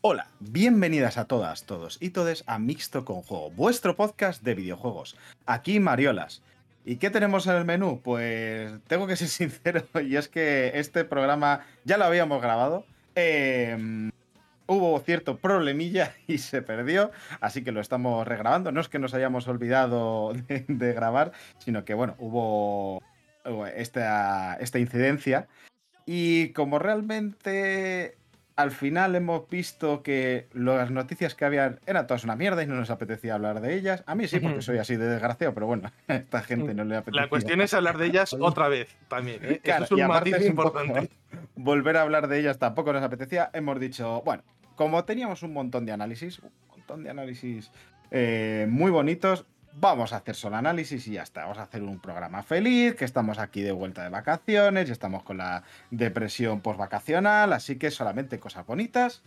Hola, bienvenidas a todas, todos y todes a Mixto con Juego, vuestro podcast de videojuegos. Aquí Mariolas. ¿Y qué tenemos en el menú? Pues tengo que ser sincero, y es que este programa ya lo habíamos grabado. eh, hubo cierto problemilla y se perdió, así que lo estamos regrabando. No es que nos hayamos olvidado de, de grabar, sino que, bueno, hubo, esta, esta incidencia. Y como realmente al final hemos visto que las noticias que habían eran todas una mierda y no nos apetecía hablar de ellas. A mí sí, porque soy así de desgraciado, pero bueno, a esta gente no le apetecía. La cuestión es hablar de ellas otra vez también. ¿eh? Claro, Eso es un matiz un poco- importante. volver a hablar de ellas tampoco nos apetecía. Hemos dicho, bueno, como teníamos un montón de análisis, un montón de análisis eh, muy bonitos, vamos a hacer solo análisis y ya está. Vamos a hacer un programa feliz, que estamos aquí de vuelta de vacaciones y estamos con la depresión postvacacional, así que solamente cosas bonitas.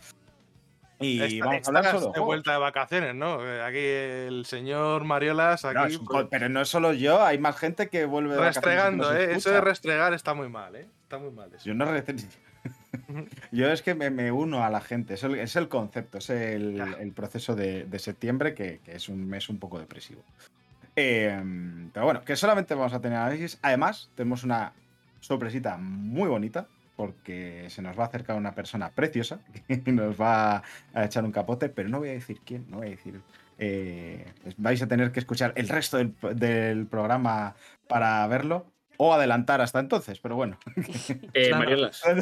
Y Esta- vamos a hablar solo de vuelta de vacaciones, ¿no? Eh, Aquí el señor Mariolas, aquí No, es un pues, pero no es solo yo, hay más gente que vuelve de vacaciones y restregando, ¿eh? Eso de restregar está muy mal, ¿eh? Está muy mal eso. Yo no re- Yo es que me, me uno a la gente, es el, es el concepto, es el, el proceso de, de septiembre que, que es un mes un poco depresivo. Eh, pero bueno, que solamente vamos a tener análisis. Además, tenemos una sorpresita muy bonita porque se nos va a acercar una persona preciosa que nos va a echar un capote, pero no voy a decir quién, no voy a decir... eh, vais a tener que escuchar el resto del, del programa para verlo o adelantar hasta entonces, pero bueno. Eh,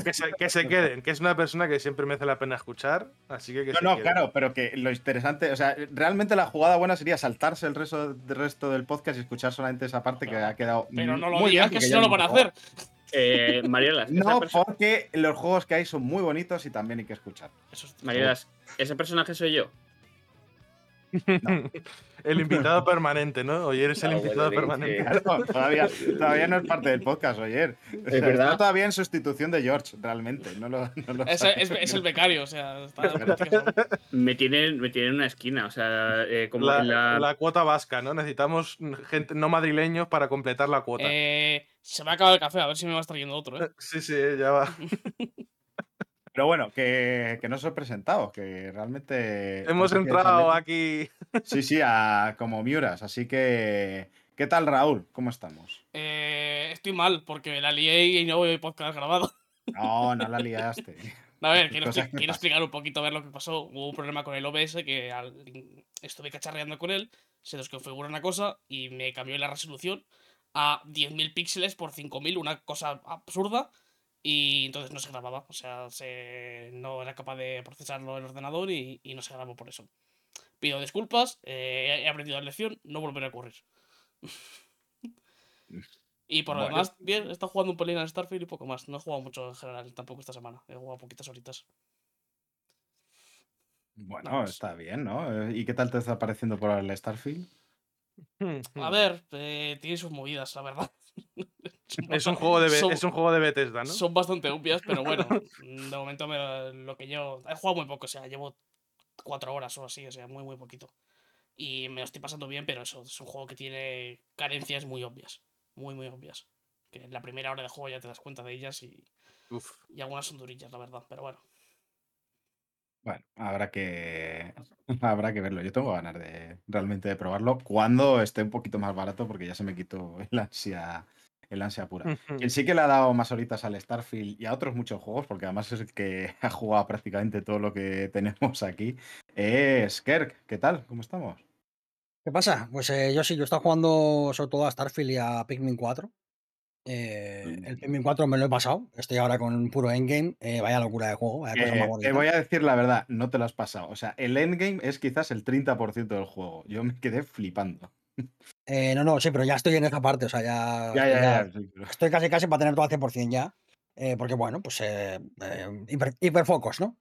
Que se, que se queden, que es una persona que siempre merece la pena escuchar, así que que No, se no, queden. claro, pero que lo interesante, o sea, realmente la jugada buena sería saltarse el resto, del resto del podcast y escuchar solamente esa parte que ha quedado. Pero no lo muy digas, bien, que si no lo van a hacer. eh, Mariolas, esa No, porque los juegos que hay son muy bonitos y también hay que escuchar. Eso es- Mariolas, ese personaje soy yo. El invitado permanente, ¿no? Oye, eres el invitado bueno, permanente. Claro, todavía, todavía no es parte del podcast, oyer. O sea, verdad. Está todavía en sustitución de George, realmente. No lo, no lo Es, es- es el becario, o sea, está Me tienen, me tienen en una esquina, o sea, eh, como La, en la... la cuota vasca, ¿no? Necesitamos gente no madrileños para completar la cuota. Eh, se me ha acabado el café, a ver si me vas trayendo otro, ¿eh? Sí, sí, ya va. Pero bueno, que, que no os he presentado, que realmente. Hemos entrado aquí. Sí, sí, a, como Miuras. Así que. ¿Qué tal, Raúl? ¿Cómo estamos? Eh, Estoy mal, porque la lié y no voy podcast grabado. No, no la liaste. A ver, quiero, expli- explicar un poquito a ver lo que pasó. Hubo un problema con el OBS que al- estuve cacharreando con él, se desconfigura una cosa y me cambió la resolución a 10.000 píxeles por 5.000, una cosa absurda. Y entonces no se grababa, o sea, se, no era capaz de procesarlo el ordenador y, y no se grabó por eso. Pido disculpas, eh, he aprendido la lección, no volverá a ocurrir. y por lo Bueno. demás, bien, he estado jugando un pelín al Starfield y poco más. No he jugado mucho en general tampoco esta semana, he jugado poquitas horitas. Bueno, Vamos. está bien, ¿no? ¿Y qué tal te está pareciendo por el Starfield? A ver, eh, tiene sus movidas, la verdad. Es un juego de, Son- es un juego de Bethesda, ¿no? Son bastante obvias, pero bueno, de momento me- lo que yo... He jugado muy poco, o sea, llevo cuatro horas o así, o sea, muy, muy poquito. Y me lo estoy pasando bien, pero eso, es un juego que tiene carencias muy obvias, muy, muy obvias. Que en la primera hora de juego ya te das cuenta de ellas y, Uf. y algunas son durillas, la verdad, pero bueno. Bueno, habrá que habrá que verlo. Yo tengo ganas de realmente de probarlo cuando esté un poquito más barato, porque ya se me quitó el ansia, el ansia pura. Quien sí que le ha dado más horitas al Starfield y a otros muchos juegos, porque además es el que ha jugado prácticamente todo lo que tenemos aquí, es Kerk. ¿Qué tal? ¿Cómo estamos? ¿Qué pasa? Pues eh, yo sí, yo he estado jugando sobre todo a Starfield y a Pikmin 4. Eh, el Mm. Pikmin 4 me lo he pasado. Estoy ahora con un puro endgame. eh, vaya locura de juego. Vaya cosa Eh, más te voy a decir la verdad, no te lo has pasado. O sea, el endgame es quizás el 30% del juego. Yo me quedé flipando. Eh, no, no, sí, pero ya estoy en esa parte. O sea, ya, Ya, ya, ya. sí, pero- estoy casi casi para tener todo al 100% ya. eh, porque bueno, pues eh, eh, hiper- hiperfocos, ¿no?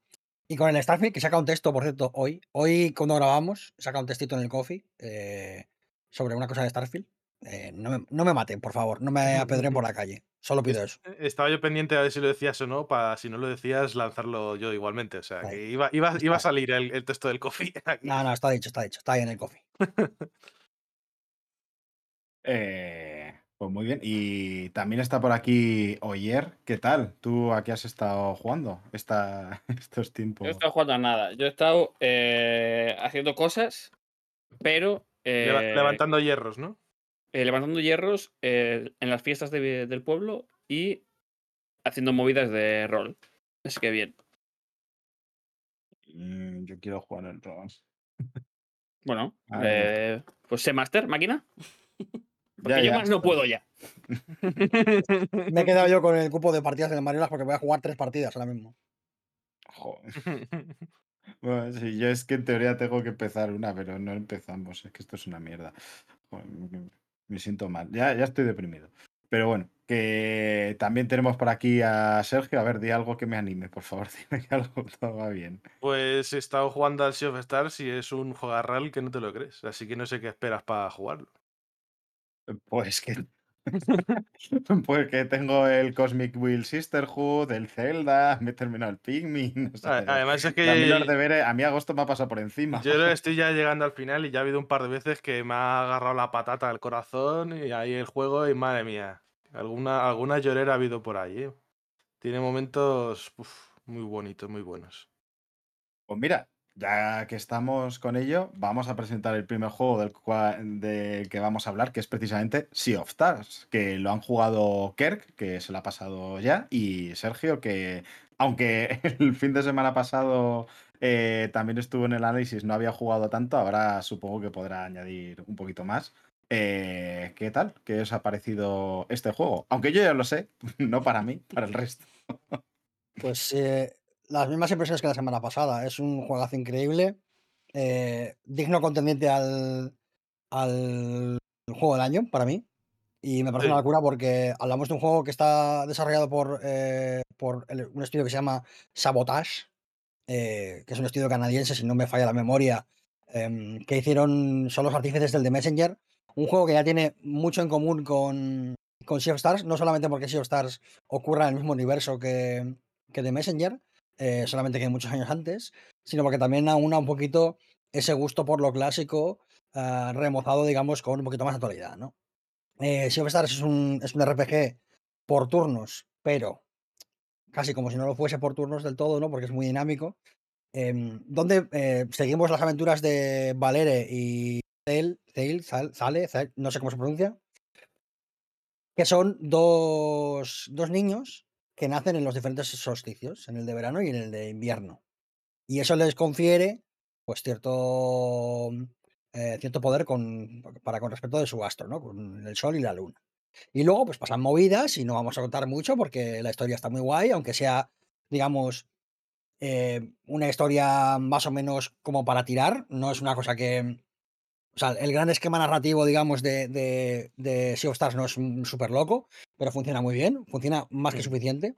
Y con el Starfield, que saca un texto, por cierto, hoy. Hoy, cuando grabamos, saca un textito en el coffee eh, sobre una cosa de Starfield. Eh, no, me, no me maten, por favor. No me apedreen por la calle. Solo pido eso. Estaba yo pendiente a ver si lo decías o no, para si no lo decías, lanzarlo yo igualmente. O sea, que iba, iba, iba a salir el, el texto del coffee. aquí. No, no, está dicho, está dicho. Está ahí en el coffee. Eh, Pues muy bien. Y también está por aquí Oyer. ¿Qué tal? ¿Tú a qué has estado jugando esta, estos Yo tiempos? he estado jugando a nada. Yo he estado eh, haciendo cosas, pero eh, Levantando hierros, ¿no? eh, levantando hierros eh, en las fiestas de- del pueblo y haciendo movidas de rol. Así que bien. Mm, Yo quiero jugar en rol. Bueno, pues sé master, máquina. Porque Ya, yo ya, más no puedo ya. Me he quedado yo con el cupo de partidas en el Mariolas porque voy a jugar tres partidas ahora mismo. Joder. Bueno, sí, yo es que en teoría tengo que empezar una, pero no empezamos. Es que esto es una mierda. Joder, me- siento mal. Ya, ya estoy deprimido. Pero bueno, que también tenemos por aquí a Sergio. A ver, di algo que me anime, por favor. Dime que algo todo va bien. Pues he estado jugando al Sea of Stars y es un juegarral que no te lo crees. Así que no sé qué esperas para jugarlo. Pues que. pues que tengo el Cosmic Wheel Sisterhood, el Zelda, me he terminado el Pikmin. o sea, Además es a mí los que deberes, a mí agosto me ha pasado por encima. yo estoy ya llegando al final y ya ha habido un par de veces que me ha agarrado la patata al corazón y ahí el juego y madre mía. Alguna, alguna llorera ha habido por ahí. ¿eh? Tiene momentos uf, muy bonitos, muy buenos. Pues mira, ya que estamos con ello, vamos a presentar el primer juego del, cua- del que vamos a hablar, que es precisamente Sea of Stars, que lo han jugado Kerk, que se lo ha pasado ya, y Sergio, que aunque el fin de semana pasado eh, también estuvo en el análisis, no había jugado tanto, ahora supongo que podrá añadir un poquito más. Eh, ¿Qué tal? ¿Qué os ha parecido este juego? Aunque yo ya lo sé, no para mí, para el resto. Pues eh, las mismas impresiones que la semana pasada. Es un juegazo increíble. eh, digno contendiente al, al juego del año para mí. Y me parece Sí. una locura porque hablamos de un juego que está desarrollado por, eh, por el- un estudio que se llama Sabotage, eh, que es un estudio canadiense, si no me falla la memoria, em, que hicieron, son los artífices del The Messenger. Un juego que ya tiene mucho en común con, con Sea of Stars, no solamente porque Sea of Stars ocurra en el mismo universo que, que The Messenger, eh, solamente que muchos años antes, sino porque también aúna un poquito ese gusto por lo clásico, ah, remozado, digamos, con un poquito más de actualidad, ¿no? Eh, sea es un, es un RPG por turnos, pero casi como si no lo fuese por turnos del todo, ¿no? Porque es muy dinámico. em, donde eh, seguimos las aventuras de Valere y Zale, Zale, Zal- Zale, Zale, no sé cómo se pronuncia, que son dos, dos niños que nacen en los diferentes solsticios, en el de verano y en el de invierno. Y eso les confiere, pues, cierto, eh, cierto poder con, para con respecto de su astro, ¿no? Con el sol y la luna. Y luego, pues pasan movidas y no vamos a contar mucho porque la historia está muy guay, aunque sea, digamos, eh, una historia más o menos como para tirar. No es una cosa que. O sea, el gran esquema narrativo, digamos, de, de, de Sea of Stars no es súper loco, pero funciona muy bien, funciona más que suficiente.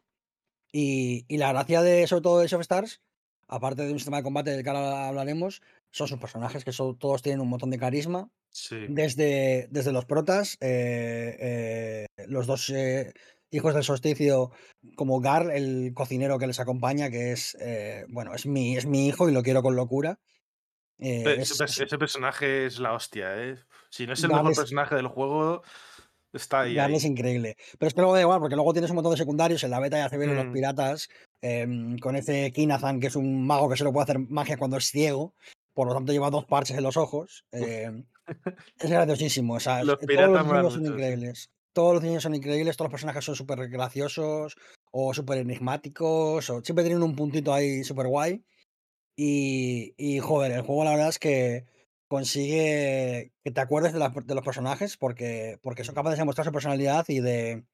Y, y la gracia de, sobre todo, de Sea of Stars, aparte de un sistema de combate del que ahora hablaremos, son sus personajes, que son, todos tienen un montón de carisma Sí. desde, desde los protas, eh, eh, los dos eh, hijos del solsticio, como Gar, el cocinero que les acompaña, que es, bueno, es mi, es mi hijo y lo quiero con locura. Es- Ese, pers- es- ese personaje es la hostia, ¿eh? Si no es el mejor es- personaje del juego, está ahí. Es increíble. Pero es que luego da igual, porque luego tienes un montón de secundarios. En la beta ya se ven los Mm. piratas, em, con ese Kinazan, que es un mago que solo puede hacer magia cuando es ciego. Por lo tanto, lleva dos parches en los ojos. em, es graciosísimo. o sea, Los todos piratas los molan diseños son increíbles. Todos los diseños son increíbles, todos los personajes son súper graciosos o súper enigmáticos. O siempre tienen un puntito ahí súper guay. Y, y, joder, el juego la verdad es que consigue que te acuerdes de, los personajes porque, porque son capaces de mostrar su personalidad y de,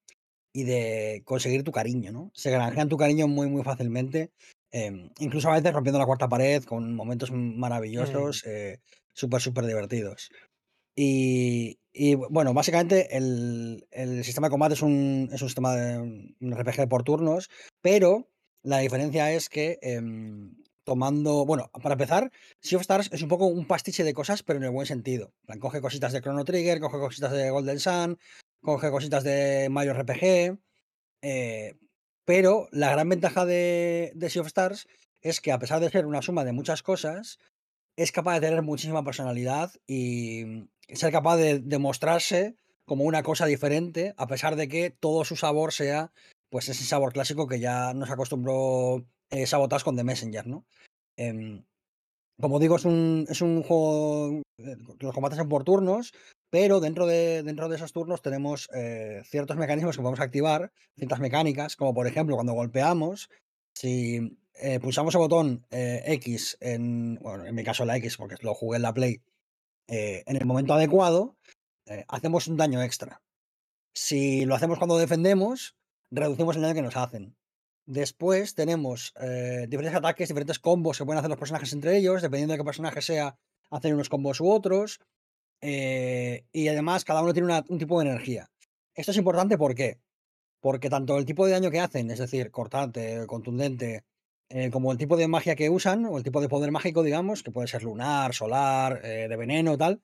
y de conseguir tu cariño, ¿no? Se granjean tu cariño muy, muy fácilmente. em, incluso a veces rompiendo la cuarta pared con momentos maravillosos, eh, súper, súper divertidos. Y, y, bueno, básicamente el, el sistema de combate es un, es un sistema de un RPG por turnos, pero la diferencia es que em, tomando, bueno, para empezar, Sea of Stars es un poco un pastiche de cosas, pero en el buen sentido. Coge cositas de Chrono Trigger, coge cositas de Golden Sun, coge cositas de Mario RPG, eh, pero la gran ventaja de, de Sea of Stars es que a pesar de ser una suma de muchas cosas, es capaz de tener muchísima personalidad y ser capaz de demostrarse como una cosa diferente, a pesar de que todo su sabor sea pues ese sabor clásico que ya nos acostumbró eh, Sabotage con The Messenger, ¿no? Em, como digo, es un, es un juego eh, los combates son por turnos, pero dentro de, dentro de esos turnos tenemos eh, ciertos mecanismos que podemos activar, ciertas mecánicas, como por ejemplo cuando golpeamos, si eh, pulsamos el botón X, en, bueno, en mi caso la X, porque lo jugué en la Play, en el momento adecuado, hacemos un daño extra. Si lo hacemos cuando defendemos, reducimos el daño que nos hacen. Después tenemos eh, diferentes ataques, diferentes combos que pueden hacer los personajes entre ellos, dependiendo de qué personaje sea, hacen unos combos u otros. eh, y además, cada uno tiene un tipo de energía. Esto es importante, ¿por qué? Porque tanto el tipo de daño que hacen, es decir, cortante, contundente, eh, como el tipo de magia que usan, o el tipo de poder mágico, digamos, que puede ser lunar, solar, de veneno, tal,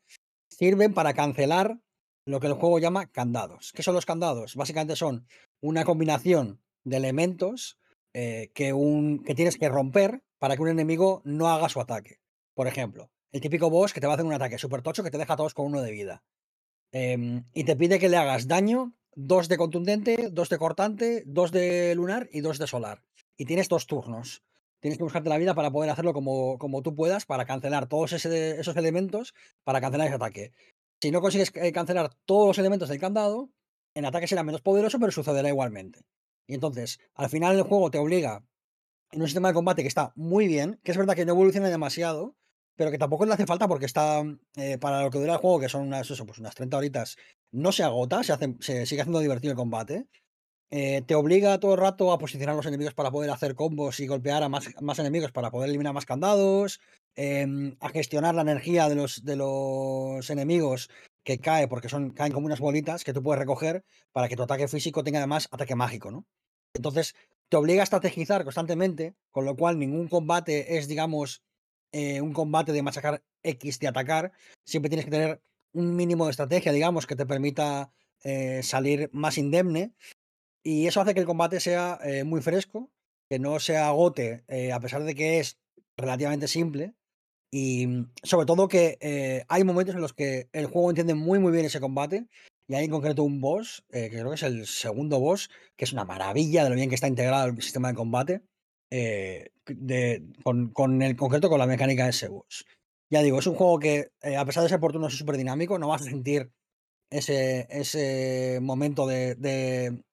sirven para cancelar lo que el juego llama candados. ¿Qué son los candados? Básicamente son una combinación de elementos eh, que, un, que tienes que romper para que un enemigo no haga su ataque. Por ejemplo, el típico boss que te va a hacer un ataque súper tocho que te deja a todos con uno de vida. Em, y te pide que le hagas daño, dos de contundente, dos de cortante, dos de lunar y dos de solar. Y tienes dos turnos. Tienes que buscarte la vida para poder hacerlo como, como tú puedas, para cancelar todos esos elementos, para cancelar ese ataque. Si no consigues eh, cancelar todos los elementos del candado, en ataque será menos poderoso, pero sucederá igualmente. Y entonces, al final el juego te obliga en un sistema de combate que está muy bien, que es verdad que no evoluciona demasiado, pero que tampoco le hace falta porque está, eh, para lo que dura el juego, que son unas, eso, pues unas 30 horitas, no se agota, se, hace, se sigue haciendo divertido el combate. Eh, te obliga todo el rato a posicionar a los enemigos para poder hacer combos y golpear a más, más enemigos para poder eliminar más candados, em, a gestionar la energía de los, de los enemigos que cae, porque son, caen como unas bolitas que tú puedes recoger para que tu ataque físico tenga además ataque mágico, ¿no? Entonces, te obliga a estrategizar constantemente, con lo cual ningún combate es, digamos, eh, un combate de machacar X de atacar. Siempre tienes que tener un mínimo de estrategia, digamos, que te permita eh, salir más indemne. Y eso hace que el combate sea eh, muy fresco, que no se agote, a pesar de que es relativamente simple. Y mm, sobre todo que eh, hay momentos en los que el juego entiende muy muy bien ese combate. Y hay en concreto un boss, eh, que creo que es el segundo boss, que es una maravilla de lo bien que está integrado el sistema de combate. eh, de, con, con el concreto con la mecánica de ese boss. Ya digo, es un juego que, eh, a pesar de ser por turnos, es súper dinámico. No vas a sentir ese, ese momento de, de-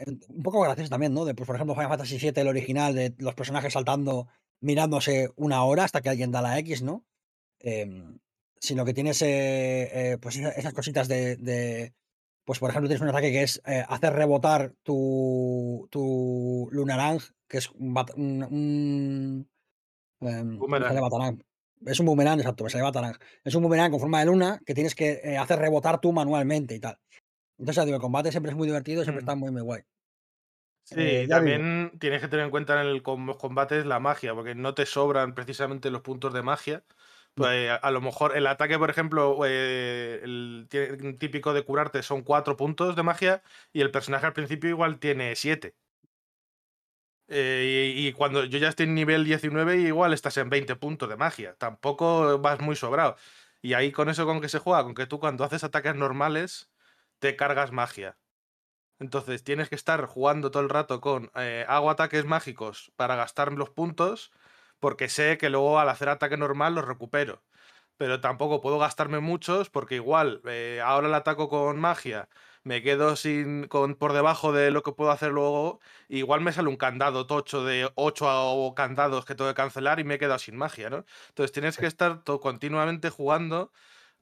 eh, un poco gracioso también, ¿no? De, pues, por ejemplo, Final Fantasy VII, el original, de los personajes saltando, mirándose una hora hasta que alguien da la X, ¿no? Em, sino que tienes eh, pues esa- esas cositas de, de, pues por ejemplo, tienes un ataque que es eh, hacer rebotar tu, tu Lunarang, que es un, un- un, em, me Boomerang. Es un boomerang, exacto, Batarang. Es un boomerang con forma de luna que tienes que eh, hacer rebotar tú manualmente y tal. Entonces, digo, el combate siempre es muy divertido, siempre Mm. está muy, muy guay. Sí, Eh, digo. también tienes que tener en cuenta en el los combates la magia, porque no te sobran precisamente los puntos de magia. Pues, a, a lo mejor el ataque, por ejemplo, eh, el típico de curarte son cuatro puntos de magia y el personaje al principio igual tiene siete. Eh, y, y cuando yo ya estoy en nivel 19, igual estás en 20 puntos de magia. Tampoco vas muy sobrado. Y ahí con eso con que se juega, con que tú cuando haces ataques normales te cargas magia. Entonces tienes que estar jugando todo el rato con eh, hago ataques mágicos para gastar los puntos, porque sé que luego al hacer ataque normal los recupero. Pero tampoco puedo gastarme muchos, porque igual eh, ahora el ataco con magia, me quedo sin con por debajo de lo que puedo hacer luego. Igual me sale un candado tocho de 8 candados que tengo que cancelar y me he quedado sin magia, ¿no? Entonces tienes que estar continuamente jugando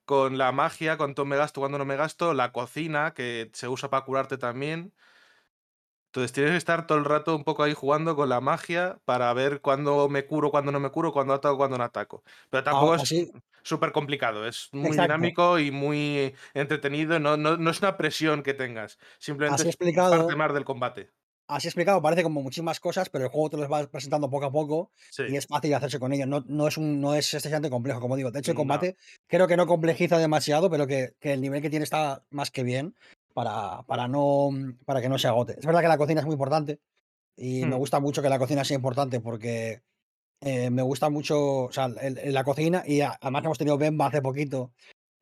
con la magia, cuánto me gasto, cuándo no me gasto, la cocina, que se usa para curarte también. Entonces tienes que estar todo el rato un poco ahí jugando con la magia para ver cuándo me curo, cuándo no me curo, cuándo ataco, cuándo no ataco. Pero tampoco Ah, es súper complicado, es muy exacto. dinámico y muy entretenido, no, no, no es una presión que tengas, simplemente Así es explicado, parte más del combate. Así explicado, parece como muchísimas cosas, pero el juego te los va presentando poco a poco Sí, y es fácil hacerse con ello. No, no es un, no es excesivamente complejo, como digo. De hecho, el no. combate creo que no complejiza demasiado, pero que, que el nivel que tiene está más que bien para, para, no, para que no se agote. Es verdad que la cocina es muy importante y me Hmm. gusta mucho que la cocina sea importante porque eh, me gusta mucho o sea, el- el- la cocina y además hemos tenido Bemba hace poquito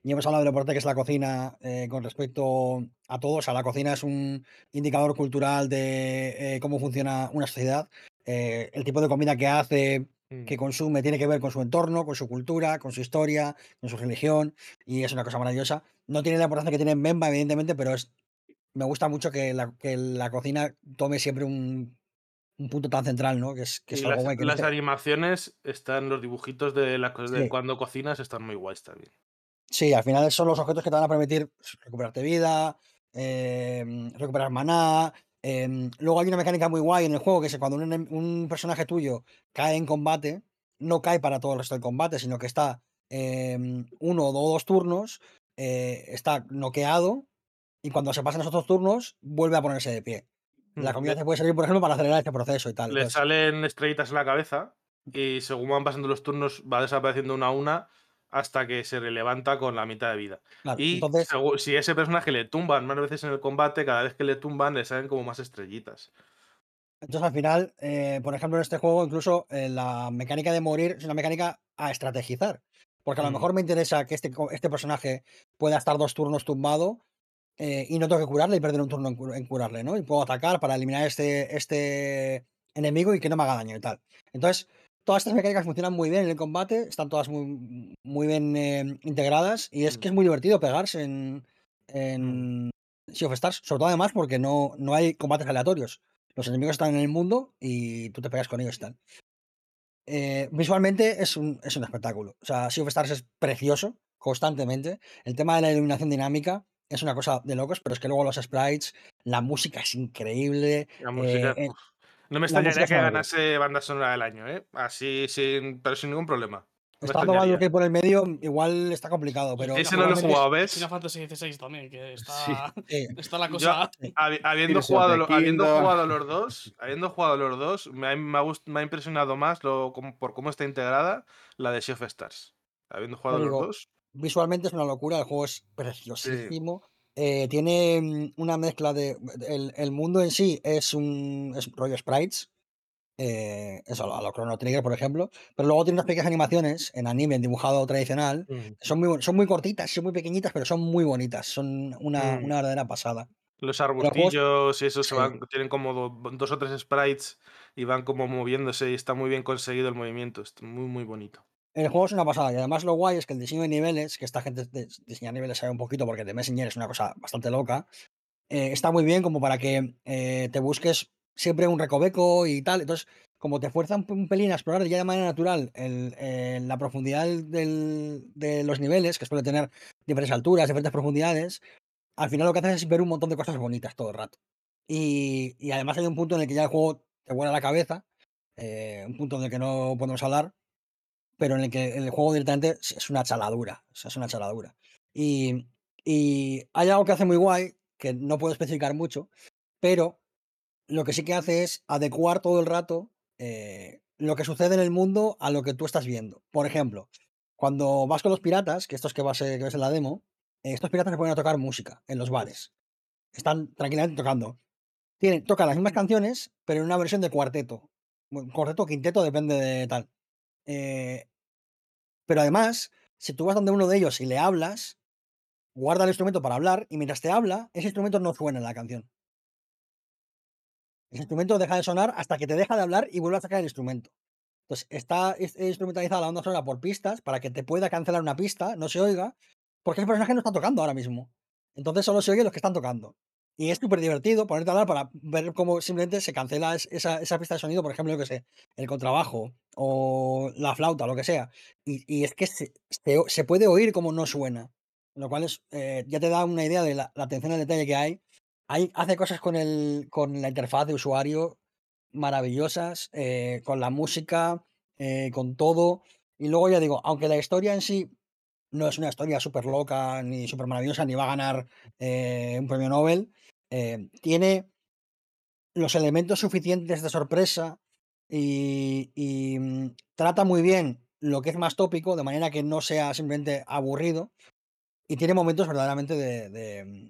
y hemos hablado de lo importante que es la cocina eh, con respecto a todo. O sea, la cocina es un indicador cultural de eh, cómo funciona una sociedad. Eh, el tipo de comida que hace, Mm. que consume, tiene que ver con su entorno, con su cultura, con su historia, con su religión, y es una cosa maravillosa. No tiene la importancia que tiene en Memba, evidentemente, pero es, me gusta mucho que la, que la cocina tome siempre un, un punto tan central, ¿no? Que es, que es Y algo las. Que animaciones están, los dibujitos de, la, de Sí. cuando cocinas están muy guays también. Sí, al final son los objetos que te van a permitir recuperarte vida, em, recuperar maná. em, luego hay una mecánica muy guay en el juego que es que cuando un, personaje tuyo cae en combate, no cae para todo el resto del combate, sino que está em, uno o dos turnos, eh, está noqueado y cuando se pasan los otros turnos vuelve a ponerse de pie. La Mm, comida te puede servir, por ejemplo, para acelerar este proceso y tal. Le Entonces, salen estrellitas en la cabeza y según van pasando los turnos va desapareciendo una a una hasta que se levanta con la mitad de vida. claro, Y entonces si ese personaje le tumban más veces en el combate, cada vez que le tumban le salen como más estrellitas. Entonces, al final, eh, por ejemplo, en este juego, incluso eh, la mecánica de morir es una mecánica a estrategizar. Porque a lo Mm. mejor me interesa que este, este personaje pueda estar dos turnos tumbado eh, y no tengo que curarle y perder un turno en, en curarle, ¿no? Y puedo atacar para eliminar este, este enemigo y que no me haga daño y tal. Entonces, todas estas mecánicas funcionan muy bien en el combate, están todas muy, muy bien eh, integradas y es Mm. que es muy divertido pegarse en, en Sea of Stars, sobre todo además porque no, no hay combates aleatorios. Los enemigos están en el mundo y tú te pegas con ellos y tal. Eh, visualmente es un, es un espectáculo. O sea, Sea of Stars es precioso constantemente. El tema de la iluminación dinámica es una cosa de locos, pero es que luego los sprites, la música es increíble. La música, eh, eh. No me extrañaría que ganase banda sonora del año, ¿eh? Así, sin, pero sin ningún problema. No Baldur's extrañaría. Gate por el medio, igual está complicado, pero Ese no lo he jugado, ¿ves? Final Fantasy XVI también, que está, Sí. está la Yo- cosa. Habi- habiendo, jugado, lo- habiendo jugado los dos, habiendo jugado los dos, me ha, me ha gust- me ha impresionado más lo, como- por cómo está integrada la de Sea of Stars. Habiendo jugado los dos, visualmente es una locura, el juego es preciosísimo. Eh, tiene mm, una mezcla de. El, el mundo en sí es un es rollo sprites. eh, eso, a lo Chrono Trigger, por ejemplo. Pero luego tiene unas pequeñas animaciones en anime, en dibujado tradicional. Son muy, son muy cortitas, son muy pequeñitas, pero son muy bonitas. Son una, Mm. una verdadera pasada. los juegos- arbustillos y eso se sí. van, tienen como do- dos o tres sprites y van como moviéndose y está muy bien conseguido el movimiento. Está muy, muy bonito. El juego es una pasada y además lo guay es que el diseño de niveles, que esta gente de diseñar niveles sabe un poquito porque The Messenger es una cosa bastante loca, eh, está muy bien como para que eh, te busques siempre un recoveco y tal. Entonces, como te fuerza un, un pelín a explorar ya de manera natural el- eh, la profundidad del- de los niveles, que suele tener diferentes alturas, diferentes profundidades, al final lo que haces es ver un montón de cosas bonitas todo el rato. Y, y además hay un punto en el que ya el juego te vuela la cabeza, eh, un punto en el que no podemos hablar, pero en el que el juego directamente es una chaladura. O sea, es una chaladura. Y, y hay algo que hace muy guay, que no puedo especificar mucho, pero lo que sí que hace es adecuar todo el rato eh, lo que sucede en el mundo a lo que tú estás viendo. Por ejemplo, cuando vas con los piratas, que estos que, vas, que ves en la demo, eh, estos piratas se ponen a tocar música en los bares. Están tranquilamente tocando. Tienen, tocan las mismas canciones, pero en una versión de cuarteto. Cuarteto o quinteto, depende de tal. Eh, pero además, si tú vas donde uno de ellos y le hablas, guarda el instrumento para hablar y mientras te habla, ese instrumento no suena en la canción. Ese instrumento deja de sonar hasta que te deja de hablar y vuelve a sacar el instrumento. Entonces, está instrumentalizada la onda sonora por pistas para que te pueda cancelar una pista, no se oiga, porque el personaje no está tocando ahora mismo. Entonces solo se oye los que están tocando. Y es súper divertido ponerte a hablar para ver cómo simplemente se cancela es- esa, esa pista de sonido, por ejemplo, yo que sé, el contrabajo o la flauta, lo que sea. Y, y es que se, se se puede oír como no suena, lo cual es, eh, ya te da una idea de la, la atención al detalle que hay. hay hace cosas con, el, con la interfaz de usuario maravillosas, eh, con la música, eh, con todo. Y luego ya digo, aunque la historia en sí no es una historia súper loca, ni súper maravillosa, ni va a ganar eh, un premio Nobel, eh, tiene los elementos suficientes de sorpresa y, y, mm, trata muy bien lo que es más tópico, de manera que no sea simplemente aburrido. Y tiene momentos verdaderamente de, de, mm,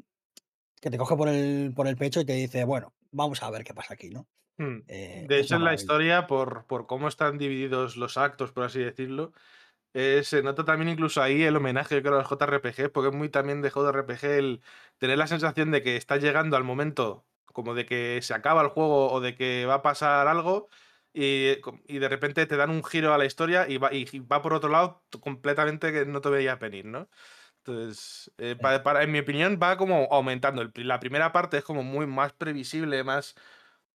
que te coge por el, por el pecho y te dice, bueno, vamos a ver qué pasa aquí, ¿no? Hmm. Eh, De hecho, en la historia, por, por cómo están divididos los actos, por así decirlo, Eh, se nota también incluso ahí el homenaje, yo creo, a los JRPG, porque es muy también de JRPG el tener la sensación de que estás llegando al momento como de que se acaba el juego o de que va a pasar algo y, y de repente te dan un giro a la historia y va, y va por otro lado completamente que no te veía venir, ¿no? Entonces, eh, pa- para, en mi opinión, va como aumentando. El la primera parte es como muy más previsible, más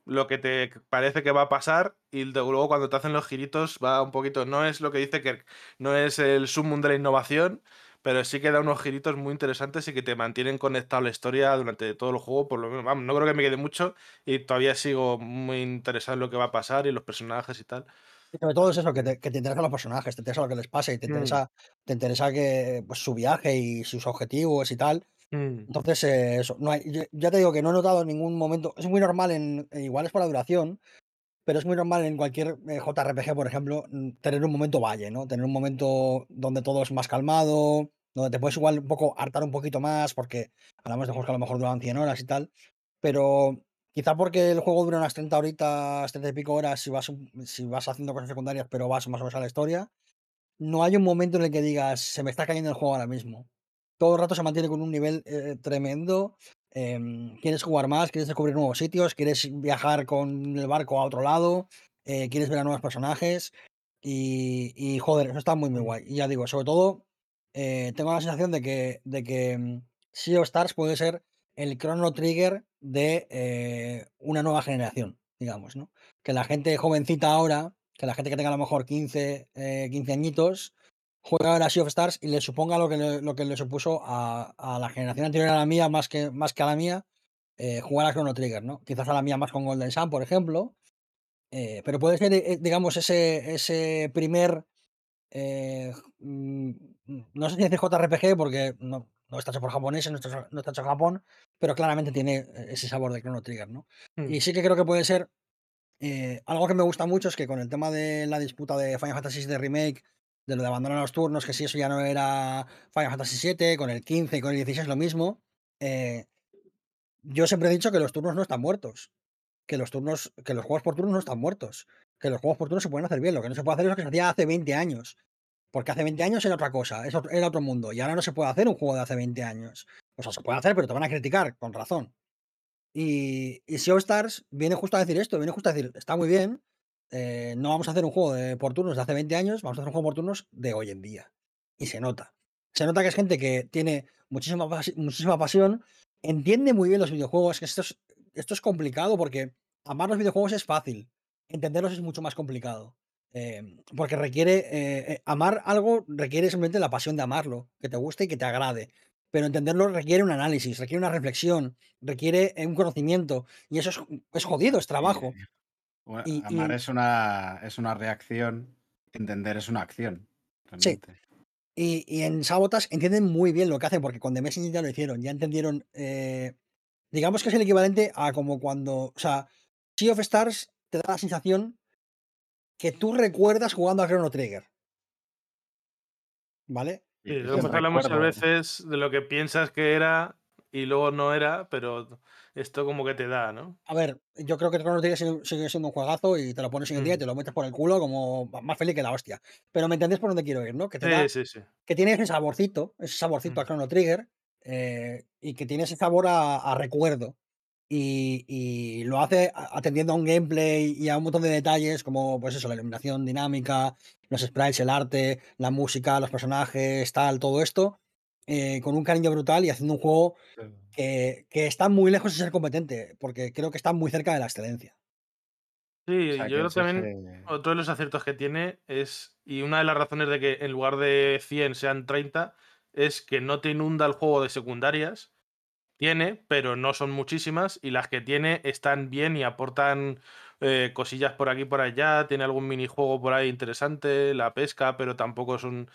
lo que te parece que va a pasar y luego cuando te hacen los giritos va un poquito, no es lo que dice que no es el sumum de la innovación, pero sí que da unos giritos muy interesantes y que te mantienen conectado a la historia durante todo el juego, por lo menos, vamos, no creo que me quede mucho y todavía sigo muy interesado en lo que va a pasar y los personajes y tal. Y sobre todo es eso, que te, que te interesan los personajes, te interesa lo que les pasa y te Mm. interesa, te interesa que, pues, su viaje y sus objetivos y tal. Mm, Entonces, eh, eso, no hay, ya te digo que no he notado en ningún momento, es muy normal en, eh, igual es por la duración, pero es muy normal en cualquier eh, JRPG, por ejemplo, mm, tener un momento valle, ¿no? Tener un momento donde todo es más calmado, donde te puedes igual un poco hartar un poquito más, porque hablamos de juegos que a lo mejor duran 100 horas y tal, pero quizá porque el juego dura unas 30 horitas, 30 y pico horas si vas, si vas haciendo cosas secundarias, pero vas más o menos a la historia, no hay un momento en el que digas, se me está cayendo el juego ahora mismo. Todo el rato se mantiene con un nivel eh, tremendo. em, quieres jugar más, quieres descubrir nuevos sitios, quieres viajar con el barco a otro lado, eh, quieres ver a nuevos personajes. Y, y, joder, eso está muy, muy mm. guay. Y ya digo, sobre todo, eh, tengo la sensación de que, de que mm, Sea of Stars puede ser el Chrono Trigger de una nueva generación, digamos, ¿no? Que la gente jovencita ahora, que la gente que tenga a lo mejor 15, eh, 15 añitos, juega ahora Sea of Stars y le suponga lo que le, lo que le supuso a, a la generación anterior a la mía, más que, más que a la mía, eh, jugar a Chrono Trigger, ¿no? Quizás a la mía más con Golden Sun, por ejemplo. eh, pero puede ser, eh, digamos, ese, ese primer. mm, no sé si decir JRPG porque no, no está hecho por japoneses, no está, no está hecho en Japón, pero claramente tiene ese sabor de Chrono Trigger, ¿no? Mm. Y sí que creo que puede ser algo que me gusta mucho es que con el tema de la disputa de Final Fantasy VII Remake, de lo de abandonar los turnos, que si eso ya no era Final Fantasy VII, con el 15 y con el 16 lo mismo, eh, yo siempre he dicho que los turnos no están muertos, que los turnos, que los juegos por turnos no están muertos, que los juegos por turnos se pueden hacer bien, lo que no se puede hacer es lo que se hacía hace 20 años, porque hace 20 años era otra cosa, era otro mundo, y ahora no se puede hacer un juego de hace 20 años. O sea, se puede hacer, pero te van a criticar, con razón. Y, y Sea Stars viene justo a decir esto, viene justo a decir, está muy bien, eh, no vamos a hacer un juego de, por turnos de hace 20 años, vamos a hacer un juego por turnos de hoy en día. Y se nota. Se nota que es gente que tiene muchísima, muchísima pasión, entiende muy bien los videojuegos, que esto es, esto es complicado porque amar los videojuegos es fácil, entenderlos es mucho más complicado. eh, porque requiere, eh, eh, amar algo requiere simplemente la pasión de amarlo, que te guste y que te agrade. Pero entenderlo requiere un análisis, requiere una reflexión, requiere un conocimiento. Y eso es, es jodido, es trabajo. Y, bueno, Y- amar y- es una es una reacción, entender es una acción. Sí. Y, y en Sabotas entienden muy bien lo que hacen, porque con The Messenger ya lo hicieron, ya entendieron. eh, digamos que es el equivalente a como cuando. O sea, Sea of Stars te da la sensación que tú recuerdas jugando a Chrono Trigger. ¿Vale? Sí, Y- que hablamos a veces de lo que piensas que era y luego no era, pero esto como que te da, ¿no? A ver, yo creo que Chrono Trigger sigue sigue siendo un juegazo y te lo pones en el día y Mm. te lo metes por el culo como más feliz que la hostia. Pero me entendés por dónde quiero ir, ¿no? Que te da, Sí, sí, sí. que tiene ese saborcito, ese saborcito a Mm. Chrono Trigger, eh, y que tiene ese sabor a, a recuerdo. Y, y lo hace a- atendiendo a un gameplay y a un montón de detalles, como pues eso, la iluminación dinámica, los sprites, el arte, la música, los personajes, tal, todo esto, eh, con un cariño brutal y haciendo un juego que, que está muy lejos de ser competente, porque creo que está muy cerca de la excelencia. Sí, O sea, yo creo también otro de los aciertos que tiene es, y una de las razones de que en lugar de 100 sean 30, es que no te inunda el juego de secundarias. Tiene, pero no son muchísimas, y las que tiene están bien y aportan eh, cosillas por aquí y por allá. Tiene algún minijuego por ahí interesante, la pesca, pero tampoco es un.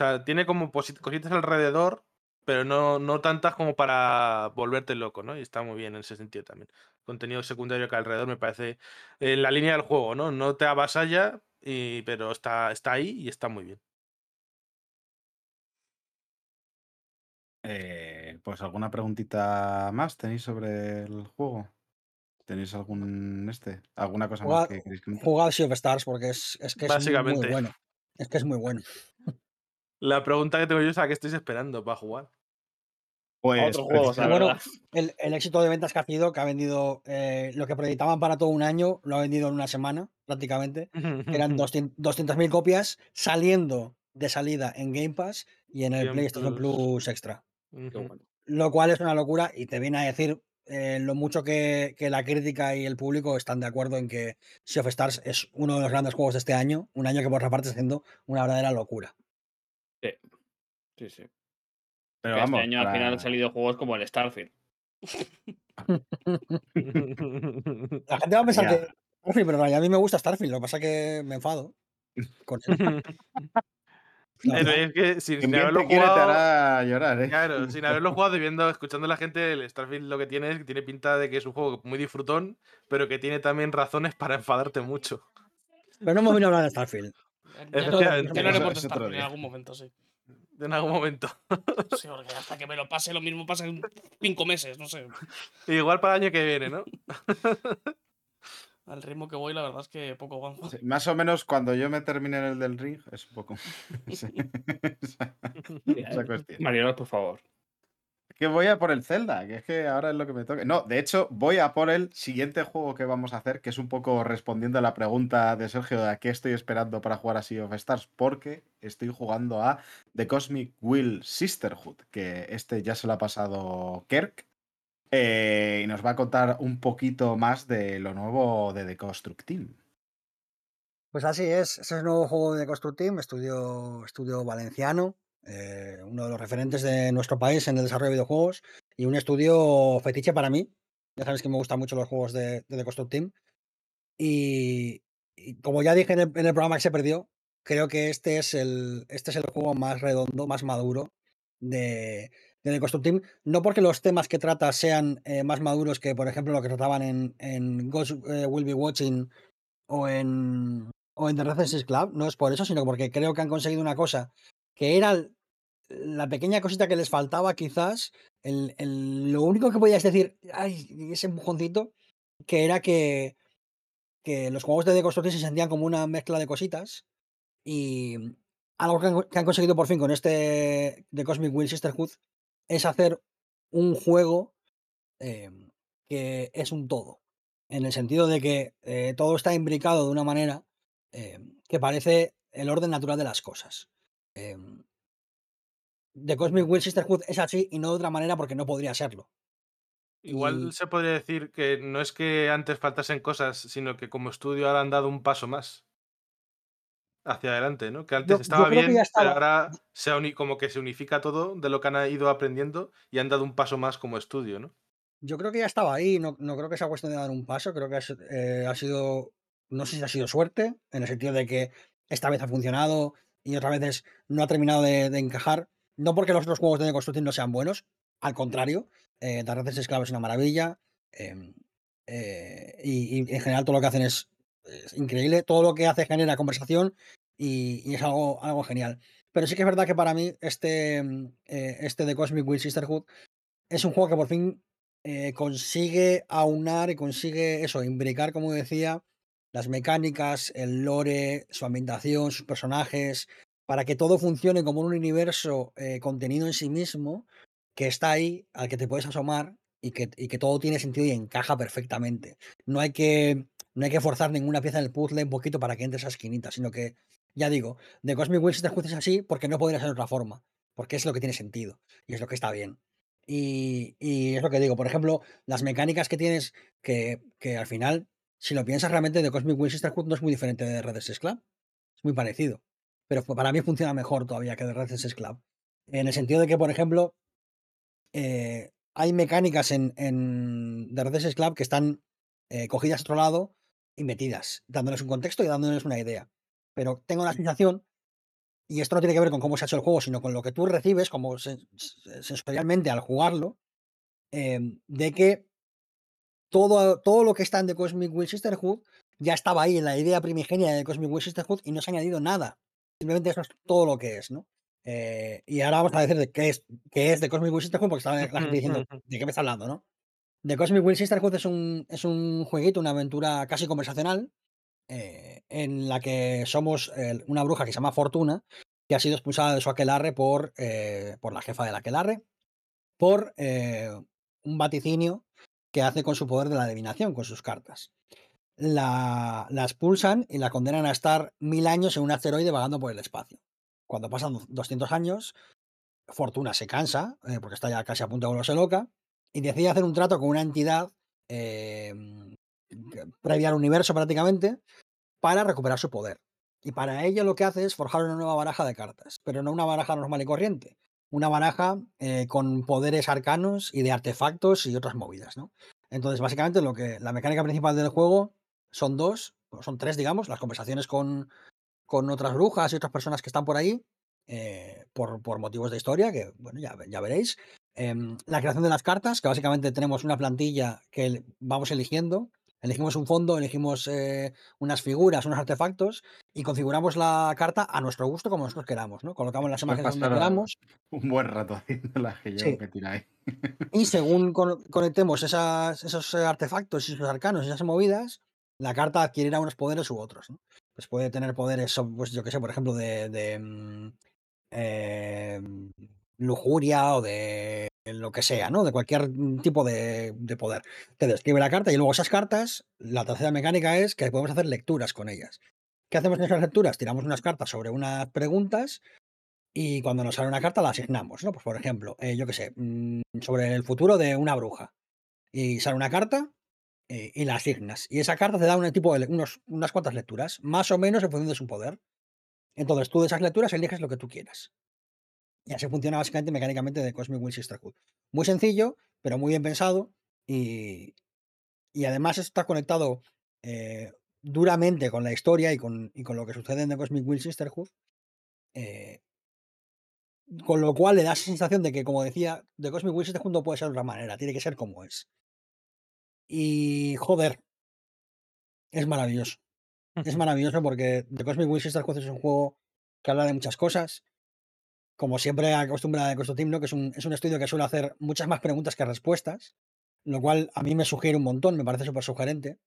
O sea, tiene como cositas alrededor, pero no, no tantas como para volverte loco, ¿no? Y está muy bien en ese sentido también. Contenido secundario que alrededor me parece en la línea del juego, ¿no? No te avasalla, y, pero está, está ahí y está muy bien. Eh, pues alguna preguntita más tenéis sobre el juego. ¿Tenéis algún este? ¿Alguna cosa más Jugad, que queréis comentar? jugad Sea of Stars porque es, es que es muy bueno. Es que es muy bueno. La pregunta que tengo yo es a qué estáis esperando para jugar. Pues, otros juegos, la Bueno, el, el éxito de ventas que ha sido, que ha vendido eh, lo que proyectaban para todo un año, lo ha vendido en una semana prácticamente, eran 200 200.000 copias saliendo de salida en Game Pass y en el Game PlayStation Plus. Plus Extra. Lo cual es una locura y te viene a decir eh, lo mucho que, que la crítica y el público están de acuerdo en que Sea of Stars es uno de los grandes juegos de este año, un año que por otra parte está siendo una verdadera locura. Sí, sí. pero Que vamos, este año al final han salido juegos como el Starfield. La gente va a pensar Ya. que Starfield, pero a mí me gusta Starfield, lo que pasa es que me enfado. Con él. La Pero verdad. es que sin, haberlo te jugado. hará llorar, ¿eh? Claro, sin haberlo jugado y viendo, escuchando a la gente, el Starfield lo que tiene es que tiene pinta de que es un juego muy disfrutón, pero que tiene también razones para enfadarte mucho. Pero no hemos venido a hablar de Starfield. Efectivamente. haremos Eso de es otro Starfield en algún momento, sí. En algún momento. Sí, porque hasta que me lo pase, lo mismo pasa en cinco meses, no sé. Igual para el año que viene, ¿no? Al ritmo que voy, la verdad es que poco. Sí, más o menos cuando yo me termine en el del ring, es un poco. sí, esa, esa cuestión. Mariolas, por favor. Que voy a por el Zelda, que es que ahora es lo que me toca. No, de hecho, voy a por el siguiente juego que vamos a hacer, que es un poco respondiendo a la pregunta de Sergio de a qué estoy esperando para jugar a Sea of Stars, porque estoy jugando a The Cosmic Will Sisterhood, que este ya se lo ha pasado Kirk. eh, y nos va a contar un poquito más de lo nuevo de The Construct Team. Pues así es, ese es el nuevo juego de Construct Team, estudio, estudio valenciano, eh, uno de los referentes de nuestro país en el desarrollo de videojuegos y un estudio fetiche para mí. Ya sabes que me gustan mucho los juegos de, de The Construct Team. Y, como ya dije en el, programa que se perdió, creo que este es el, este es el juego más redondo, más maduro de, de The Construct Team. No porque los temas que trata sean eh, más maduros que, por ejemplo, lo que trataban en, en Ghost eh, Will Be Watching o en, o en The Resistance Club, no es por eso, sino porque creo que han conseguido una cosa que era la pequeña cosita que les faltaba, quizás, el, lo único que podías decir, ay, ese empujoncito, que era que, que los juegos de deconstrucción se sentían como una mezcla de cositas y algo que han, que han conseguido por fin con este de Cosmic Will Sisterhood es hacer un juego eh, que es un todo, en el sentido de que eh, todo está imbricado de una manera eh, que parece el orden natural de las cosas. Em, The Cosmic Will Sisterhood es así y no de otra manera porque no podría serlo. Igual Y- se podría decir que no es que antes faltasen cosas, sino que como estudio ahora han dado un paso más hacia adelante, ¿no? Que antes Yo- estaba bien, pero ahora se uni- como que se unifica todo de lo que han ido aprendiendo y han dado un paso más como estudio, ¿no? Yo creo que ya estaba ahí, no, no creo que sea cuestión de dar un paso, creo que ha, si- eh, ha sido, no sé si ha sido suerte, en el sentido de que esta vez ha funcionado y otras veces no ha terminado de, encajar, no porque los otros juegos de construcción no sean buenos, al contrario, eh, Club es una maravilla em, eh, y, en general todo lo que hacen es, increíble, todo lo que hace genera conversación y, es algo, algo genial. Pero sí que es verdad que para mí este, mm, eh, este de Cosmic Will Sisterhood es un juego que por fin eh, consigue aunar y consigue eso, imbricar, como decía, las mecánicas, el lore, su ambientación, sus personajes, para que todo funcione como un universo eh, contenido en sí mismo, que está ahí, al que te puedes asomar y que, y que todo tiene sentido y encaja perfectamente. No hay que, no hay que forzar ninguna pieza del puzzle un poquito para que entre esa esquinita, sino que, ya digo, The Cosmic Will Sisterhood es así porque no podría ser de otra forma, porque es lo que tiene sentido y es lo que está bien. Y, y es lo que digo, por ejemplo, las mecánicas que tienes, que, que al final, si lo piensas realmente, de Cosmic Will Sisterhood no es muy diferente de Red Dead Club. Es muy parecido. Pero para mí funciona mejor todavía que de Red Dead Club. En el sentido de que, por ejemplo, eh, hay mecánicas en, en The Red Dead Club que están eh, cogidas a otro lado y metidas, dándoles un contexto y dándoles una idea. Pero tengo la sensación y esto no tiene que ver con cómo se ha hecho el juego, sino con lo que tú recibes como sensorialmente al jugarlo, em, de que todo, todo lo que está en The Cosmic Will Sisterhood ya estaba ahí en la idea primigenia de Cosmic Will Sisterhood y no se ha añadido nada. Simplemente eso es todo lo que es, ¿no? Eh, y ahora vamos a decir de qué es, qué es The Cosmic Will Sisterhood, porque está la gente diciendo, ¿de qué me está hablando, no? The Cosmic Will Sisterhood es un, es un jueguito, una aventura casi conversacional, eh, en la que somos eh, una bruja que se llama Fortuna que ha sido expulsada de su aquelarre por, por la jefa del aquelarre, por un vaticinio que hace con su poder de la adivinación, con sus cartas. La, la expulsan y la condenan a estar mil años en un asteroide vagando por el espacio. Cuando pasan 200 años, Fortuna se cansa, eh, porque está ya casi a punto de volverse loca, y decide hacer un trato con una entidad eh, previa al universo prácticamente para recuperar su poder. Y para ello lo que hace es forjar una nueva baraja de cartas, pero no una baraja normal y corriente, una baraja eh, con poderes arcanos y de artefactos y otras movidas, ¿no? Entonces, básicamente, lo que la mecánica principal del juego son dos, son tres, digamos, las conversaciones con, con otras brujas y otras personas que están por ahí, eh, por, por motivos de historia, que bueno, ya, ya veréis. Em, la creación de las cartas, que básicamente tenemos una plantilla que vamos eligiendo. Elegimos un fondo, elegimos eh, unas figuras, unos artefactos y configuramos la carta a nuestro gusto como nosotros queramos, ¿no? Colocamos las imágenes donde queramos Un buen rato haciendo las que Sí. que ahí. y según con- conectemos esas- esos eh, artefactos y esos arcanos y esas movidas, la carta adquirirá unos poderes u otros. ¿no? Pues puede tener poderes, pues yo que sé, por ejemplo, de, de, mm, em, lujuria o de lo que sea, ¿no? De cualquier mm, tipo de, de poder. Te describe la carta y luego esas cartas, la tercera mecánica es que podemos hacer lecturas con ellas. ¿Qué hacemos en esas lecturas? Tiramos unas cartas sobre unas preguntas y cuando nos sale una carta la asignamos, ¿no? Pues por ejemplo, eh, yo qué sé, mm, sobre el futuro de una bruja. Y sale una carta eh, y la asignas. Y esa carta te da un tipo de unas cuantas lecturas, más o menos en función de su poder. Entonces tú de esas lecturas eliges lo que tú quieras. Y así funciona básicamente mecánicamente de Cosmic Will Sisterhood. Muy sencillo, pero muy bien pensado. Y, y además está conectado eh, duramente con la historia y con, y con lo que sucede en The Cosmic Will Sisterhood. eh, con lo cual le da esa sensación de que, como decía, The Cosmic Will Sisterhood no puede ser de otra manera, tiene que ser como es. Y joder, es maravilloso. Es maravilloso porque The Cosmic Will Sisterhood es un juego que habla de muchas cosas. Como siempre acostumbra de Costo Team, ¿no? que es un, es un estudio que suele hacer muchas más preguntas que respuestas, lo cual a mí me sugiere un montón, me parece súper sugerente.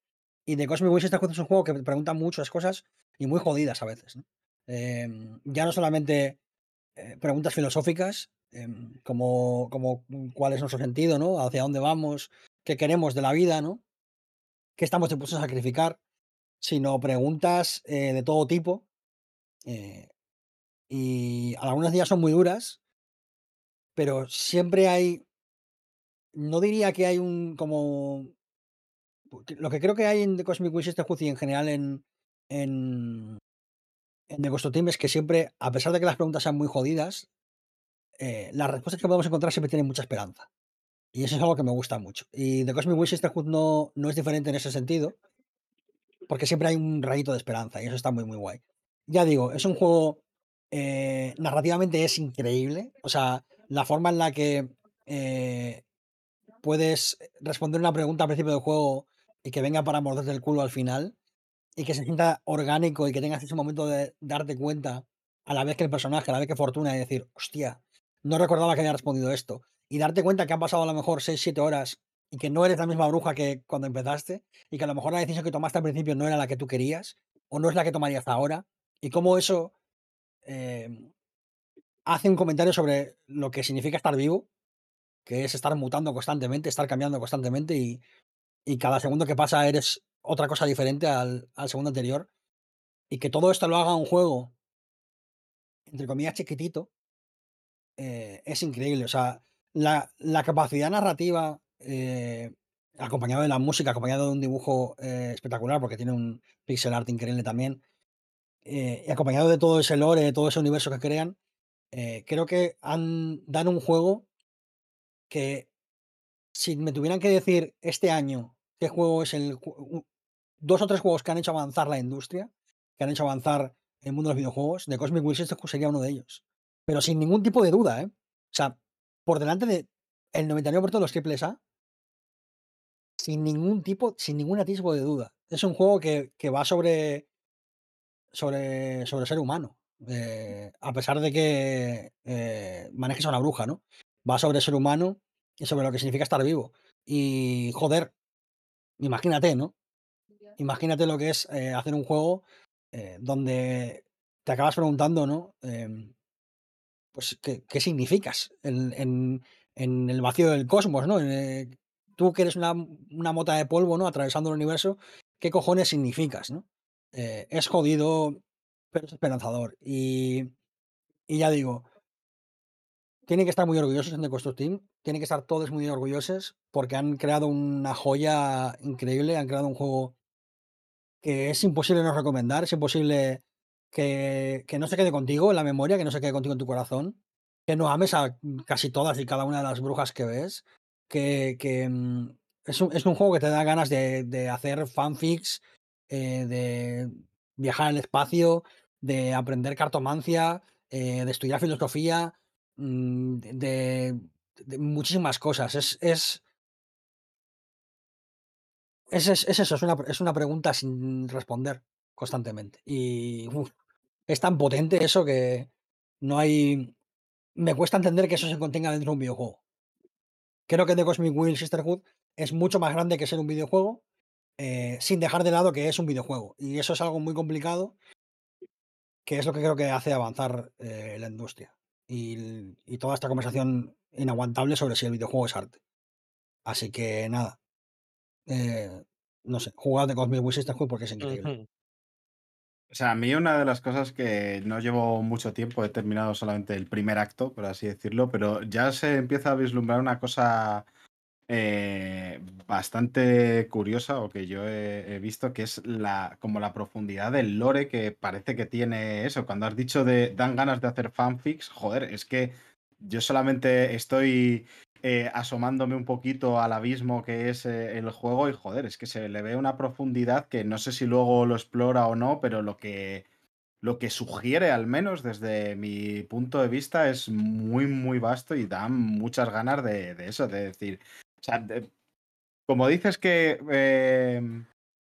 Y The Cosmic Will Sisterhood es un juego que pregunta muchas cosas y muy jodidas a veces. Em, ya no solamente eh, preguntas filosóficas, em, como, como mm, cuál es nuestro sentido, ¿no? Hacia dónde vamos, qué queremos de la vida, ¿no? ¿Qué estamos dispuestos a sacrificar? Sino preguntas eh, de todo tipo. eh, y algunas de ellas son muy duras, pero siempre hay. No diría que hay un como. porque Lo que creo que hay en The Cosmic Will Sisterhood y en general en. en en The Ghost of Team es que siempre, a pesar de que las preguntas sean muy jodidas, eh, las respuestas que podemos encontrar siempre tienen mucha esperanza. Y eso es algo que me gusta mucho. Y The Cosmic Will Sisterhood no, no es diferente en ese sentido, porque siempre hay un rayito de esperanza y eso está muy, muy guay. Ya digo, es un juego eh, narrativamente es increíble. O sea, la forma en la que eh, puedes responder una pregunta al principio del juego y que venga para morderte el culo al final y que se sienta orgánico y que tengas ese momento de darte cuenta a la vez que el personaje, a la vez que Fortuna y decir, hostia, no recordaba que había respondido esto. Y darte cuenta que han pasado a lo mejor 6-7 horas y que no eres la misma bruja que cuando empezaste y que a lo mejor la decisión que tomaste al principio no era la que tú querías o no es la que tomarías ahora y cómo eso eh, hace un comentario sobre lo que significa estar vivo, que es estar mutando constantemente, estar cambiando constantemente y, cada segundo que pasa eres otra cosa diferente al, al segundo anterior y que todo esto lo haga un juego entre comillas chiquitito eh, es increíble. O sea, la, la capacidad narrativa, eh, acompañado de la música, acompañado de un dibujo eh, espectacular, porque tiene un pixel art increíble también, eh, y acompañado de todo ese lore, de todo ese universo que crean, eh, creo que han, dan un juego que, si me tuvieran que decir este año qué juego es el. Dos o tres juegos que han hecho avanzar la industria, que han hecho avanzar el mundo de los videojuegos, de Cosmic Will Sisterhood sería uno de ellos. Pero sin ningún tipo de duda, ¿eh? O sea, por delante de el 99% de los triples A, sin ningún tipo, sin ningún atisbo de duda. Es un juego que, que va sobre, sobre, sobre ser humano. eh, a pesar de que eh, manejes a una bruja, ¿no? Va sobre ser humano y sobre lo que significa estar vivo. Y joder, imagínate, ¿no? Imagínate lo que es eh, hacer un juego donde te acabas preguntando, ¿no? Em, pues, ¿qué, qué significas en, en- en el vacío del cosmos, ¿no? Tú que eres una, una mota de polvo, ¿no? Atravesando el universo, ¿qué cojones significas, ¿no? Eh, es jodido, pero es esperanzador. Y, y ya digo, tienen que estar muy orgullosos en The Team, tienen que estar todos muy orgullosos porque han creado una joya increíble, han creado un juego que es imposible no recomendar, es imposible que, que no se quede contigo en la memoria, que no se quede contigo en tu corazón, que no ames a casi todas y cada una de las brujas que ves, que, que, mm, es, un, es un juego que te da ganas de, de hacer fanfics, eh, de viajar al espacio, de aprender cartomancia, eh, de estudiar filosofía, mm, de, muchísimas cosas. Es, es, es, es- es eso, es una, es una pregunta sin responder constantemente. Y es tan potente eso que no hay... Me cuesta entender que eso se contenga dentro de un videojuego. Creo que The Cosmic Wheel Sisterhood es mucho más grande que ser un videojuego, eh, sin dejar de lado que es un videojuego. Y eso es algo muy complicado, que es lo que creo que hace avanzar eh, la industria. Y, toda esta conversación inaguantable sobre si el videojuego es arte. Así que nada. eh, no sé, jugad The Cosmic Sisterhood porque es increíble. Ujú. O sea, a mí una de las cosas que no llevo mucho tiempo, he terminado solamente el primer acto, por así decirlo, pero ya se empieza a vislumbrar una cosa eh, bastante curiosa o que yo he, visto, que es la, como la profundidad del lore que parece que tiene eso. Cuando has dicho de dan ganas de hacer fanfics, joder, es que yo solamente estoy eh, asomándome un poquito al abismo que es eh, el juego y joder, es que se le ve una profundidad que no sé si luego lo explora o no, pero lo que lo que sugiere, al menos desde mi punto de vista, es muy, muy vasto y da muchas ganas de eso, de decir. O sea, de- como dices que. eh,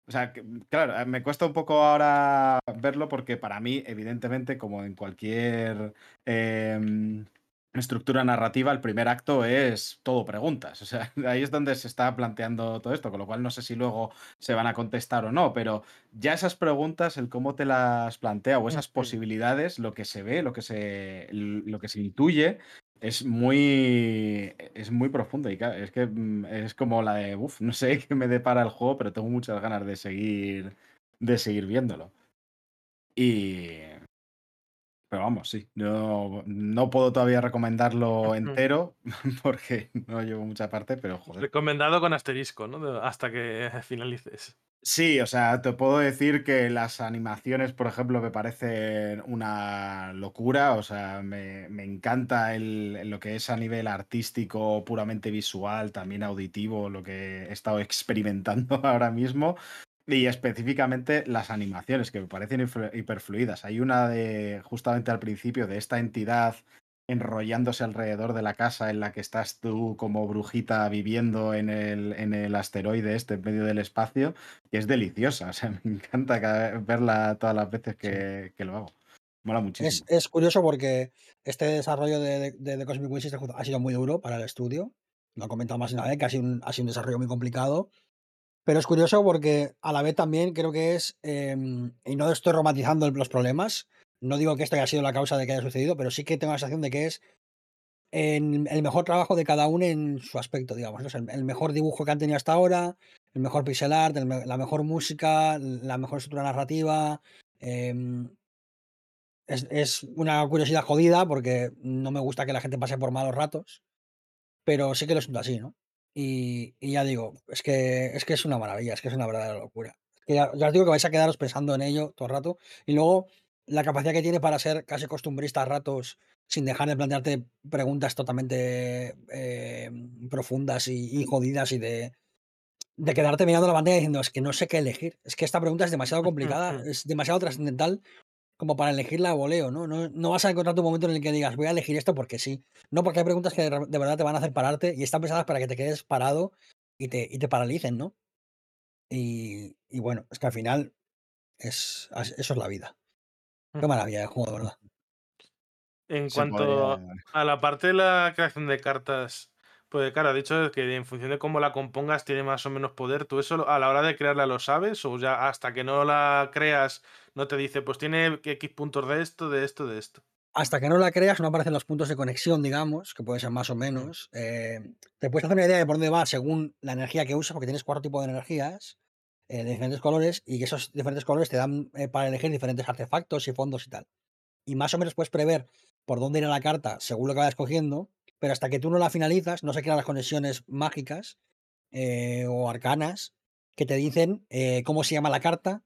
o sea, que, claro, me cuesta un poco ahora verlo porque para mí, evidentemente, como en cualquier em, estructura narrativa, el primer acto es todo preguntas. O sea, ahí es donde se está planteando todo esto, con lo cual no sé si luego se van a contestar o no, pero ya esas preguntas, el cómo te las plantea o esas posibilidades, lo que se ve, lo que se, lo que se intuye, es muy, es muy profundo y es que mm, es como la de, uff, no sé qué me depara el juego, pero tengo muchas ganas de seguir, de seguir viéndolo. Y, pero vamos, sí, no, no puedo todavía recomendarlo entero porque no llevo mucha parte, pero joder. Recomendado con asterisco, ¿no? Hasta que finalices. Sí, o sea, te puedo decir que las animaciones, por ejemplo, me parecen una locura. O sea, me, me encanta el, lo que es a nivel artístico, puramente visual, también auditivo, lo que he estado experimentando ahora mismo. Y específicamente las animaciones, que me parecen hiper- hiperfluidas. Hay una de, justamente al principio, de esta entidad enrollándose alrededor de la casa en la que estás tú como brujita viviendo en el, en el asteroide este, en medio del espacio que es deliciosa. O sea, me encanta verla todas las veces que, que lo hago. Mola Es, muchísimo. es curioso porque este desarrollo de, de, Cosmic Sisterhood ha sido muy duro para el estudio. Lo he comentado más de una vez, que ha sido un, ha sido un desarrollo muy complicado. Pero es curioso porque a la vez también creo que es, em, y no estoy romantizando los problemas, no digo que esto haya sido la causa de que haya sucedido, pero sí que tengo la sensación de que es el mejor trabajo de cada uno en su aspecto, digamos. el, mejor dibujo que han tenido hasta ahora, el mejor pixel art, me- la mejor música, la mejor estructura narrativa. em, es una curiosidad jodida porque no me gusta que la gente pase por malos ratos, pero sí que lo siento así, ¿no? Y, y ya digo, es que, es que es una maravilla, es que es una verdadera locura. Es que ya, ya os digo que vais a quedaros pensando en ello todo el rato. Y luego la capacidad que tiene para ser casi costumbrista a ratos sin dejar de plantearte preguntas totalmente eh, profundas y, y jodidas y de, de quedarte mirando la pantalla diciendo, es que no sé qué elegir. Es que esta pregunta es demasiado complicada, es demasiado trascendental como para elegirla a voleo, ¿no? ¿no? No vas a encontrar tu momento en el que digas, voy a elegir esto porque sí. No, porque hay preguntas que de, de verdad te van a hacer pararte y están pensadas para que te quedes parado y te, y te paralicen, ¿no? Y, y bueno, es que al final es, eso es la vida. Qué maravilla de juego, de verdad. En Se cuanto a la parte de la creación de cartas, pues claro, ha dicho que en función de cómo la compongas tiene más o menos poder. ¿Tú eso a la hora de crearla lo sabes? ¿O ya hasta que no la creas no te dice, pues tiene X puntos de esto, de esto, de esto. Hasta que no la creas, no aparecen los puntos de conexión, digamos, que pueden ser más o menos. eh, te puedes hacer una idea de por dónde va según la energía que usas, porque tienes cuatro tipos de energías eh, de diferentes colores y esos diferentes colores te dan eh, para elegir diferentes artefactos y fondos y tal. Y más o menos puedes prever por dónde irá la carta según lo que vayas cogiendo, pero hasta que tú no la finalizas, no se crean las conexiones mágicas eh, o arcanas que te dicen cómo se llama la carta,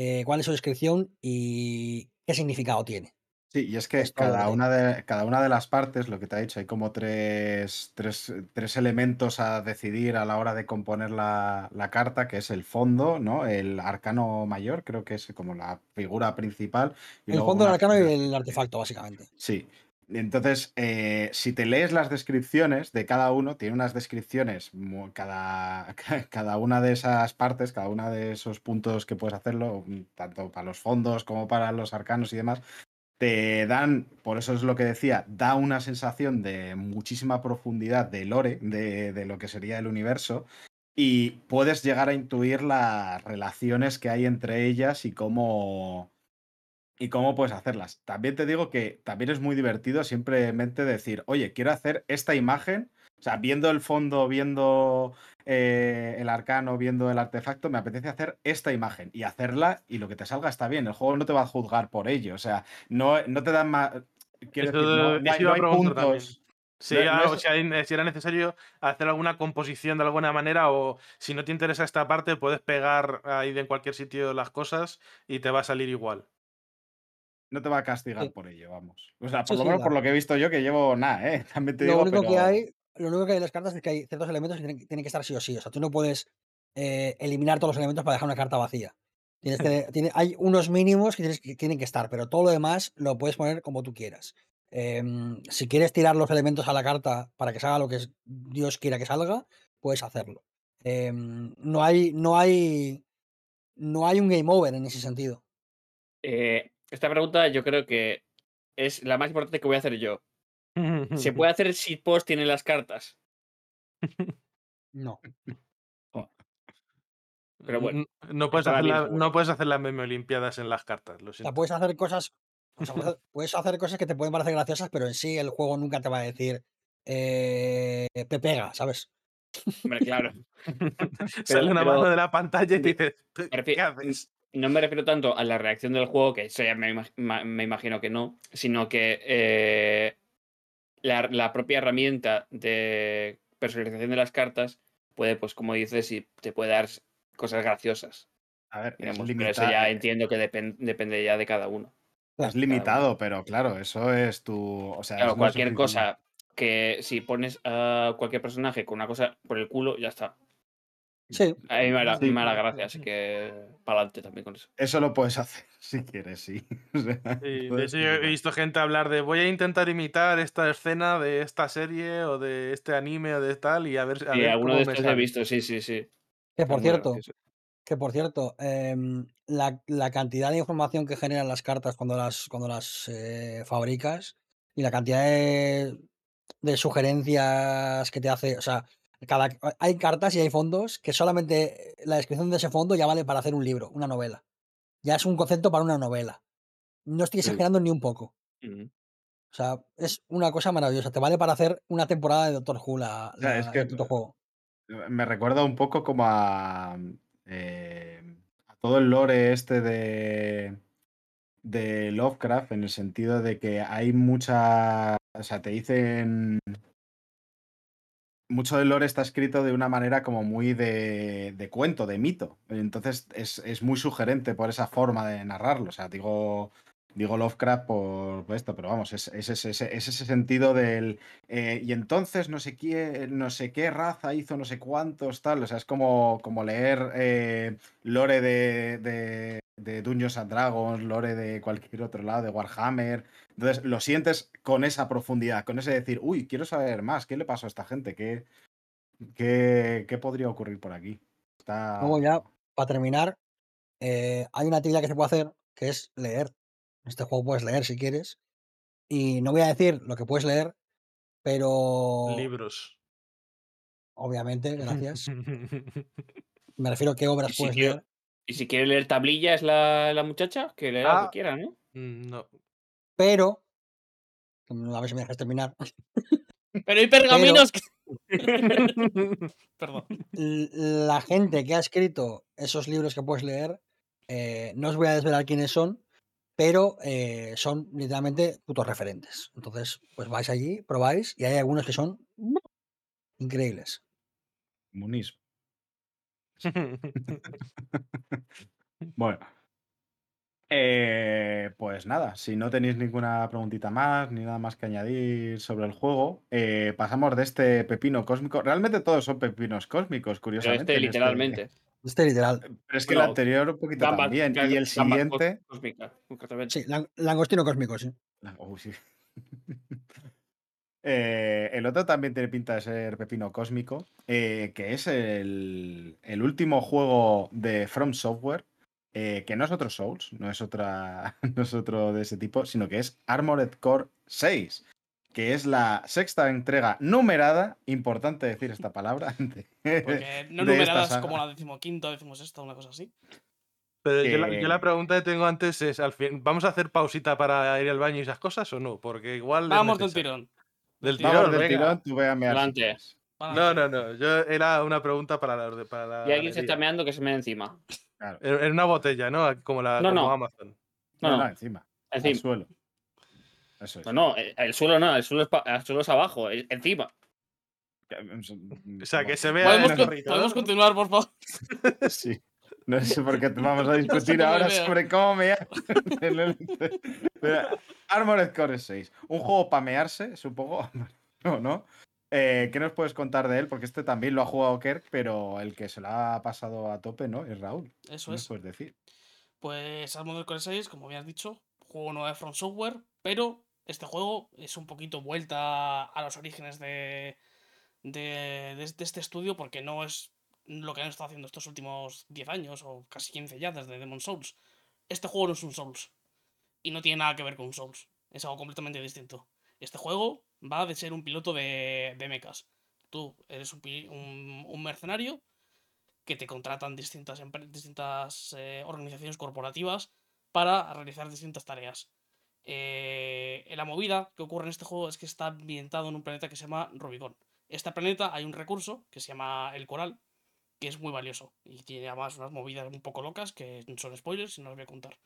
eh, cuál es su descripción y qué significado tiene. Sí, y es que Es cada una, de, cada una de las partes, lo que te ha dicho, hay como tres, tres, tres elementos a decidir a la hora de componer la, la carta, que es el fondo, ¿no? El arcano mayor, creo que es como la figura principal. y El fondo del una arcano y el artefacto, básicamente. Sí. Entonces, eh, si te lees las descripciones de cada uno, tiene unas descripciones, cada, cada una de esas partes, cada uno de esos puntos que puedes hacerlo, mm, tanto para los fondos como para los arcanos y demás, te dan, por eso es lo que decía, da una sensación de muchísima profundidad de lore, de, de lo que sería el universo, y puedes llegar a intuir las relaciones que hay entre ellas y cómo, y cómo puedes hacerlas. También te digo que también es muy divertido simplemente decir, oye, quiero hacer esta imagen, o sea, viendo el fondo, viendo eh, el arcano, viendo el artefacto, me apetece hacer esta imagen y hacerla y lo que te salga está bien. El juego no te va a juzgar por ello, o sea, no, no te dan más... Quiero Eso decir, no, no hay, no hay puntos. Si, No- no es- si era necesario hacer alguna composición de alguna manera o si no te interesa esta parte puedes pegar ahí de en cualquier sitio las cosas y te va a salir igual. No te va a castigar Sí. por ello, vamos. O sea, por lo menos por lo que he visto yo, que llevo nada, ¿eh? También te Lo digo, único que hay, lo único que hay en las cartas es que hay ciertos elementos que tienen, tienen que estar sí o sí. O sea, tú no puedes eh, eliminar todos los elementos para dejar una carta vacía. Tienes que, tiene, hay unos mínimos que, tienes que tienen que estar, pero todo lo demás lo puedes poner como tú quieras. Em, si quieres tirar los elementos a la carta para que salga lo que Dios quiera que salga, puedes hacerlo. Em, no hay, no hay, no hay un game over en ese sentido. Eh, esta pregunta yo creo que es la más importante que voy a hacer yo. ¿Se puede hacer shitpost tiene las cartas? No. Pero bueno, no puedes, hacer la- no puedes hacer las meme olimpiadas en las cartas, lo O sea, siento. puedes hacer cosas. o sea, puedes- puedes hacer cosas que te pueden parecer graciosas, pero en sí el juego nunca te va a decir. Eh, te pega, ¿sabes? hombre, claro. Sale una pero- mano de la pantalla y dices, "¿Tú me refi- ¿qué haces? No me refiero tanto a la reacción del juego, que eso ya me, imag- me imagino que no, sino que eh, la, la propia herramienta de personalización de las cartas puede, pues como dices, y te puede dar cosas graciosas. A ver, es pero eso ya entiendo que depen- depende ya de cada uno. Es limitado, pero claro, eso es tu. O sea, Claro, cualquier cosa que si pones a cualquier personaje con una cosa por el culo, ya está. Sí. A mí me hará, Sí. gracia, así que para adelante también con eso. Eso lo puedes hacer si quieres, sí. O sea, Sí, de hecho, yo he visto gente hablar de voy a intentar imitar esta escena de esta serie o de este anime o de tal y a ver, a Sí, ver alguno cómo de estos he sale". visto, sí, sí, sí. Que por cierto, que por cierto, em, la, la cantidad de información que generan las cartas cuando las, cuando las eh, fabricas y la cantidad de, de sugerencias que te hace, o sea, cada, hay cartas y hay fondos que solamente la descripción de ese fondo ya vale para hacer un libro, una novela. Ya es un concepto para una novela. No estoy Sí. exagerando ni un poco. O sea, es una cosa maravillosa. Te vale para hacer una temporada de Doctor Who la, O sea, es que- el juego. Me recuerda un poco como a. eh, a todo el lore este de. de Lovecraft, en el sentido de que hay mucha. O sea, te dicen. Mucho del lore está escrito de una manera como muy de, de cuento, de mito. Entonces es, es muy sugerente por esa forma de narrarlo. O sea, digo, digo Lovecraft por, esto, pero vamos, es ese sentido del eh, y entonces no sé qué, no sé qué raza hizo no sé cuántos, tal. O sea, es como, como leer eh, lore de, de, de Dungeons and Dragons, lore de cualquier otro lado, de Warhammer. Entonces lo sientes con esa profundidad, con ese decir, uy, quiero saber más, ¿qué le pasó a esta gente? ¿Qué, qué, qué podría ocurrir por aquí? Está... Luego ya, para terminar, eh, hay una actividad que se puede hacer que es leer. En este juego puedes leer si quieres. Y no voy a decir lo que puedes leer, pero Libros. obviamente, gracias. Me refiero a qué obras Y puedes leer. Y si quiere leer tablillas la, la muchacha, que lea lo Ah. que quiera, ¿no? Mm, No. Pero, a ver si me dejas terminar. Pero hay pergaminos que. Perdón. La gente que ha escrito esos libros que puedes leer, eh, no os voy a desvelar quiénes son, pero eh, son literalmente putos referentes. Entonces, pues vais allí, probáis, y hay algunos que son increíbles. Munismo. Bueno. Eh, pues nada, si no tenéis ninguna preguntita más, ni nada más que añadir sobre el juego, eh, pasamos de este pepino cósmico. Realmente todos son pepinos cósmicos, Pero curiosamente. este en literalmente. Este literal. Pero es que el anterior un poquito Gambas- también. Y el siguiente. concretamente. Sí, lang- langostino cósmico, sí. Uy, sí. Eh, el otro también tiene pinta de ser Pepino Cósmico, eh, que es el, el último juego de From Software, eh, que no es otro Souls, no es, otra, no es otro de ese tipo, sino que es Armored Core 6, que es la sexta entrega numerada, importante decir esta palabra, de- Porque no numeradas como la decimoquinta, decimosexta, una cosa así. Pero yo, la, yo la pregunta que tengo antes es, al fin, ¿vamos a hacer pausita para ir al baño y esas cosas o no? Porque igual... Vamos del tirón. Del Vamos tirón, Vamos del tirón, tú véame Adelante. No, no, no. Yo era una pregunta para la... Para la Y alguien se está meando que se me encima. Claro. En, una botella, ¿no? Como, la, No, como no. Amazon. No, No, no, no. encima. Al Encima. suelo. Eso es. No, no, el, el suelo no, el suelo es, pa- el suelo es abajo, encima. O sea, que se vea ¿Podemos, en con- podemos ¿no? continuar, por favor? Sí. No sé por qué vamos a discutir ahora sobre cómo mear. Pero, Armored Core 6. Un juego para mearse, supongo. No, ¿no? Eh, ¿Qué nos puedes contar de él? Porque este también lo ha jugado Kirk, pero el que se lo ha pasado a tope, ¿no? Es Raúl. Eso ¿Qué nos es. puedes decir? Pues Armored Core 6, como habías dicho, juego nuevo de From Software, pero este juego es un poquito vuelta a los orígenes de, de, de este- de este estudio porque no es lo que han estado haciendo estos últimos 10 años o casi 15 ya desde Demon Souls. Este juego no es un Souls y no tiene nada que ver con un Souls, es algo completamente distinto. Este juego va de ser un piloto de, de mechas. Tú eres un, un- mercenario que te contratan distintas, distintas eh, organizaciones corporativas para realizar distintas tareas. Eh, la movida que ocurre en este juego es que está ambientado en un planeta que se llama Rubicon. Este planeta hay un recurso que se llama el coral, que es muy valioso y tiene además unas movidas un poco locas que son spoilers y no los voy a contar.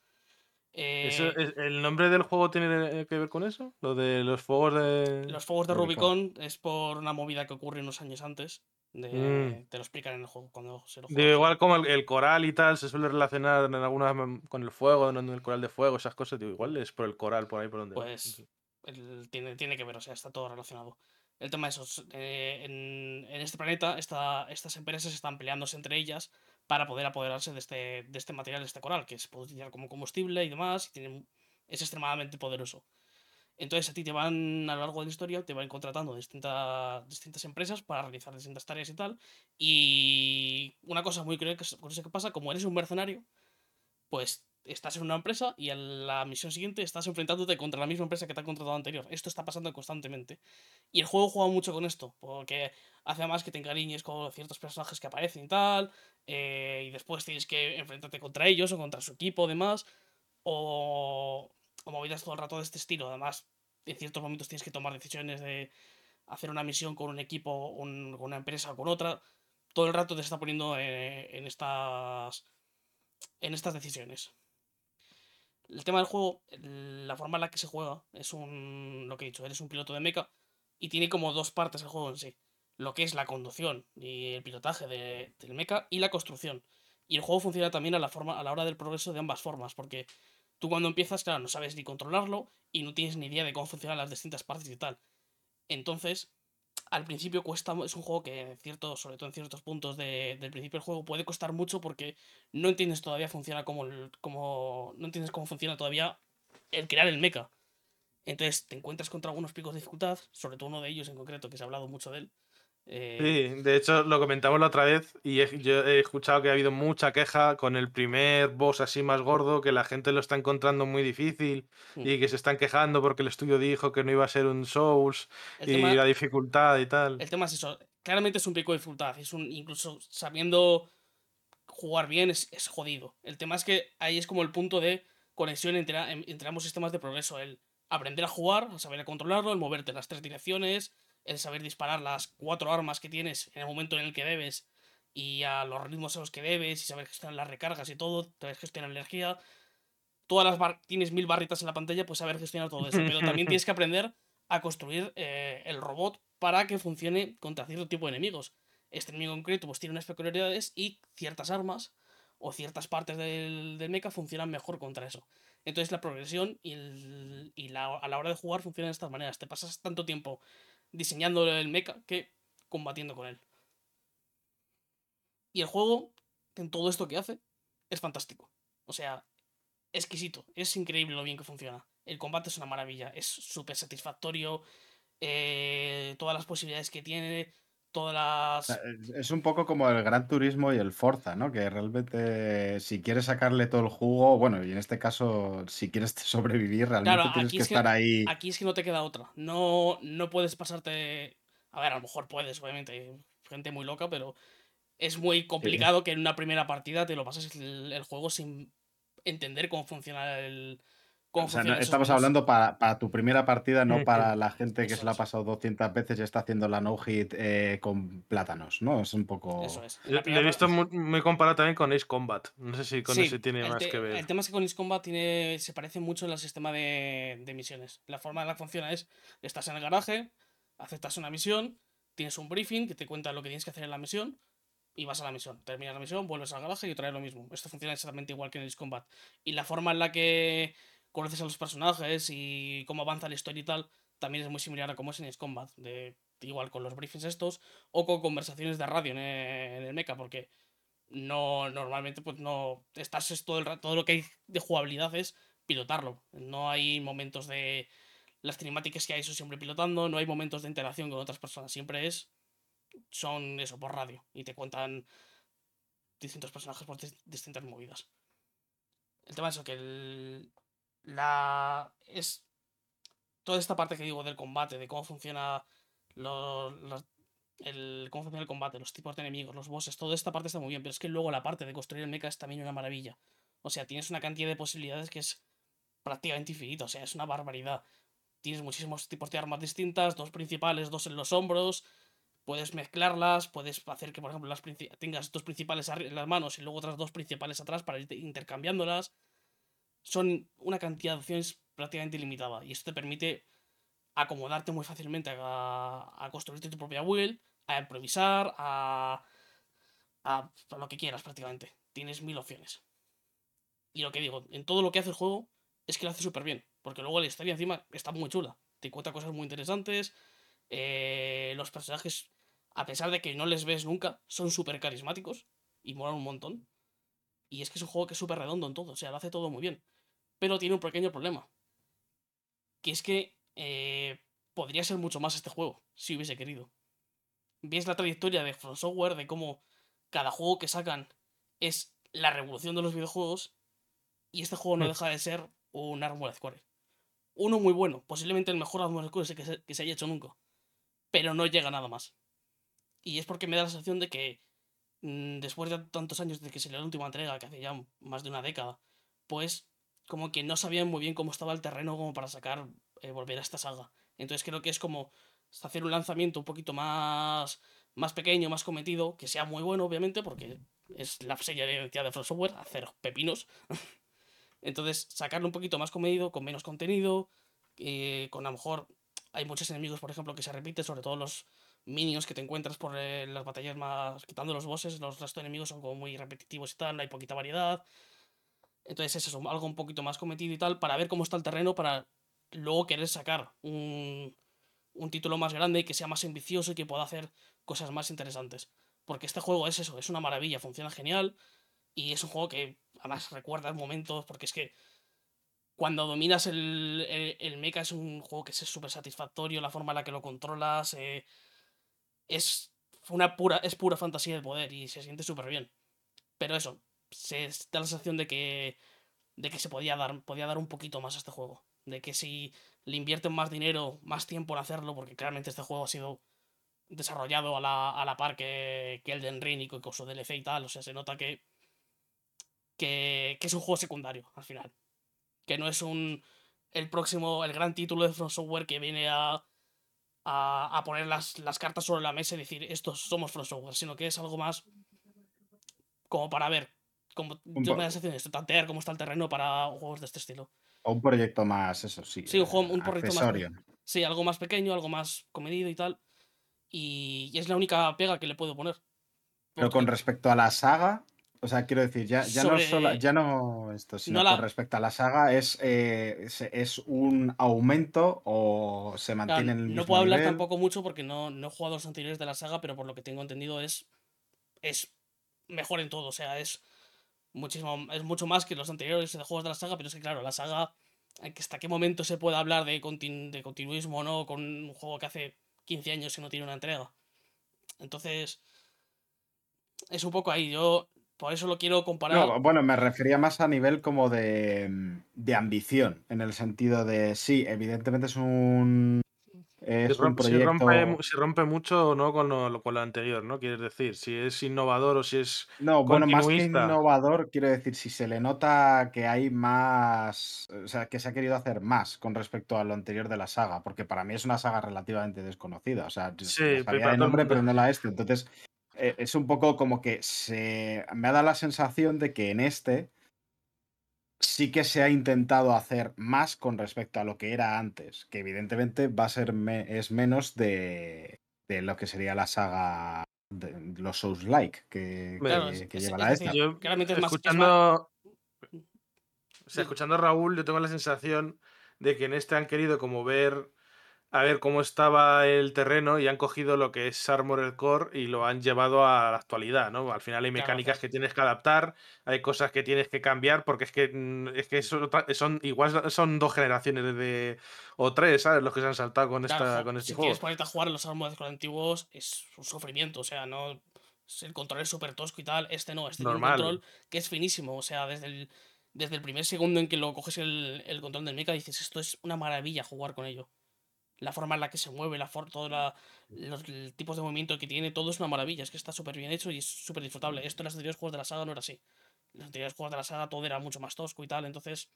Eh, Eso es- ¿El nombre del juego tiene que ver con eso? Lo de los fuegos de... los fuegos de Rubicon. Rubicon es por una movida que ocurre unos años antes. De, Mm. Te lo explican en el juego cuando se lo Digo, juegas. igual como el, el coral y tal se suele relacionar en algunas con el fuego, en el coral de fuego, esas cosas. Digo, igual es por el coral, por ahí por donde. Pues el- tiene, tiene que ver, o sea, está todo relacionado. El tema es, os- eh, en, en este planeta, esta- estas empresas están peleándose entre ellas para poder apoderarse de este, de este material, de este coral, que se puede utilizar como combustible y demás, y tiene, es extremadamente poderoso. Entonces a ti te van, a lo largo de la historia, te van contratando distintas, distintas empresas para realizar distintas tareas y tal. Y una cosa muy curiosa que pasa, como eres un mercenario, pues estás en una empresa y en la misión siguiente estás enfrentándote contra la misma empresa que te ha contratado anterior. Esto está pasando constantemente. Y el juego juega mucho con esto, porque hace más que te encariñes con ciertos personajes que aparecen y tal, eh, y después tienes que enfrentarte contra ellos o contra su equipo, demás, o, o movidas todo el rato de este estilo. Además, en ciertos momentos tienes que tomar decisiones de hacer una misión con un equipo, con una empresa o con otra. Todo el rato te está poniendo eh, en estas en estas decisiones. El tema del juego, la forma en la que se juega, es un. Lo que he dicho, eres un piloto de mecha y tiene como dos partes el juego en sí. Lo que es la conducción y el pilotaje de- del mecha y la construcción. Y el juego funciona también a la, forma, a la hora del progreso de ambas formas, porque tú cuando empiezas, claro, no sabes ni controlarlo y no tienes ni idea de cómo funcionan las distintas partes y tal. Entonces, al principio cuesta, es un juego que en ciertos, sobre todo en ciertos puntos de- del principio del juego puede costar mucho porque no entiendes todavía funciona como, como no entiendes cómo funciona todavía el crear el mecha. Entonces te encuentras contra algunos picos de dificultad, sobre todo uno de ellos en concreto que se ha hablado mucho de él. Eh, Sí, de hecho lo comentamos la otra vez y he- yo he escuchado que ha habido mucha queja con el primer boss así más gordo, que la gente lo está encontrando muy difícil Mm. y que se están quejando porque el estudio dijo que no iba a ser un Souls el, y tema, la dificultad y tal. el tema es eso. Claramente es un pico de dificultad. Es un, incluso sabiendo jugar bien es, es jodido. El tema es que ahí es como el punto de conexión entre, entre ambos sistemas de progreso. El aprender a jugar, a saber a controlarlo, el moverte en las tres direcciones, el saber disparar las cuatro armas que tienes en el momento en el que debes y a los ritmos a los que debes y saber gestionar las recargas y todo, saber gestionar la energía. Todas las bar- tienes mil barritas en la pantalla, pues saber gestionar todo eso. Pero también tienes que aprender a construir eh, el robot para que funcione contra cierto tipo de enemigos. Este enemigo en concreto pues tiene unas peculiaridades y ciertas armas o ciertas partes del, del mecha funcionan mejor contra eso. Entonces la progresión y, el- y la, a la hora de jugar funcionan de estas maneras. Te pasas tanto tiempo diseñando el mecha que combatiendo con él. Y el juego, en todo esto que hace, es fantástico. O sea, exquisito. Es increíble lo bien que funciona. El combate es una maravilla. Es súper satisfactorio. eh, todas las posibilidades que tiene. Todas las. es- un poco como el Gran Turismo y el Forza, ¿no? Que realmente si quieres sacarle todo el jugo, bueno, y en este caso, si quieres sobrevivir, realmente Claro, tienes que es que- estar ahí. Aquí es que no te queda otra. No, no puedes pasarte. A ver, a lo mejor puedes, obviamente. Hay gente muy loca, pero es muy complicado que en una primera partida te lo pases el, el juego sin entender cómo funciona el. Cómo O sea, no- funcionan esos estamos hablando para, para tu primera partida, no Ujú. para la gente que Eso se la ha pasado 200 veces y está haciendo la no-hit eh, con plátanos, ¿no? Es un poco... Eso es. Lo he visto muy, muy comparado también con Ace Combat. No sé si con Sí, ese tiene el más te- que ver. El tema es que con Ace Combat tiene, se parece mucho al sistema de, de misiones. La forma en la que funciona es, estás en el garaje, aceptas una misión, tienes un briefing que te cuenta lo que tienes que hacer en la misión y vas a la misión. Terminas la misión, vuelves al garaje y otra vez lo mismo. Esto funciona exactamente igual que en Ace Combat. Y la forma en la que conoces a los personajes y cómo avanza la historia y tal, también es muy similar a cómo es en Ace Combat. Igual con los briefings estos o con conversaciones de radio en el, mecha, porque no normalmente pues no estás es todo el rato todo lo que hay de jugabilidad es pilotarlo no hay momentos de las cinemáticas que hay eso siempre pilotando no hay momentos de interacción con otras personas siempre es son eso por radio y te cuentan distintos personajes por dis- distintas movidas el tema es eso que el, la es toda esta parte que digo del combate de cómo funciona lo- el, cómo funciona el combate, los tipos de enemigos, los bosses, toda esta parte está muy bien, pero es que luego la parte de construir el mecha es también una maravilla. O sea, tienes una cantidad de posibilidades que es prácticamente infinita, o sea, es una barbaridad. Tienes muchísimos tipos de armas distintas, dos principales, dos en los hombros, puedes mezclarlas, puedes hacer que, por ejemplo, las tengas dos principales en las manos y luego otras dos principales atrás para ir intercambiándolas. Son una cantidad de opciones prácticamente ilimitada y esto te permite acomodarte muy fácilmente a, a construirte tu propia build, a improvisar, a, a, a lo que quieras prácticamente. Tienes mil opciones. Y lo que digo, en todo lo que hace el juego es que lo hace súper bien, porque luego la historia encima está muy chula. Te cuenta cosas muy interesantes. eh, los personajes, a pesar de que no les ves nunca, son súper carismáticos y molan un montón. Y es que es un juego que es súper redondo en todo, o sea, lo hace todo muy bien. Pero tiene un pequeño problema. Que es que eh, podría ser mucho más este juego, si hubiese querido. Ves la trayectoria de From Software, de cómo cada juego que sacan es la revolución de los videojuegos, y este juego no Hmm. deja de ser un Armored Core. Uno muy bueno, posiblemente el mejor Armored Core que se, que se haya hecho nunca, pero no llega nada más. Y es porque me da la sensación de que mm, después de tantos años de que salió la última entrega, que hace ya más de una década, pues como que no sabían muy bien cómo estaba el terreno como para sacar, eh, volver a esta saga. Entonces creo que es como hacer un lanzamiento un poquito más, más pequeño, más cometido, que sea muy bueno, obviamente, porque es la sella de identidad de From Software, hacer pepinos. Entonces, sacarlo un poquito más comedido, con menos contenido, eh, con a lo mejor hay muchos enemigos, por ejemplo, que se repiten, sobre todo los minions que te encuentras por eh, las batallas más. quitando los bosses, los restos de enemigos son como muy repetitivos y tal, hay poquita variedad. Entonces, es eso, algo un poquito más cometido y tal, para ver cómo está el terreno, para luego querer sacar un, un título más grande y que sea más ambicioso y que pueda hacer cosas más interesantes. Porque este juego es eso, es una maravilla, funciona genial y es un juego que además recuerda momentos, porque es que cuando dominas el, el, el mecha es un juego que es súper satisfactorio, la forma en la que lo controlas eh, es una pura, es pura fantasía de poder y se siente súper bien. Pero eso, se da la sensación de que, de que se podía dar, podía dar un poquito más a este juego. De que si le invierten más dinero, más tiempo en hacerlo, porque claramente este juego ha sido desarrollado a la, a la par que, que Elden Ring y con su DLC y tal, o sea, se nota que que, que es un juego secundario al final. Que no es un el próximo, el gran título de From Software que viene a, a, a poner las, las cartas sobre la mesa y decir, estos somos From Software, sino que es algo más como para ver, como yo me da sensación de tantear cómo está el terreno para juegos de este estilo. O un proyecto más, eso sí. Sí, un, juego, eh, un proyecto más. accesorio. Sí, algo más pequeño, algo más comedido y tal. Y, y es la única pega que le puedo poner. Pero con respecto a la saga, o sea, quiero decir, ya, ya no solo, ya no esto, sino la- con respecto a la saga, es, eh, es, es un aumento o se Claro, mantiene en el no mismo puedo hablar tampoco mucho porque no, no he jugado los anteriores de la saga, pero por lo que tengo entendido es, es mejor en todo. O sea, es muchísimo, es mucho más que los anteriores juegos de la saga, pero es que claro, la saga, eh, que hasta qué momento se puede hablar de, continu- de continuismo o no con un juego que hace 15 años y no tiene una entrega. Entonces, es un poco ahí. Yo por eso lo quiero comparar. No, bueno, me refería más a nivel como de, mm, de ambición, en el sentido de, sí, evidentemente es un, Si un rompe, si proyecto... rompe mu- si rompe mucho o no con lo, con lo anterior, ¿no? Quieres decir, si es innovador o si es No, bueno, más que innovador, quiero decir, si se le nota que hay más, o sea, que se ha querido hacer más con respecto a lo anterior de la saga, porque para mí es una saga relativamente desconocida, o sea, yo Sí, sabía el nombre, pero no la este, entonces eh, es un poco como que se me ha dado la sensación de que en este sí que se ha intentado hacer más con respecto a lo que era antes, que evidentemente va a ser me- es menos de, de lo que sería la saga de los Souls-like que, Claro, que- es- que es- lleva es la esta. Yo, claramente es más- es más- escuchando, o sea, Sí. escuchando a Raúl, yo tengo la sensación de que en este han querido como ver a ver cómo estaba el terreno y han cogido lo que es Armored Core y lo han llevado a la actualidad, ¿no? Al final hay mecánicas claro. que tienes que adaptar, hay cosas que tienes que cambiar, porque es que mm, es que son, son igual son dos generaciones de o tres, ¿sabes? Los que se han saltado con Claro, esta con este si juego. quieres ponerte a jugar los armas antiguos es un sufrimiento, o sea, no el control es súper tosco y tal, este no, este Normal. tiene un control que es finísimo, o sea, desde el, desde el primer segundo en que lo coges el, el control del mecha dices, esto es una maravilla jugar con ello. La forma en la que se mueve, la for todos los el tipos de movimiento que tiene, todo es una maravilla, es que está súper bien hecho y es súper disfrutable. Esto en los anteriores juegos de la saga no era así. En los anteriores juegos de la saga todo era mucho más tosco y tal, entonces...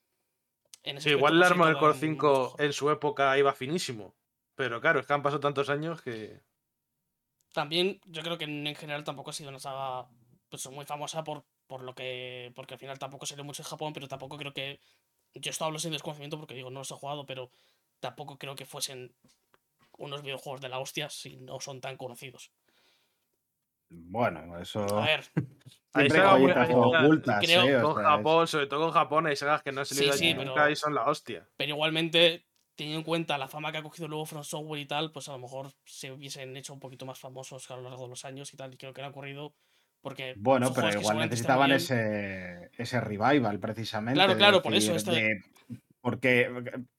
En ese Sí, igual el pues sí, Armored todo Core era mucho 5 mejor. en su época iba finísimo. Pero claro, es que han pasado tantos años que. También yo creo que en, en general tampoco ha sido una saga pues, muy famosa por, por lo que. Porque al final tampoco salió mucho en Japón, pero tampoco creo que. Yo esto hablo sin desconocimiento porque digo, no los he jugado, pero tampoco creo que fuesen unos videojuegos de la hostia si no son tan conocidos. Bueno, eso A ver, Hay sagas ocultas, creo- ¿eh? Con es- Japón, sobre todo con Japón, hay sagas que no han salido Sí, sí, nunca pero- y son la hostia. pero igualmente, teniendo en cuenta la fama que ha cogido luego From Software y tal, pues a lo mejor se hubiesen hecho un poquito más famosos a lo largo de los años y tal, y creo que no ha ocurrido porque. Bueno, pero igual necesitaban bien. ese, ese revival, precisamente. Claro, de claro, por eso, decir, esto- de- porque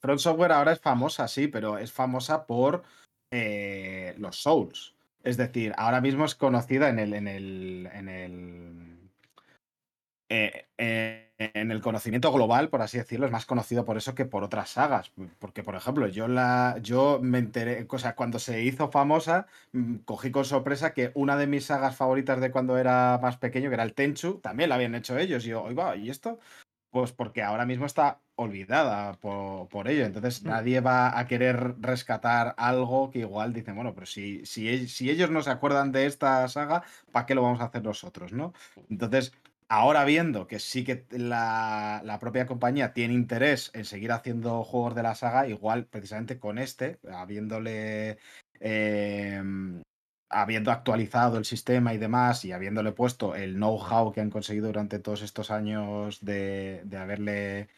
Front Software ahora es famosa, sí, pero es famosa por eh, los Souls. Es decir, ahora mismo es conocida en el. En el, en el eh, eh, en el conocimiento global, por así decirlo, es más conocido por eso que por otras sagas. Porque, por ejemplo, yo la, yo me enteré, o sea, cuando se hizo famosa, mm, cogí con sorpresa que una de mis sagas favoritas de cuando era más pequeño, que era el Tenchu, también la habían hecho ellos. Y yo, oiga, ¿y esto? Pues porque ahora mismo está olvidada por, por ello. Entonces Mm. nadie va a querer rescatar algo que igual dicen, bueno, pero si, si, ell- si ellos no se acuerdan de esta saga, ¿para qué lo vamos a hacer nosotros, no? Entonces, ahora viendo que sí que la, la propia compañía tiene interés en seguir haciendo juegos de la saga, igual precisamente con este, habiéndole em, habiendo actualizado el sistema y demás y habiéndole puesto el know-how que han conseguido durante todos estos años de, de haberle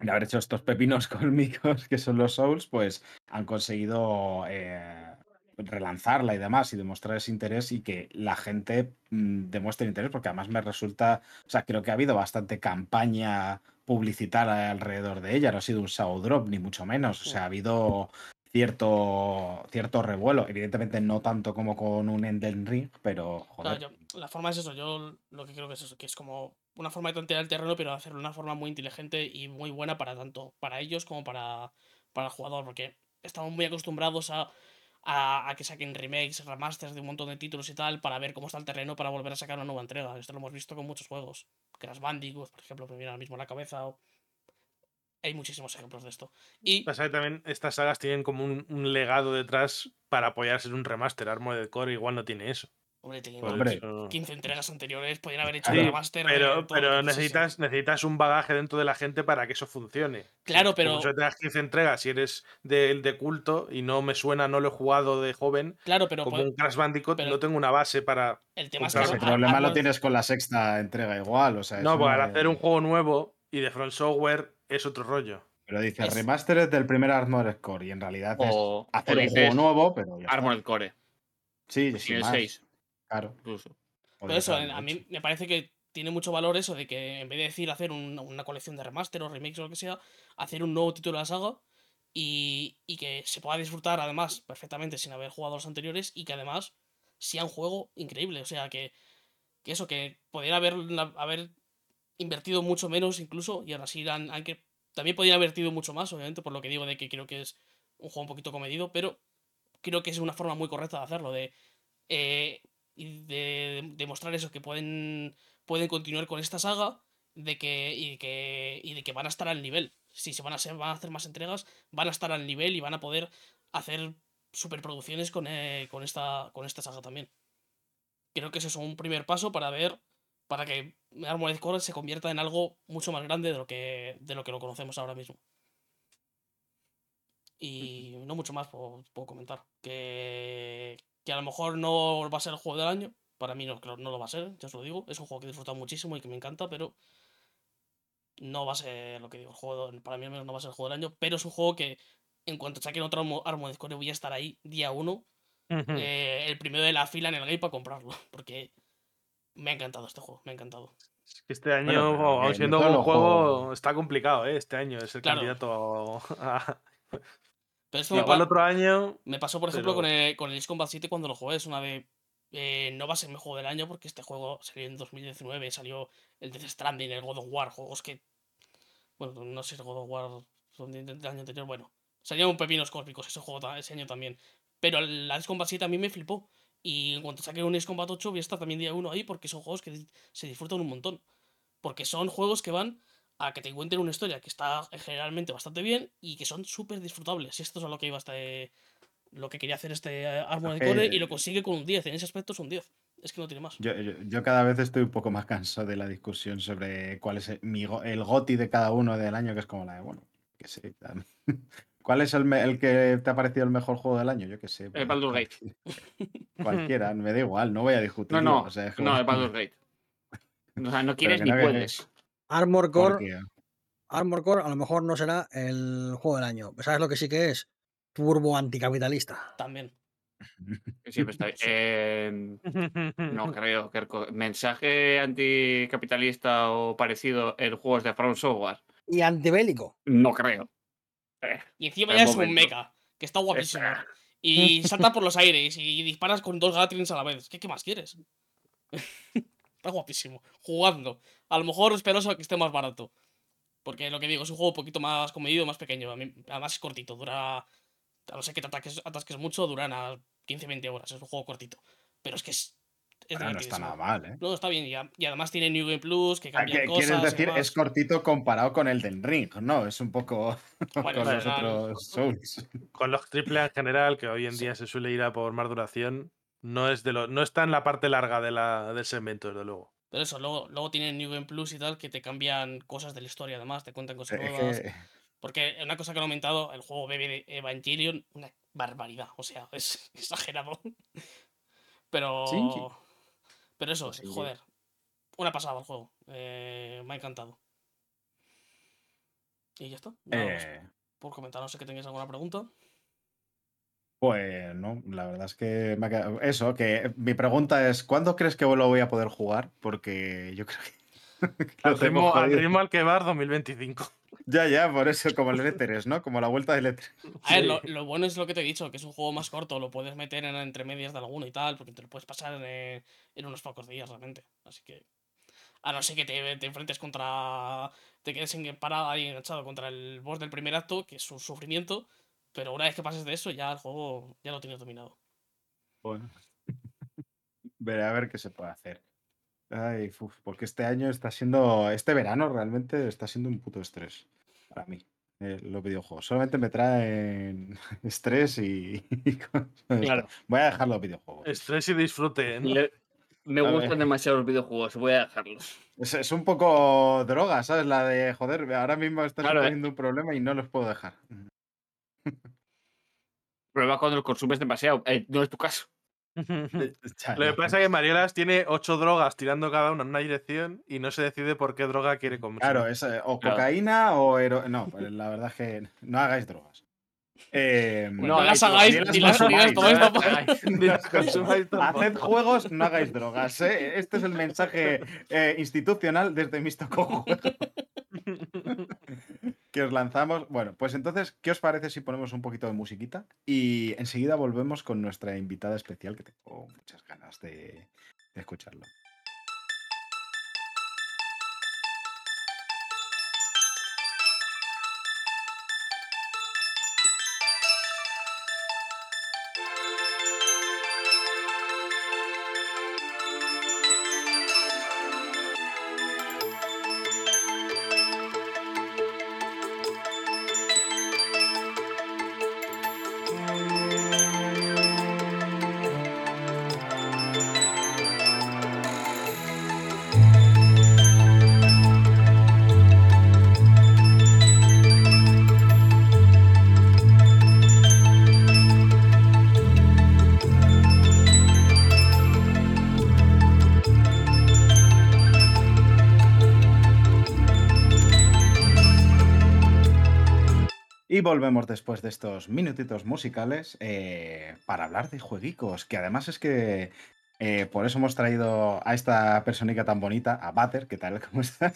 de haber hecho estos pepinos cósmicos que son los Souls, pues han conseguido eh, relanzarla y demás y demostrar ese interés y que la gente mm, demuestre interés porque además me resulta, o sea, creo que ha habido bastante campaña publicitaria alrededor de ella, no ha sido un show drop ni mucho menos, o sea, ha habido cierto, cierto revuelo. Evidentemente no tanto como con un Elden Ring, pero joder. Claro, yo- la forma es eso, yo lo que creo que es eso, que es como una forma de tantear el terreno, pero hacerlo de una forma muy inteligente y muy buena para tanto para ellos como para, para el jugador, porque estamos muy acostumbrados a, a, a que saquen remakes, remasters de un montón de títulos y tal, para ver cómo está el terreno para volver a sacar una nueva entrega. Esto lo hemos visto con muchos juegos. Crash Bandicoot, por ejemplo, me viene ahora mismo a la cabeza. o- Hay muchísimos ejemplos de esto. Y Pasa que también estas sagas tienen como un, un legado detrás para apoyarse en un remaster. Armored Core igual no tiene eso. Hombre, teniendo Hombre. 15 entregas anteriores, podrían haber hecho Sí, un remaster. Pero, pero necesitas, necesitas un bagaje dentro de la gente para que eso funcione. Claro, Como pero. solo te das 15 entregas si eres de, de culto y no me suena, no lo he jugado de joven, Claro, pero como un Crash Bandicoot, pero- no tengo una base para. el tema es que. Ar- problema lo tienes con la sexta entrega igual, o sea, No, eso pues al no- hacer un juego nuevo y de Front Software es otro rollo. Pero dice es- remaster es del primer Armored Core y en realidad es O, o hacer un juego nuevo, pero ya está. Armored Core, Sí, el más, 6, Claro. incluso. Pero eso, a mí me parece que tiene mucho valor eso de que en vez de decir hacer un- una colección de remaster o remakes o lo que sea, hacer un nuevo título de la saga y, y que se pueda disfrutar además perfectamente sin haber jugado los anteriores y que además sea un juego increíble. O sea, que, que eso, que podrían haber, haber invertido mucho menos incluso y ahora sí han, han también podrían haber invertido mucho más, obviamente, por lo que digo de que creo que es un juego un poquito comedido, pero creo que es una forma muy correcta de hacerlo, de, eh, de demostrar eso, que pueden, pueden continuar con esta saga de que, y, de que, y de que van a estar al nivel. Si se van a, hacer, van a hacer más entregas, van a estar al nivel y van a poder hacer superproducciones con, eh, con, esta, con esta saga también. Creo que eso es un primer paso para ver, para que Armored Core se convierta en algo mucho más grande de lo que, de lo, que lo conocemos ahora mismo. Y no mucho más puedo, puedo comentar. Que, que a lo mejor no va a ser el juego del año. Para mí no, no lo va a ser, ya os lo digo. Es un juego que he disfrutado muchísimo y que me encanta, pero no va a ser lo que digo. El juego, para mí al menos no va a ser el juego del año. Pero es un juego que en cuanto saquen otro Armo- Armored Core voy a estar ahí día uno. eh, el primero de la fila en el game para comprarlo. Porque me ha encantado este juego, me ha encantado. Es que este año, Bueno, que siendo un juego, está complicado, ¿eh? Este año es el Claro. candidato a. Pero esto me, Igual otro año. me pasó, por ejemplo, con el, con el Combat 7 cuando lo jugué. Es una de. eh, no va a ser mi juego del año porque este juego salió en 2019. Salió el Death Stranding, el God of War, juegos que. Bueno, no sé si el God of War del año anterior. Bueno, salieron pepinos cósmicos ese juego ese año también. Pero el Ace Combat 7 a mí me flipó. Y en cuanto saque un Ace Combat 8, voy a estar también día uno ahí porque son juegos que se disfrutan un montón. Porque son juegos que van a que te cuenten una historia que está eh, generalmente bastante bien y que son súper disfrutables. Y esto es a lo que iba este. Lo que quería hacer este eh, Armored que- Core y lo consigue con un 10. En ese aspecto es un 10. Es que no tiene más. Yo, yo- yo cada vez estoy un poco más cansado de la discusión sobre cuál es el, mi el goti de cada uno del año, que es como la de, bueno, que sé. ¿Cuál es el, el que te ha parecido el mejor juego del año? Yo qué sé. pues, Baldur's Gate. Cualquiera, me da igual, no voy a discutir. No, no, o sea, es no, el Baldur's Gate. O sea, no quieres ni no, puedes. Armor Core, Armor Core a lo mejor no será el juego del año. ¿Sabes lo que sí que es? Turbo anticapitalista. También. Siempre está eh, No creo. que el mensaje anticapitalista o parecido en juegos de From Software. Y antibélico. No creo. Eh, Y encima ya es un mecha. Que está guapísimo. Y salta por los aires y disparas con dos Gatlings a la vez. ¿Qué, qué más quieres? está guapísimo. Jugando. A lo mejor esperaos a que esté más barato. Porque lo que digo, es un juego un poquito más comedido, más pequeño. Además es cortito. Dura. A no ser que te ataques, atasques mucho, duran a 15-20 horas. Es un juego cortito. Pero es que es. Es Bueno, no está nada mal, ¿eh? No, está bien. Y, a- y además tiene New Game Plus, que Ah, cambia ¿qué cosas. ¿Quieres decir? Es cortito comparado con el del Ring, ¿no? Es un poco Bueno, con los otros Souls. Con los triple A en general, que hoy en Sí. día se suele ir a por más duración, no es de lo, no está en la parte larga de la, del segmento, desde luego. Pero eso, luego, luego tienen New Game Plus y tal, que te cambian cosas de la historia, además, te cuentan cosas Es nuevas. que- Porque una cosa que han aumentado, el juego bebe de Evangelion, una barbaridad, o sea, es exagerado. Pero. Pero eso, Shinji. joder. Una pasada el juego. eh, me ha encantado. Y ya está. nada más eh, por comentar, no sé que tengáis alguna pregunta. Pues no, la verdad es que me ha quedado- Eso, que mi pregunta es: ¿cuándo crees que lo voy a poder jugar? Porque yo creo que. Al ritmo, al ritmo al que vas 2025. Ya, ya, por eso, como el E3, ¿no? Como la vuelta del E3. A ver, Sí. lo, lo bueno es lo que te he dicho, que es un juego más corto, lo puedes meter en entre medias de alguno y tal, porque te lo puedes pasar en, en unos pocos días realmente. Así que. A no ser que te, te enfrentes contra. Te quedes en, parado ahí enganchado contra el boss del primer acto, que es un sufrimiento. Pero una vez que pases de eso, ya el juego ya lo tienes dominado. Bueno. Veré a ver qué se puede hacer. Ay, uf, porque este año está siendo. Este verano realmente está siendo un puto estrés para mí. eh, los videojuegos. Solamente me traen estrés y. y cosas de Claro. esto. Voy a dejar los videojuegos. Estrés y disfrute. ¿no? Le- me A ver. gustan demasiado los videojuegos, voy a dejarlos. Es, es un poco droga, ¿sabes? La de joder, ahora mismo está Claro, eh. suponiendo un problema y no los puedo dejar. Prueba cuando los consumes demasiado. eh, no es tu caso. Ya, Lo que pasa es que Mariolas tiene ocho drogas tirando cada una en una dirección y no se decide por qué droga quiere consumir. Claro, es eh, o Claro. cocaína o hero... No, pues la verdad es que no hagáis drogas. Eh, No las hagáis ni las consumáis. Haced juegos, no hagáis drogas. ¿eh? Este es el mensaje eh, institucional desde Misto con Juegos que os lanzamos. Bueno, pues entonces, ¿qué os parece si ponemos un poquito de musiquita? Y enseguida volvemos con nuestra invitada especial, que tengo muchas ganas de, de escucharlo. Volvemos después de estos minutitos musicales eh, para hablar de jueguicos, que además es que eh, por eso hemos traído a esta personita tan bonita, a Butter, que tal como está,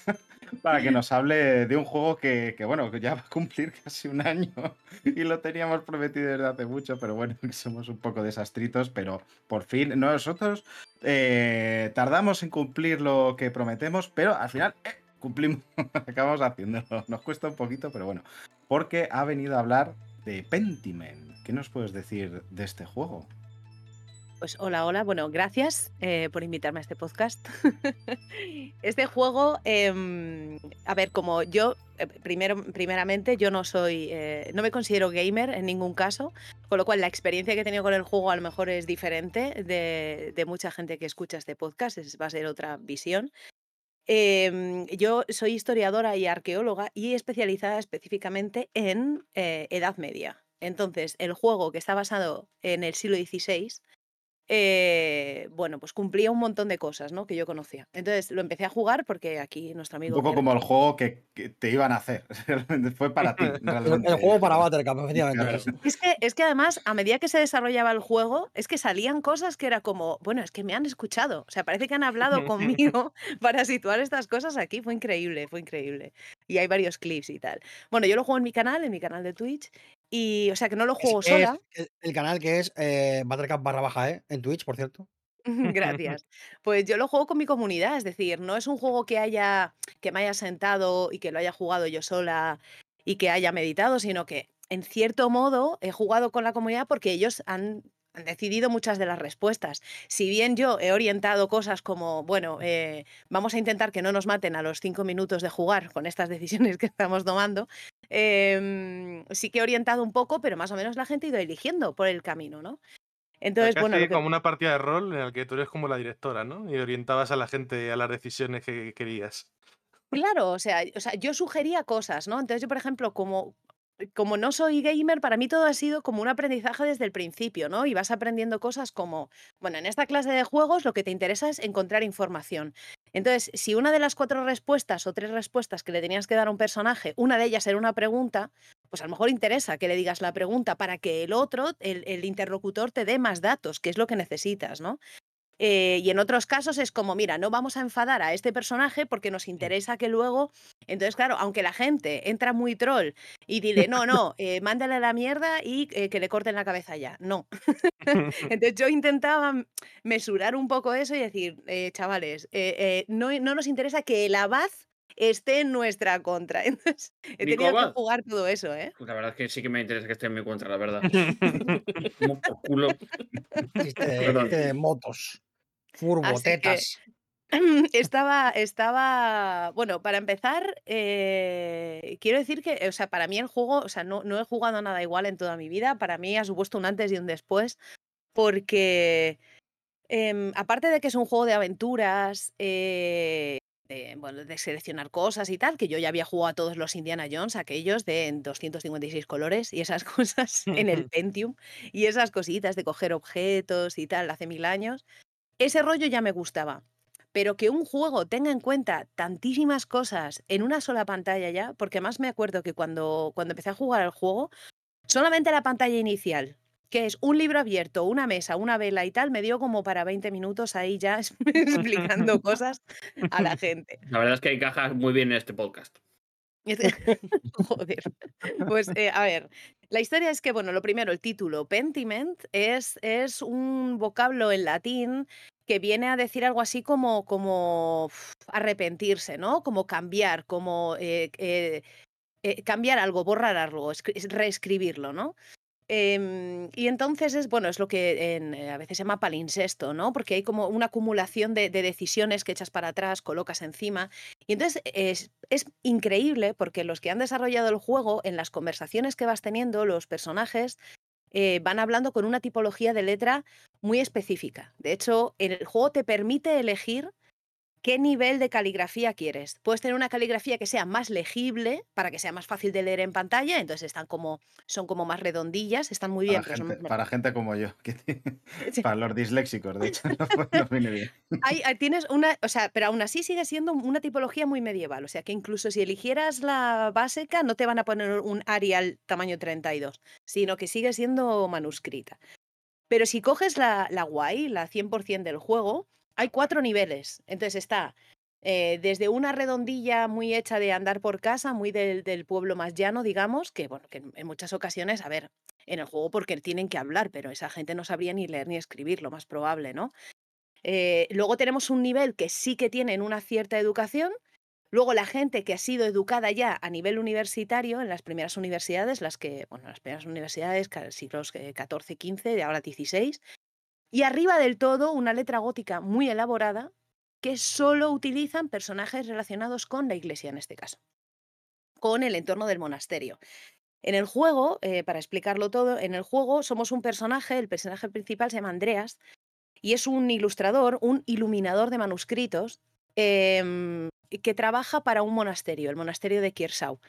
para que nos hable de un juego que, que, bueno, ya va a cumplir casi un año y lo teníamos prometido desde hace mucho, pero bueno, somos un poco desastritos, pero por fin nosotros eh, tardamos en cumplir lo que prometemos, pero al final cumplimos, acabamos haciéndolo. Nos cuesta un poquito, pero bueno, porque ha venido a hablar de Pentiment. ¿Qué nos puedes decir de este juego? Pues hola, hola. Bueno, gracias eh, por invitarme a este podcast. este juego, em, a ver, como yo, eh, primero, primeramente, yo no soy, eh, no me considero gamer en ningún caso, con lo cual la experiencia que he tenido con el juego a lo mejor es diferente de, de mucha gente que escucha este podcast, es, va a ser otra visión. Em, yo soy historiadora y arqueóloga y especializada específicamente en eh, Edad Media. Entonces, el juego que está basado en el siglo XVI, eh, bueno, pues cumplía un montón de cosas, ¿no? Que yo conocía. Entonces lo empecé a jugar porque aquí nuestro Un amigo. poco Ger- como el juego que, que te iban a hacer. Fue para ti. Realmente. el juego para Buttercup, efectivamente. Claro. Es que, es que además, a medida que se desarrollaba el juego, es que salían cosas que era como, bueno, es que me han escuchado. O sea, parece que han hablado conmigo para situar estas cosas aquí. Fue increíble, fue increíble. Y hay varios clips y tal. Bueno, yo lo juego en mi canal, en mi canal de Twitch. Y, o sea, que no lo juego Es- sola. es el, el canal que es eh, Buttercup barra baja, ¿eh? En Twitch, por cierto. Gracias. Pues yo lo juego con mi comunidad, es decir, no es un juego que haya que me haya sentado y que lo haya jugado yo sola y que haya meditado, sino que en cierto modo he jugado con la comunidad porque ellos han, han decidido muchas de las respuestas. Si bien yo he orientado cosas como, bueno, eh, vamos a intentar que no nos maten a los cinco minutos de jugar con estas decisiones que estamos tomando, em, sí que he orientado un poco, pero más o menos la gente ha ido eligiendo por el camino, ¿no? Entonces, Casi bueno, que- como una partida de rol en la que tú eres como la directora, ¿no? Y orientabas a la gente a las decisiones que querías. Claro, o sea, o sea, yo sugería cosas, ¿no? Entonces yo, por ejemplo, como, como no soy gamer, para mí todo ha sido como un aprendizaje desde el principio, ¿no? Y vas aprendiendo cosas como, bueno, en esta clase de juegos lo que te interesa es encontrar información. Entonces, si una de las cuatro respuestas o tres respuestas que le tenías que dar a un personaje, una de ellas era una pregunta, pues a lo mejor interesa que le digas la pregunta para que el otro, el, el interlocutor, te dé más datos, que es lo que necesitas, ¿no? Eh, y en otros casos es como, mira, no vamos a enfadar a este personaje porque nos interesa que luego. Entonces, claro, aunque la gente entra muy troll y dile, no, no, eh, mándale a la mierda y eh, que le corten la cabeza ya. No. Entonces yo intentaba mesurar un poco eso y decir, chavales, no, no nos interesa que el abad esté en nuestra contra. Entonces, he ¿Mi tenido que jugar todo eso, ¿eh? Pues la verdad es que sí que me interesa que esté en mi contra, la verdad. Como por culo. Perdón. de motos. Furbo, Así que- tetas. Estaba, estaba, bueno, para empezar, eh, quiero decir que, o sea, para mí el juego, o sea, no, no he jugado nada igual en toda mi vida, para mí ha supuesto un antes y un después, porque em, aparte de que es un juego de aventuras, eh, de, bueno, de seleccionar cosas y tal, que yo ya había jugado a todos los Indiana Jones, aquellos de en 256 colores y esas cosas en el Pentium, y esas cositas de coger objetos y tal, hace mil años, ese rollo ya me gustaba. Pero que un juego tenga en cuenta tantísimas cosas en una sola pantalla ya, porque más me acuerdo que cuando, cuando empecé a jugar al juego, solamente la pantalla inicial, que es un libro abierto, una mesa, una vela y tal, me dio como para 20 minutos ahí ya explicando cosas a la gente. La verdad es que encaja muy bien en este podcast. Joder. Pues eh, a ver, la historia es que, bueno, lo primero, el título, Pentiment, es, es un vocablo en latín que viene a decir algo así como, como arrepentirse, ¿no? Como cambiar, como eh, eh, cambiar algo, borrar algo, escri- reescribirlo, ¿no? Em, y entonces es, bueno, es lo que en, eh, a veces se llama palincesto, ¿no? Porque hay como una acumulación de, de decisiones que echas para atrás, colocas encima. Y entonces es, es increíble porque los que han desarrollado el juego, en las conversaciones que vas teniendo, los personajes eh, van hablando con una tipología de letra muy específica. De hecho, el juego te permite elegir qué nivel de caligrafía quieres. Puedes tener una caligrafía que sea más legible para que sea más fácil de leer en pantalla, entonces están como son como más redondillas, están muy bien, Para son gente, más- para gente como yo, que tiene- Sí. para los disléxicos, de hecho, no, no viene bien. Hay- tienes una, o sea, pero aún así sigue siendo una tipología muy medieval. O sea, que incluso si eligieras la básica, no te van a poner un Arial tamaño 32, sino que sigue siendo manuscrita. Pero si coges la, la guay, la 100% del juego, hay cuatro niveles. Entonces está eh, desde una redondilla muy hecha de andar por casa, muy del, pueblo más llano, digamos, que bueno, que en, muchas ocasiones, a ver, en el juego porque tienen que hablar, pero esa gente no sabría ni leer ni escribir, lo más probable, ¿no? Eh, luego tenemos un nivel que sí que tienen una cierta educación. Luego la gente que ha sido educada ya a nivel universitario en las primeras universidades, las que, bueno, las primeras universidades, siglos XIV, XV, ahora 16. Y arriba del todo una letra gótica muy elaborada que solo utilizan personajes relacionados con la iglesia en este caso, con el entorno del monasterio. En el juego, eh, para explicarlo todo, en el juego somos un personaje, el personaje principal se llama Andreas, y es un ilustrador, un iluminador de manuscritos em, que trabaja para un monasterio, el monasterio de Kiersau.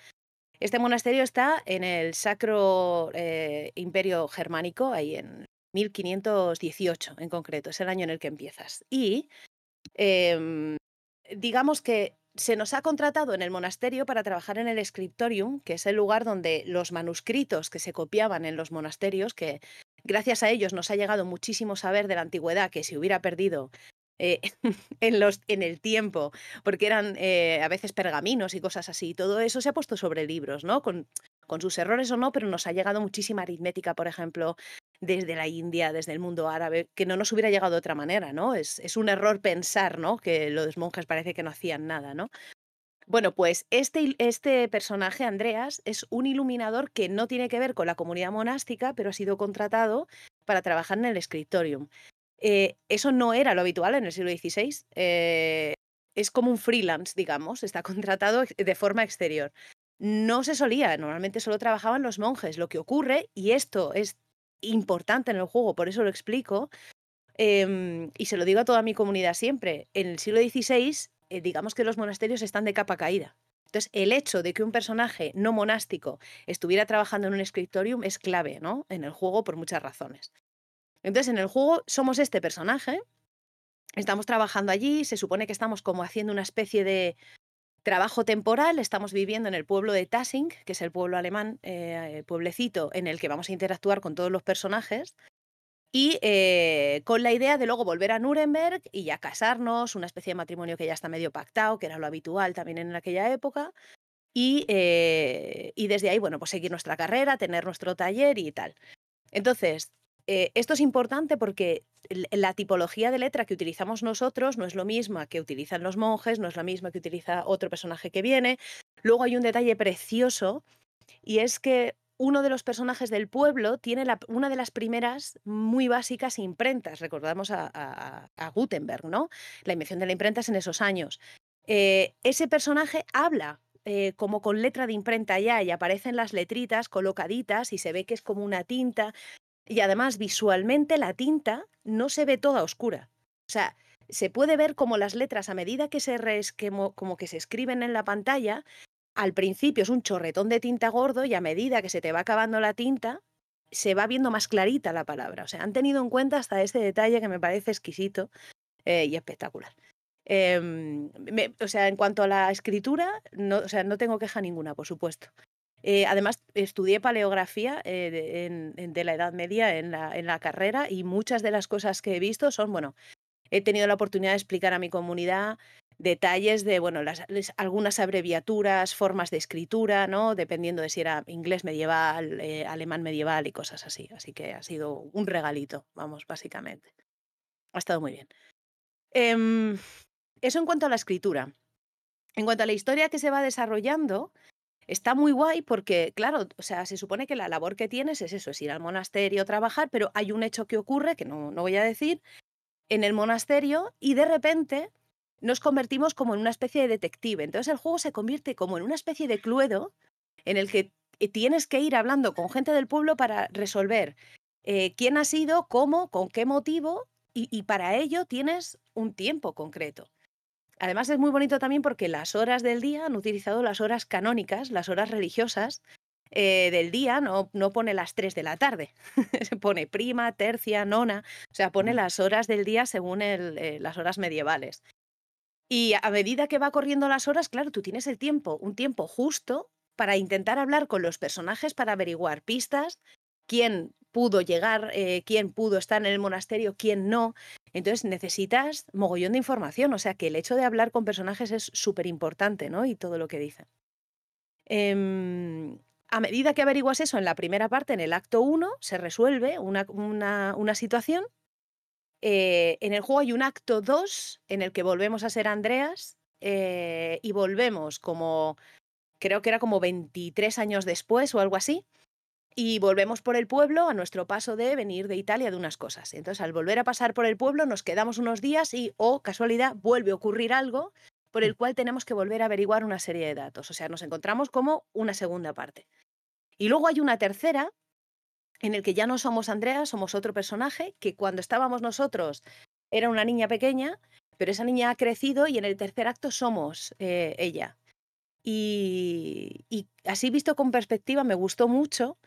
Este monasterio está en el Sacro eh, Imperio Germánico, ahí en 1518 en concreto, es el año en el que empiezas. Y em, digamos que se nos ha contratado en el monasterio para trabajar en el scriptorium, que es el lugar donde los manuscritos que se copiaban en los monasterios, que gracias a ellos nos ha llegado muchísimo saber de la antigüedad que se hubiera perdido eh, en, los, en el tiempo, porque eran eh, a veces pergaminos y cosas así. Todo eso se ha puesto sobre libros, ¿no? Con, con sus errores o no, pero nos ha llegado muchísima aritmética, por ejemplo, desde la India, desde el mundo árabe, que no nos hubiera llegado de otra manera, ¿no? Es, es un error pensar, ¿no? Que los monjes parece que no hacían nada, ¿no? Bueno, pues este, este personaje, Andreas, es un iluminador que no tiene que ver con la comunidad monástica, pero ha sido contratado para trabajar en el scriptorium. Eh, eso no era lo habitual en el siglo XVI. eh, es como un freelance, digamos, está contratado de forma exterior. No se solía, normalmente solo trabajaban los monjes. Lo que ocurre, y esto es importante en el juego, por eso lo explico, em, y se lo digo a toda mi comunidad siempre, en el siglo XVI, eh, digamos que los monasterios están de capa caída. Entonces, el hecho de que un personaje no monástico estuviera trabajando en un scriptorium es clave, ¿no? En el juego por muchas razones. Entonces, en el juego somos este personaje, estamos trabajando allí, se supone que estamos como haciendo una especie de trabajo temporal, estamos viviendo en el pueblo de Tassing, que es el pueblo alemán, eh, pueblecito en el que vamos a interactuar con todos los personajes, y eh, con la idea de luego volver a Nuremberg y ya casarnos, una especie de matrimonio que ya está medio pactado, que era lo habitual también en aquella época, y, eh, y desde ahí, bueno, pues seguir nuestra carrera, tener nuestro taller y tal. Entonces, eh, esto es importante porque la tipología de letra que utilizamos nosotros no es lo misma que utilizan los monjes, no es la misma que utiliza otro personaje que viene. Luego hay un detalle precioso y es que uno de los personajes del pueblo tiene una de las primeras muy básicas imprentas. Recordamos a Gutenberg, ¿no? La invención de la imprenta es en esos años. Eh, ese personaje habla eh, como con letra de imprenta ya y aparecen las letritas colocaditas y se ve que es como una tinta. Y además visualmente la tinta no se ve toda oscura. O sea, se puede ver como las letras a medida que se reesquemo- como que se escriben en la pantalla, al principio es un chorretón de tinta gordo y a medida que se te va acabando la tinta, se va viendo más clarita la palabra. O sea, han tenido en cuenta hasta este detalle que me parece exquisito eh, y espectacular. Em, o sea, en cuanto a la escritura, no, o sea, no tengo queja ninguna, por supuesto. Eh, además, estudié paleografía eh, de, la Edad Media en la, carrera y muchas de las cosas que he visto son, bueno, he tenido la oportunidad de explicar a mi comunidad detalles de, bueno, algunas abreviaturas, formas de escritura, ¿no? Dependiendo de si era inglés medieval, eh, alemán medieval y cosas así. Así que ha sido un regalito, vamos, básicamente. Ha estado muy bien. Em, eso en cuanto a la escritura. En cuanto a la historia que se va desarrollando, está muy guay porque, claro, o sea, se supone que la labor que tienes es eso, es ir al monasterio, trabajar, pero hay un hecho que ocurre, que no, no voy a decir, en el monasterio y de repente nos convertimos como en una especie de detective. Entonces el juego se convierte como en una especie de cluedo en el que tienes que ir hablando con gente del pueblo para resolver eh, quién ha sido, cómo, con qué motivo y para ello tienes un tiempo concreto. Además es muy bonito también porque las horas del día han utilizado las horas canónicas, las horas religiosas eh, del día, no, no pone las 3 de la tarde, se pone prima, tercia, nona, o sea, pone las horas del día según el, eh, las horas medievales. Y a medida que va corriendo las horas, claro, tú tienes el tiempo, un tiempo justo para intentar hablar con los personajes para averiguar pistas, quién pudo llegar, eh, quién pudo estar en el monasterio, quién no. Entonces necesitas mogollón de información, o sea que el hecho de hablar con personajes es súper importante, ¿no? Y todo lo que dicen. Em, a medida que averiguas eso en la primera parte, en el acto 1, se resuelve una, una- situación. Eh, en el juego hay un acto 2 en el que volvemos a ser Andreas eh, y volvemos como, creo que era como 23 años después o algo así, y volvemos por el pueblo a nuestro paso de venir de Italia de unas cosas. Entonces, al volver a pasar por el pueblo, nos quedamos unos días y, o casualidad, vuelve a ocurrir algo por el cual tenemos que volver a averiguar una serie de datos. O sea, nos encontramos como una segunda parte. Y luego hay una tercera en el que ya no somos Andrea, somos otro personaje que cuando estábamos nosotros era una niña pequeña, pero esa niña ha crecido y en el tercer acto somos eh, ella. Y, y así visto con perspectiva me gustó mucho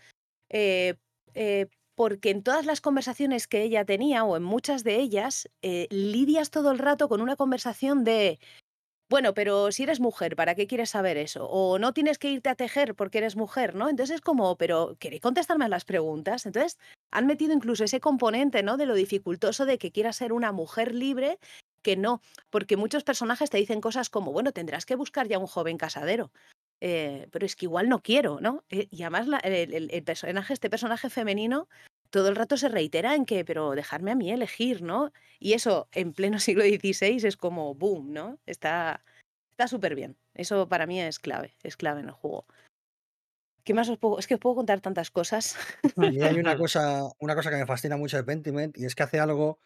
eh, eh, porque en todas las conversaciones que ella tenía o en muchas de ellas eh, lidias todo el rato con una conversación de bueno, pero si eres mujer, ¿para qué quieres saber eso? O no tienes que irte a tejer porque eres mujer, ¿no? Entonces es como, pero ¿queréis contestarme a las preguntas? Entonces han metido incluso ese componente, ¿no? De lo dificultoso de que quieras ser una mujer libre, que no, porque muchos personajes te dicen cosas como, bueno, tendrás que buscar ya un joven casadero. Eh, pero es que igual no quiero, ¿no? Eh, y además la- el, el- el personaje, este personaje femenino, todo el rato se reitera en que, pero dejarme a mí elegir, ¿no? Y eso en pleno siglo XVI es como boom, ¿no? Está está súper bien. Eso para mí es clave, es clave en el juego. ¿Qué más os puedo? Es que os puedo contar tantas cosas. Mí hay una cosa, una cosa que me fascina mucho de Pentiment y es que hace algo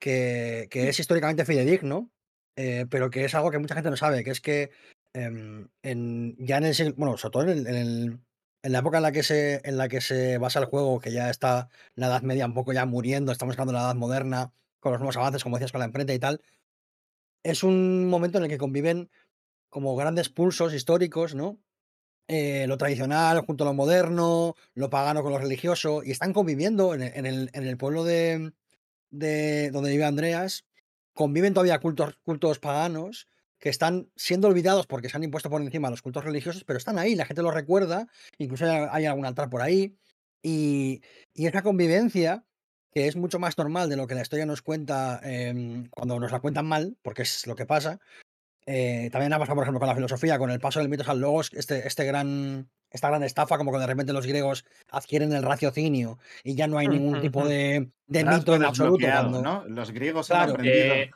que, que es históricamente fidedigno, eh, pero que es algo que mucha gente no sabe, que es que em, en, ya en el siglo, bueno, sobre todo en, en en la época en la, que se, en la que se basa el juego, que ya está la Edad Media un poco ya muriendo, estamos llegando a la Edad Moderna, con los nuevos avances, como decías, con la imprenta y tal, es un momento en el que conviven como grandes pulsos históricos, ¿no? eh, lo tradicional junto a lo moderno, lo pagano con lo religioso, y están conviviendo en el, en el- en el pueblo de, de donde vive Andreas, conviven todavía cultos, cultos paganos que están siendo olvidados porque se han impuesto por encima los cultos religiosos, pero están ahí, la gente los recuerda, incluso hay, algún altar por ahí, y, y esa convivencia que es mucho más normal de lo que la historia nos cuenta em, cuando nos la cuentan mal, porque es lo que pasa, eh, también ha pasado, por ejemplo, con la filosofía, con el paso del mitos al logos, este, este gran, esta gran estafa, como que de repente los griegos adquieren el raciocinio y ya no hay ningún tipo de, de mito en absoluto. ¿no? Los griegos Claro. han aprendido. Eh,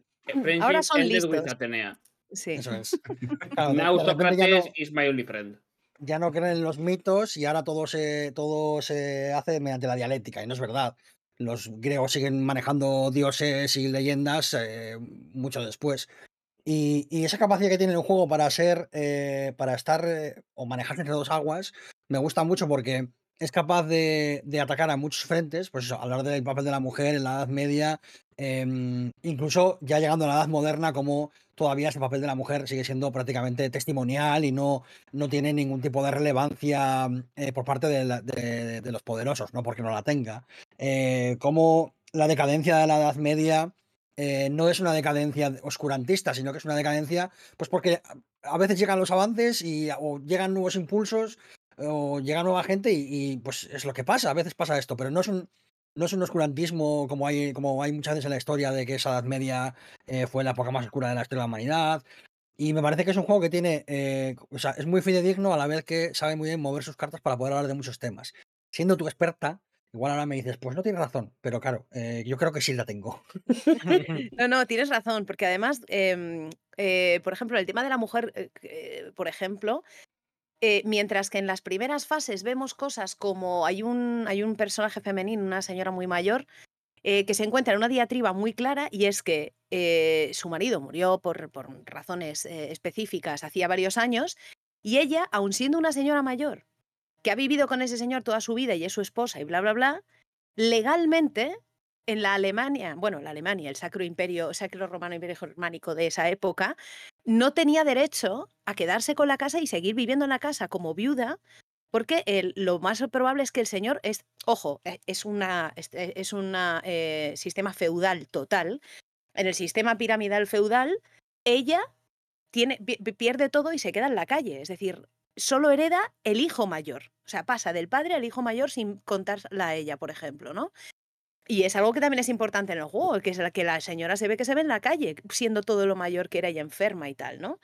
friendship with Ahora son ended with listos. Atenea. Sí. Eso es. Claro, Now ya no- Socrates is my only friend. ya no creen en los mitos y ahora todo se, todo se hace mediante la dialéctica, y no es verdad. Los griegos siguen manejando dioses y leyendas eh, mucho después. Y, y esa capacidad que tiene el juego para ser, eh, para estar eh, o manejarse entre dos aguas, me gusta mucho porque es capaz de, de atacar a muchos frentes, pues eso, hablar del papel de la mujer en la Edad Media, em, incluso ya llegando a la Edad Moderna, como todavía ese papel de la mujer sigue siendo prácticamente testimonial y no, no tiene ningún tipo de relevancia eh, por parte de, los poderosos, no porque no la tenga. Eh, como la decadencia de la Edad Media eh, no es una decadencia oscurantista, sino que es una decadencia, pues porque a- a veces llegan los avances y o llegan nuevos impulsos o llega nueva gente y, y, pues es lo que pasa, a veces pasa esto, pero no es un, no es un oscurantismo como hay, como hay muchas veces en la historia de que esa Edad Media eh, fue la época más oscura de la historia de la humanidad. Y me parece que es un juego que tiene, eh, o sea, es muy fidedigno a la vez que sabe muy bien mover sus cartas para poder hablar de muchos temas. Siendo tu experta, igual ahora me dices, pues no tienes razón, pero claro, eh, yo creo que sí la tengo. No, no, tienes razón, porque además, em, por ejemplo, el tema de la mujer, por ejemplo, eh, mientras que en las primeras fases vemos cosas como hay un, hay un personaje femenino, una señora muy mayor, eh, que se encuentra en una diatriba muy clara y es que eh, su marido murió por, por razones específicas hacía varios años y ella, aun siendo una señora mayor, que ha vivido con ese señor toda su vida y es su esposa y bla, bla, bla, legalmente en la Alemania, bueno, la Alemania, el Sacro Imperio, Sacro Romano Imperio Germánico de esa época, no tenía derecho a quedarse con la casa y seguir viviendo en la casa como viuda, porque lo más probable es que el señor es, ojo, eh, es eh, es una, eh, sistema feudal total. En el sistema piramidal feudal, ella tiene, pi- pi- pierde todo y se queda en la calle. Es decir, solo hereda el hijo mayor. O sea, pasa del padre al hijo mayor sin contársela a ella, por ejemplo, ¿no? Y es algo que también es importante en el juego, que es la que la señora se ve que se ve en la calle, siendo todo lo mayor que era ella enferma y tal, ¿no?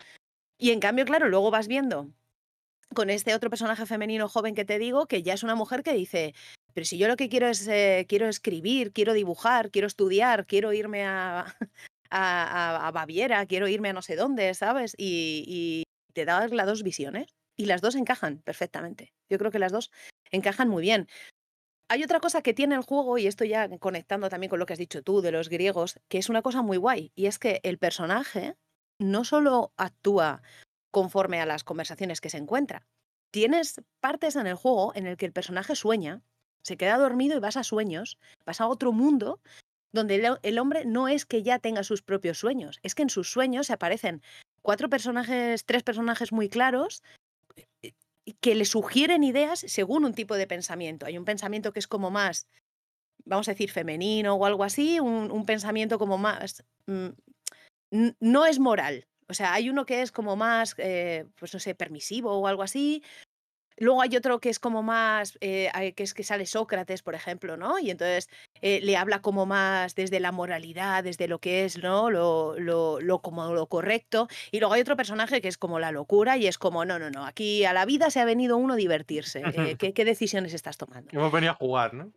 Y en cambio, claro, luego vas viendo con este otro personaje femenino joven que te digo, que ya es una mujer que dice, pero si yo lo que quiero es, eh, quiero escribir, quiero dibujar, quiero estudiar, quiero irme a, a, a- Baviera, quiero irme a no sé dónde, ¿sabes? Y, y te da las dos visiones y las dos encajan perfectamente. Yo creo que las dos encajan muy bien. Hay otra cosa que tiene el juego, y esto ya conectando también con lo que has dicho tú de los griegos, que es una cosa muy guay, y es que el personaje no solo actúa conforme a las conversaciones que se encuentra, tienes partes en el juego en el que el personaje sueña, se queda dormido y vas a sueños, vas a otro mundo donde el, hombre no es que ya tenga sus propios sueños, es que en sus sueños se aparecen cuatro personajes, tres personajes muy claros que le sugieren ideas según un tipo de pensamiento. Hay un pensamiento que es como más, vamos a decir, femenino o algo así, un, pensamiento como más... mm, no es moral. O sea, hay uno que es como más, eh, pues no sé, permisivo o algo así. Luego hay otro que es como más, eh, que es que sale Sócrates, por ejemplo, ¿no? Y entonces eh, le habla como más desde la moralidad, desde lo que es, ¿no? Lo, lo, lo como lo correcto. Y luego hay otro personaje que es como la locura y es como, no, no, no, aquí a la vida se ha venido uno a divertirse. eh, ¿qué, qué decisiones estás tomando? Hemos venido a jugar, ¿no?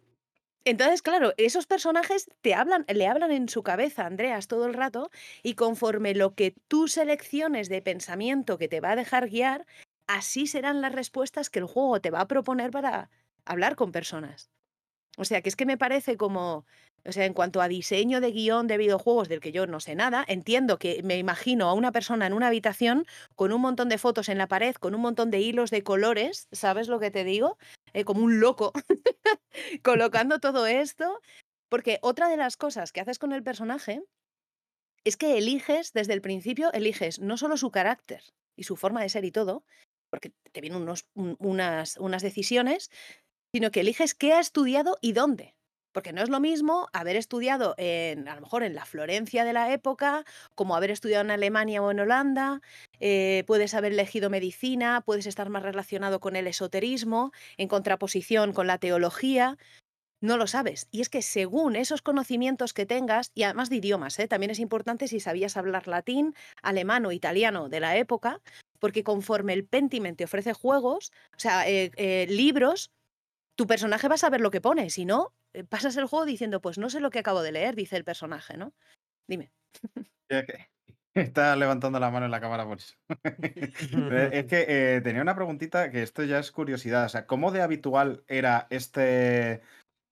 Entonces, claro, esos personajes te hablan, le hablan en su cabeza, Andreas, todo el rato, y conforme lo que tú selecciones de pensamiento que te va a dejar guiar, así serán las respuestas que el juego te va a proponer para hablar con personas. O sea, que es que me parece como, o sea, en cuanto a diseño de guion de videojuegos del que yo no sé nada, entiendo que me imagino a una persona en una habitación con un montón de fotos en la pared, con un montón de hilos de colores, ¿sabes lo que te digo? Eh, como un loco colocando todo esto, porque otra de las cosas que haces con el personaje es que eliges desde el principio, eliges no solo su carácter y su forma de ser y todo, porque te vienen unas, unas decisiones, sino que eliges qué ha estudiado y dónde. Porque no es lo mismo haber estudiado en, a lo mejor en la Florencia de la época, como haber estudiado en Alemania o en Holanda, eh, puedes haber elegido medicina, puedes estar más relacionado con el esoterismo, en contraposición con la teología. no lo sabes. Y es que según esos conocimientos que tengas, y además de idiomas, ¿eh? también es importante si sabías hablar latín, alemán o italiano de la época, porque conforme el Pentiment te ofrece juegos, o sea, eh, eh, libros, tu personaje va a saber lo que pone. Si no, eh, pasas el juego diciendo, pues no sé lo que acabo de leer, dice el personaje, ¿no? Dime. Está levantando la mano en la cámara por eso. Es que tenía una preguntita que esto ya es curiosidad. O sea, ¿cómo de habitual era este,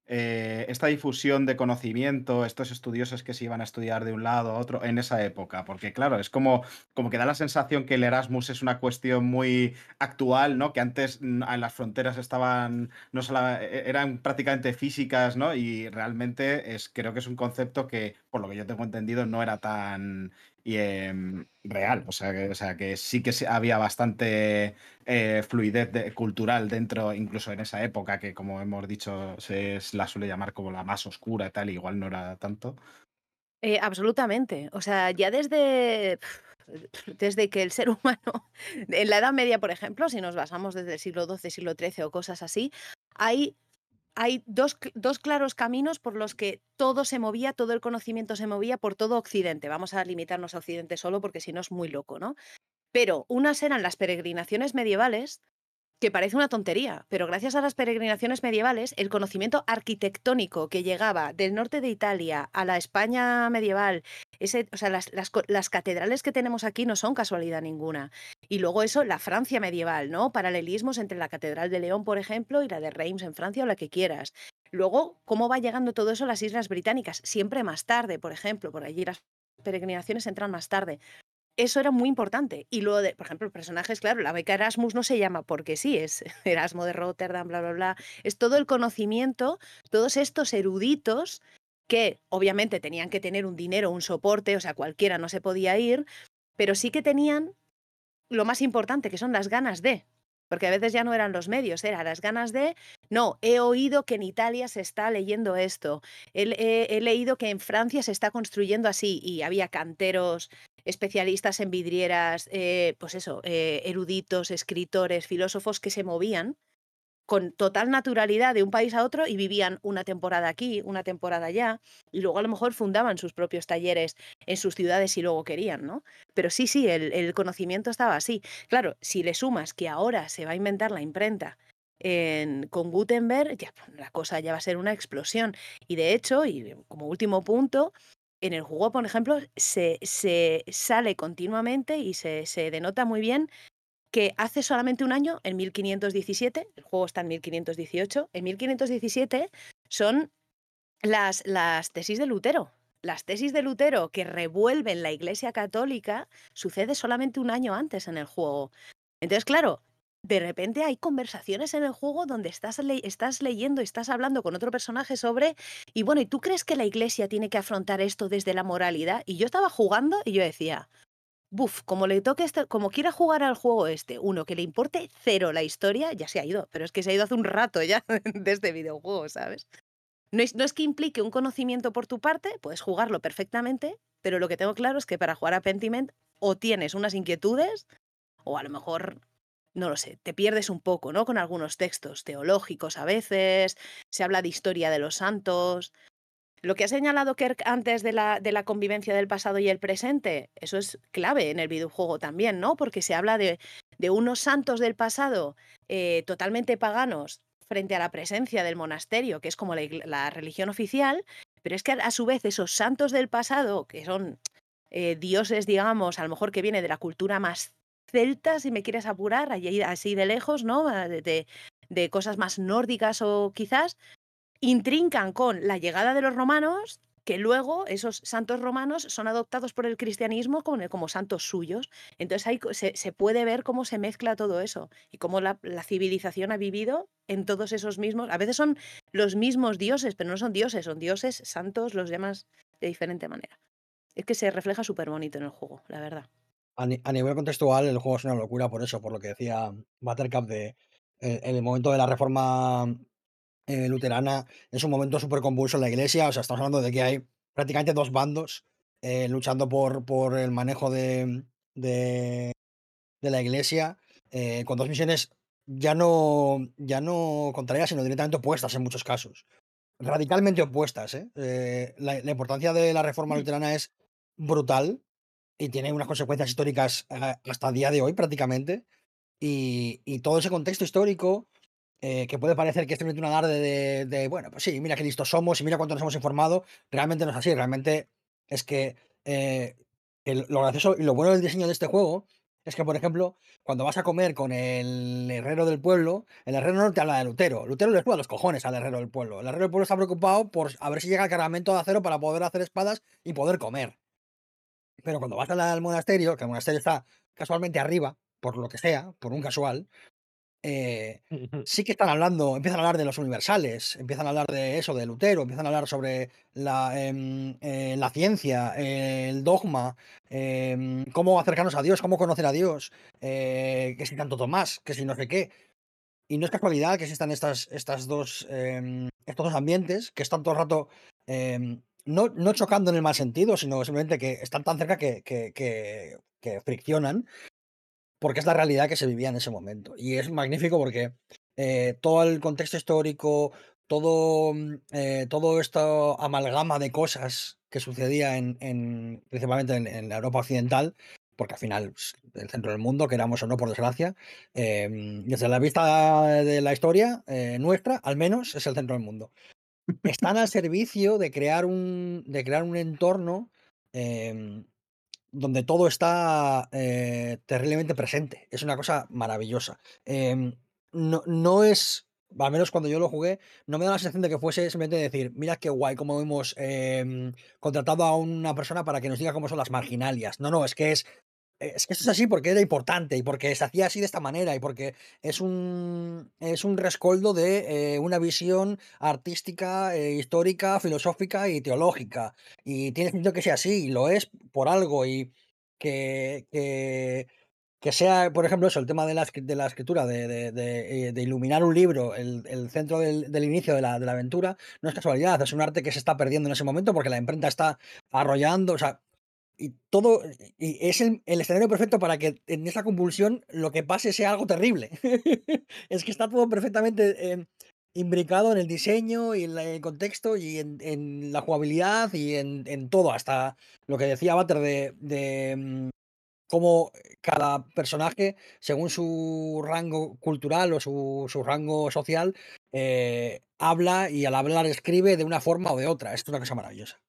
eh, esta difusión de conocimiento, estos estudiosos que se iban a estudiar de un lado a otro en esa época? Porque claro, es como, como que da la sensación que el Erasmus es una cuestión muy actual, ¿no? Que antes en las fronteras estaban, no e- eran prácticamente físicas, ¿no? Y realmente es, creo que es un concepto que, por lo que yo tengo entendido, no era tan y, em, real. O sea, que, o sea, que sí que había bastante eh, fluidez de- cultural dentro, incluso en esa época, que como hemos dicho, se la suele llamar como la más oscura y tal, igual no era tanto. Eh, absolutamente. O sea, ya desde, desde que el ser humano, en la Edad Media, por ejemplo, si nos basamos desde el siglo XII, siglo XIII o cosas así, hay, hay dos, dos claros caminos por los que todo se movía, todo el conocimiento se movía por todo Occidente. Vamos a limitarnos a Occidente solo porque si no es muy loco, ¿no? Pero unas eran las peregrinaciones medievales, que parece una tontería, pero gracias a las peregrinaciones medievales, el conocimiento arquitectónico que llegaba del norte de Italia a la España medieval, o sea, las, las las catedrales que tenemos aquí no son casualidad ninguna. Y luego eso, la Francia medieval, ¿no? Paralelismos entre la Catedral de León, por ejemplo, y la de Reims en Francia o la que quieras. Luego, ¿cómo va llegando todo eso a las Islas Británicas? Siempre más tarde, por ejemplo, por allí las peregrinaciones entran más tarde. Eso era muy importante. Y luego, de, por ejemplo, personajes, claro, la beca Erasmus no se llama porque sí, es Erasmo de Rotterdam, bla, bla, bla. Es todo el conocimiento, todos estos eruditos que obviamente tenían que tener un dinero, un soporte, o sea, cualquiera no se podía ir, pero sí que tenían lo más importante, que son las ganas de. Porque a veces ya no eran los medios, eran las ganas de, no, he oído que en Italia se está leyendo esto, he, he- he leído que en Francia se está construyendo así, y había canteros, especialistas en vidrieras, eh, pues eso, eh, eruditos, escritores, filósofos que se movían con total naturalidad de un país a otro y vivían una temporada aquí, una temporada allá, y luego a lo mejor fundaban sus propios talleres en sus ciudades si luego querían, ¿no? Pero sí, sí, el, el conocimiento estaba así. Claro, si le sumas que ahora se va a inventar la imprenta en- con Gutenberg, ya pues, la cosa ya va a ser una explosión. Y de hecho, y como último punto, en el juego, por ejemplo, se, se sale continuamente y se, se denota muy bien que hace solamente un año, en 1517, el juego está en 1518, en 1517 son las, las tesis de Lutero. Las tesis de Lutero que revuelven la Iglesia Católica sucede solamente un año antes en el juego. Entonces, claro, de repente hay conversaciones en el juego donde estás, le- estás leyendo, estás hablando con otro personaje sobre, y bueno, ¿y tú crees que la Iglesia tiene que afrontar esto desde la moralidad? Y yo estaba jugando y yo decía, Buf, como le toque este, como quiera jugar al juego este, uno que le importe cero la historia, ya se ha ido, pero es que se ha ido hace un rato ya de este videojuego, ¿sabes? No es, no es que implique un conocimiento por tu parte, puedes jugarlo perfectamente, pero lo que tengo claro es que para jugar a Pentiment o tienes unas inquietudes, o a lo mejor, no lo sé, te pierdes un poco, ¿no? Con algunos textos teológicos a veces, se habla de historia de los santos, lo que ha señalado Kirk antes de la, de la convivencia del pasado y el presente, eso es clave en el videojuego también, ¿no? Porque se habla de, de unos santos del pasado eh, totalmente paganos frente a la presencia del monasterio, que es como la, religión oficial, pero es que a su vez esos santos del pasado, que son eh, dioses, digamos, a lo mejor que viene de la cultura más celta, si me quieres apurar, allí- así de lejos, ¿no? Ah, de- de cosas más nórdicas o quizás, intrincan con la llegada de los romanos, que luego esos santos romanos son adoptados por el cristianismo como, como santos suyos. Entonces ahí se, se puede ver cómo se mezcla todo eso y cómo la, la civilización ha vivido en todos esos mismos. A veces son los mismos dioses, pero no son dioses, son dioses santos, los llamas de diferente manera. Es que se refleja súper bonito en el juego, la verdad. A nivel contextual, el juego es una locura por eso, por lo que decía Buttercup de eh, en el momento de la reforma eh, luterana, es un momento súper convulso en la iglesia. O sea, estamos hablando de que hay prácticamente dos bandos eh, luchando por, por el manejo de, de, de la iglesia, eh, con dos misiones ya no, ya no contrarias, sino directamente opuestas en muchos casos. radicalmente opuestas. ¿eh? La, la importancia de la reforma luterana es brutal y tiene unas consecuencias históricas hasta el día de hoy prácticamente. Y, y todo ese contexto histórico, eh, que puede parecer que es simplemente un alarde de, bueno, pues sí, mira qué listos somos y mira cuánto nos hemos informado, realmente no es así. Realmente es que eh, lo gracioso y lo bueno del diseño de este juego es que, por ejemplo, cuando vas a comer con el herrero del pueblo, el herrero no te habla de Lutero. Lutero le juega los cojones al herrero del pueblo. El herrero del pueblo está preocupado por a ver si llega el cargamento de acero para poder hacer espadas y poder comer. Pero cuando vas al monasterio, que el monasterio está casualmente arriba, por lo que sea, por un casual, eh, sí que están hablando, empiezan a hablar de los universales, empiezan a hablar de eso, de Lutero, empiezan a hablar sobre la, em, eh, la ciencia, el dogma, em, cómo acercarnos a Dios, cómo conocer a Dios, eh, que si tanto Tomás, que si no sé qué. Y no es casualidad que existan estas, estas dos, em, estos dos ambientes que están todo el rato no, no chocando en el mal sentido, sino simplemente que están tan cerca que, que- que- que friccionan, porque es la realidad que se vivía en ese momento. Y es magnífico porque eh, todo el contexto histórico, todo, mm, eh, esto amalgama de cosas que sucedía en, en- principalmente en, la Europa occidental, porque al final el centro del mundo, queramos o no, por desgracia, em, desde la vista de la historia eh, nuestra, al menos es el centro del mundo. Están al servicio de crear un, de crear un entorno em, donde todo está eh, terriblemente presente. Es una cosa maravillosa. Em, no, no es, al menos cuando yo lo jugué, no me da la sensación de que fuese simplemente decir, mira qué guay cómo hemos em, contratado a una persona para que nos diga cómo son las marginalias. No, no, es que es es que esto es así porque era importante y porque se hacía así de esta manera y porque es un, es un rescoldo de eh, una visión artística, eh, histórica, filosófica y teológica. Y tiene sentido que sea así, y lo es por algo. Y que, que, que sea, por ejemplo, eso, el tema de la, de la escritura, de, de- eh, iluminar un libro, el, el centro del, del inicio de la, de la aventura, no es casualidad, es un arte que se está perdiendo en ese momento porque la imprenta está arrollando, o sea, y todo, y es el, el escenario perfecto para que en esa convulsión lo que pase sea algo terrible. es que está todo perfectamente eh, imbricado en el diseño y en el contexto y en, en la jugabilidad y en, en todo, hasta lo que decía Butter de, de mm, cómo cada personaje, según su rango cultural o su, su rango social, eh, habla y al hablar escribe de una forma o de otra. Esto es una cosa maravillosa.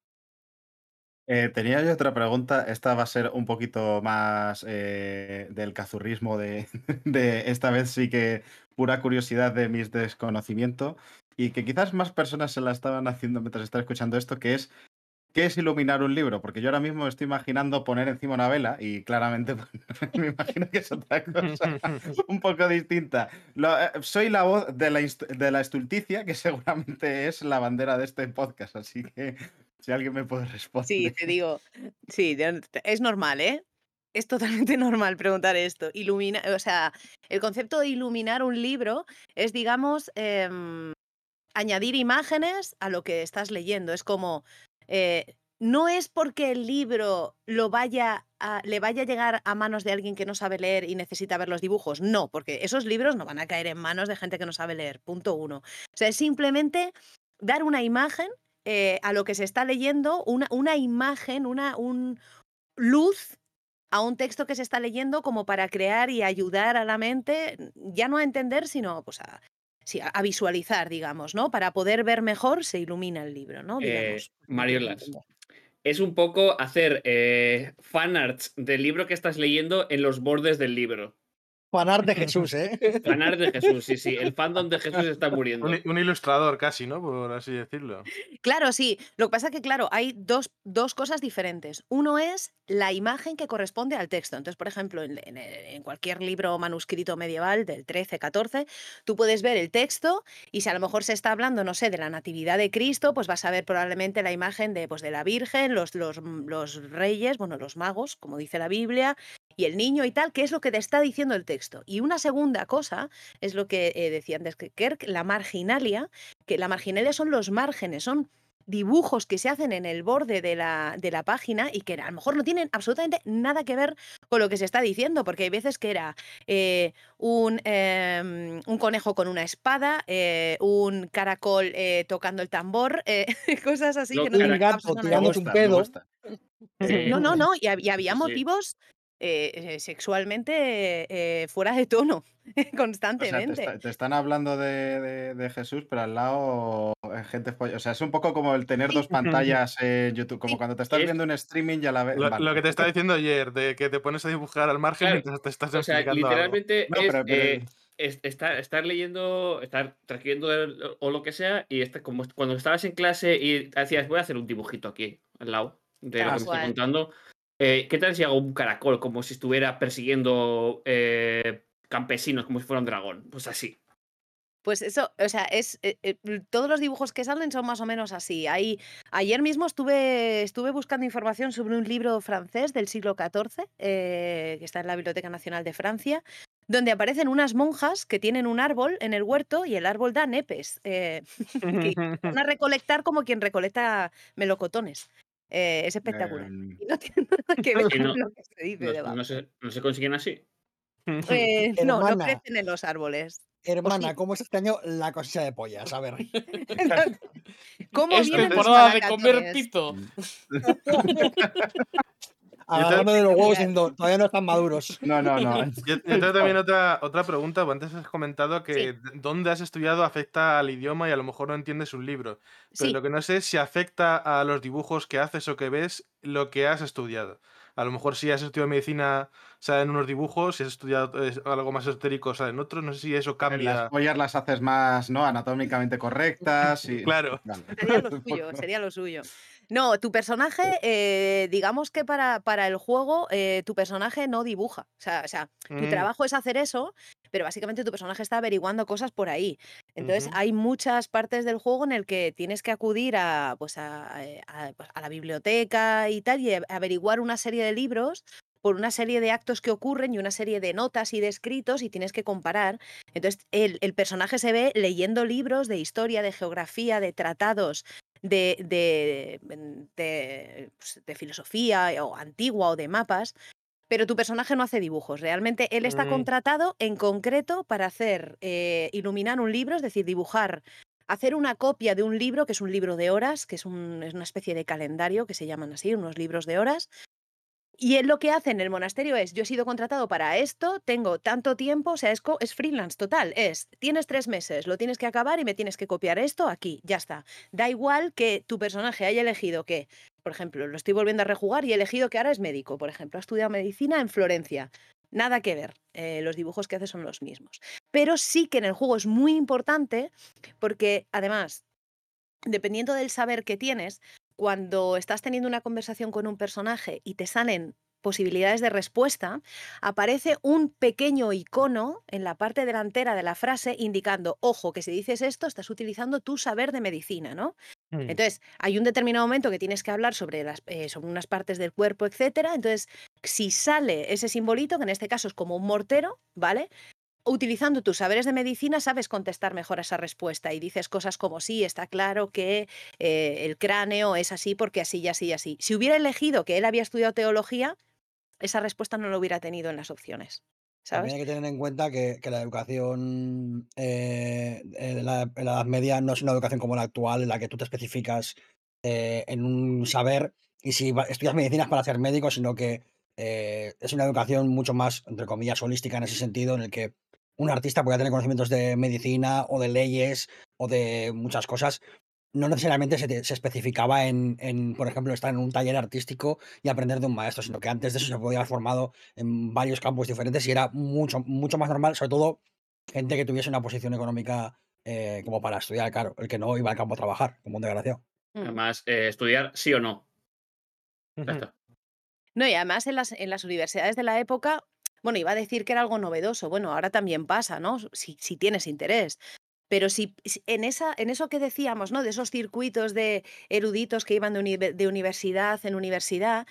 Eh, tenía yo otra pregunta. Esta va a ser un poquito más eh, del cazurrismo de, de esta vez sí que pura curiosidad de mis desconocimiento y que quizás más personas se la estaban haciendo mientras estaba escuchando esto, que es ¿qué es iluminar un libro? Porque yo ahora mismo me estoy imaginando poner encima una vela y claramente pues, me imagino que es otra cosa un poco distinta. Lo- eh, soy la voz de la, de la estulticia, que seguramente es la bandera de este podcast, así que si alguien me puede responder. Sí, te digo, sí, es normal, ¿eh? Es totalmente normal preguntar esto. Ilumina, o sea, el concepto de iluminar un libro es, digamos, em, añadir imágenes a lo que estás leyendo. Es como, eh, no es porque el libro lo vaya a- le vaya a llegar a manos de alguien que no sabe leer y necesita ver los dibujos. No, porque esos libros no van a caer en manos de gente que no sabe leer. Punto uno. O sea, es simplemente dar una imagen eh, a lo que se está leyendo, una, una imagen, una un luz a un texto que se está leyendo como para crear y ayudar a la mente, ya no a entender, sino pues a, sí, a- visualizar, digamos, ¿no? Para poder ver mejor se ilumina el libro, ¿no? Eh, Digamos. Mariolas. Es un poco hacer eh, fanarts del libro que estás leyendo en los bordes del libro. Fanar de Jesús, ¿eh? Fanart de Jesús, sí, sí. El fandom de Jesús está muriendo. Un, un ilustrador casi, ¿no? Por así decirlo. Claro, sí. Lo que pasa es que, claro, hay dos, dos cosas diferentes. Uno es la imagen que corresponde al texto. Entonces, por ejemplo, en, en- en cualquier libro manuscrito medieval del 13, 14, tú puedes ver el texto y si a lo mejor se está hablando, no sé, de la natividad de Cristo, pues vas a ver probablemente la imagen de, pues, de la Virgen, los, los, los reyes, bueno, los magos, como dice la Biblia, y el niño y tal, que es lo que te está diciendo el texto. Y una segunda cosa es lo que eh, decía antes que Kirk, la marginalia, que la marginalia son los márgenes, son dibujos que se hacen en el borde de la, de la página y que a lo mejor no tienen absolutamente nada que ver con lo que se está diciendo, porque hay veces que era eh, un, em, un conejo con una espada, eh, un caracol eh, tocando el tambor, eh, cosas así Lo- que no un tienen gato tirando un pedo. No, no, no, y, hab- y había sí. motivos eh, eh, sexualmente eh, fuera de tono, O sea, te, constantemente. está- te están hablando de, de- de Jesús, pero al lado gente O sea, es un poco como el tener Sí. dos pantallas en YouTube, como Sí. cuando te estás Es- viendo un streaming y a la vez. Lo, vale, lo que te estaba diciendo ayer, de que te pones a dibujar al margen Claro, mientras te estás O sea, explicando algo. literalmente No, es, pero- pero- eh, es- estar, estar leyendo, estar transcribiendo el- o lo que sea, y este, como cuando estabas en clase y decías, voy a hacer un dibujito aquí al lado de lo que me estoy contando. Eh, ¿Qué tal si hago un caracol como si estuviera persiguiendo eh, campesinos, como si fuera un dragón? Pues así. Pues eso, o sea, es eh, eh, todos los dibujos que salen son más o menos así. Ayer mismo estuve, estuve buscando información sobre un libro francés del siglo XIV, eh, que está en la Biblioteca Nacional de Francia, donde aparecen unas monjas que tienen un árbol en el huerto y el árbol da nepes, que van a recolectar como quien recolecta melocotones. Eh, es espectacular. Em, Y no tiene nada que ver Y no- con lo que se dice No, debajo. no se, no se consiguen así. Eh, no, no crecen en los árboles. Hermana, ¿cómo es este año la cosecha de pollas? A ver. ¿Cómo Es temporada de comer pito. Agarrando de los huevos diciendo, todavía no están maduros. No, no, no. Yo, yo tengo también otra, otra pregunta. Antes has comentado que Sí. dónde has estudiado afecta al idioma y a lo mejor no entiendes un libro. Pero Sí. lo que no sé es si afecta a los dibujos que haces o que ves lo que has estudiado. A lo mejor si has estudiado medicina salen unos dibujos, si has estudiado algo más esotérico salen otros. No sé si eso Las cambia. pollas las haces más, ¿no? Anatómicamente correctas. Y... Claro. Vale. Sería lo suyo, sería lo suyo. No, tu personaje, eh, digamos que para, para el juego, eh, tu personaje no dibuja. O sea, o sea, tu Mm, trabajo es hacer eso, pero básicamente tu personaje está averiguando cosas por ahí. Entonces, hay muchas partes del juego en el que tienes que acudir a, pues a, eh, a- pues, a la biblioteca y tal, y averiguar una serie de libros por una serie de actos que ocurren y una serie de notas y de escritos y tienes que comparar. Entonces, el, el personaje se ve leyendo libros de historia, de geografía, de tratados, de, de, de, pues, de filosofía o antigua o de mapas, pero tu personaje no hace dibujos. Realmente él está Mm. contratado en concreto para hacer, eh, iluminar un libro, es decir, dibujar, hacer una copia de un libro, que es un libro de horas, que es, un- es una especie de calendario que se llaman así, unos libros de horas. Y él lo que hace en el monasterio es, yo he sido contratado para esto, tengo tanto tiempo, o sea, es, freelance total, es, tienes tres meses, lo tienes que acabar y me tienes que copiar esto aquí, ya está. Da igual que tu personaje haya elegido que, por ejemplo, lo estoy volviendo a rejugar y he elegido que ahora es médico, por ejemplo, ha estudiado medicina en Florencia. Nada que ver, eh, los dibujos que hace son los mismos. Pero sí que en el juego es muy importante porque, además, dependiendo del saber que tienes, cuando estás teniendo una conversación con un personaje y te salen posibilidades de respuesta, aparece un pequeño icono en la parte delantera de la frase indicando, ojo, que si dices esto estás utilizando tu saber de medicina, ¿no? mm. Entonces, hay un determinado momento que tienes que hablar sobre, las, eh, sobre unas partes del cuerpo, etcétera. Entonces, si sale ese simbolito, que en este caso es como un mortero, ¿vale? Utilizando tus saberes de medicina, sabes contestar mejor a esa respuesta y dices cosas como sí, está claro que eh, el cráneo es así porque así y así y así. Si hubiera elegido que él había estudiado teología, esa respuesta no lo hubiera tenido en las opciones. ¿Sabes? También hay que tener en cuenta que, que la educación eh, en, la, en la Edad Media no es una educación como la actual, en la que tú te especificas eh, en un saber y si estudias medicina es para ser médico, sino que eh, es una educación mucho más, entre comillas, holística en ese sentido, en el que un artista puede tener conocimientos de medicina o de leyes o de muchas cosas. No necesariamente se, te- se especificaba en, en, por ejemplo, estar en un taller artístico y aprender de un maestro, sino que antes de eso se podía haber formado en varios campos diferentes y era mucho, mucho más normal, sobre todo gente que tuviese una posición económica eh, como para estudiar, claro, el que no iba al campo a trabajar, como un desgraciado. Mm. Además, eh, estudiar sí o no. Ya Ujú. está. No, y además en las, en las universidades de la época, bueno, iba a decir que era algo novedoso. Bueno, ahora también pasa, ¿no? Si, tienes interés. Pero si, en, esa, en eso que decíamos, ¿no? De esos circuitos de eruditos que iban de, uni- de universidad en universidad,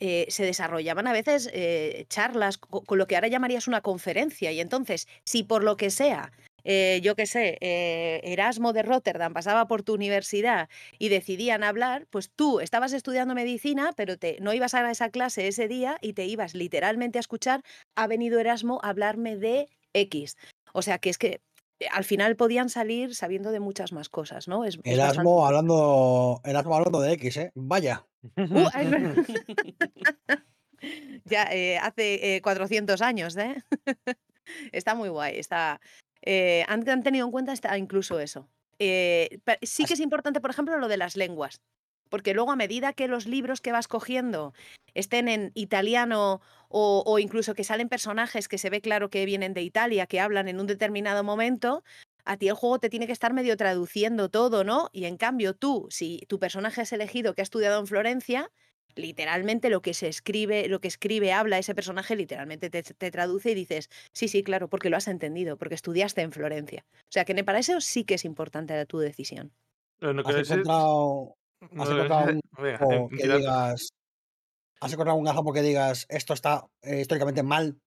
eh, se desarrollaban a veces eh, charlas co- con lo que ahora llamarías una conferencia. Y entonces, si por lo que sea eh, yo qué sé, eh, Erasmo de Rotterdam pasaba por tu universidad y decidían hablar, pues tú estabas estudiando medicina, pero te, no ibas a esa clase ese día y te ibas literalmente a escuchar, ha venido Erasmo a hablarme de X. O sea, que es que eh, al final podían salir sabiendo de muchas más cosas, ¿no? Es, es bastante Erasmo hablando, Erasmo hablando de X, ¿eh? Vaya. Uh, ya eh, hace eh, 400 años, ¿eh? está muy guay. Está, eh, han, han tenido en cuenta hasta incluso eso. Eh, sí que es importante, por ejemplo, lo de las lenguas. Porque luego, a medida que los libros que vas cogiendo estén en italiano o, o incluso que salen personajes que se ve claro que vienen de Italia, que hablan en un determinado momento, a ti el juego te tiene que estar medio traduciendo todo, ¿no? Y en cambio tú, si tu personaje es elegido que ha estudiado en Florencia, literalmente lo que se escribe, lo que escribe, habla ese personaje, literalmente te, te traduce y dices, sí, sí, claro, porque lo has entendido, porque estudiaste en Florencia. O sea que para eso sí que es importante tu decisión. No ¿Has encontrado, no, has encontrado un que digas. ¿Has encontrado un gazapo que digas esto está eh, históricamente mal?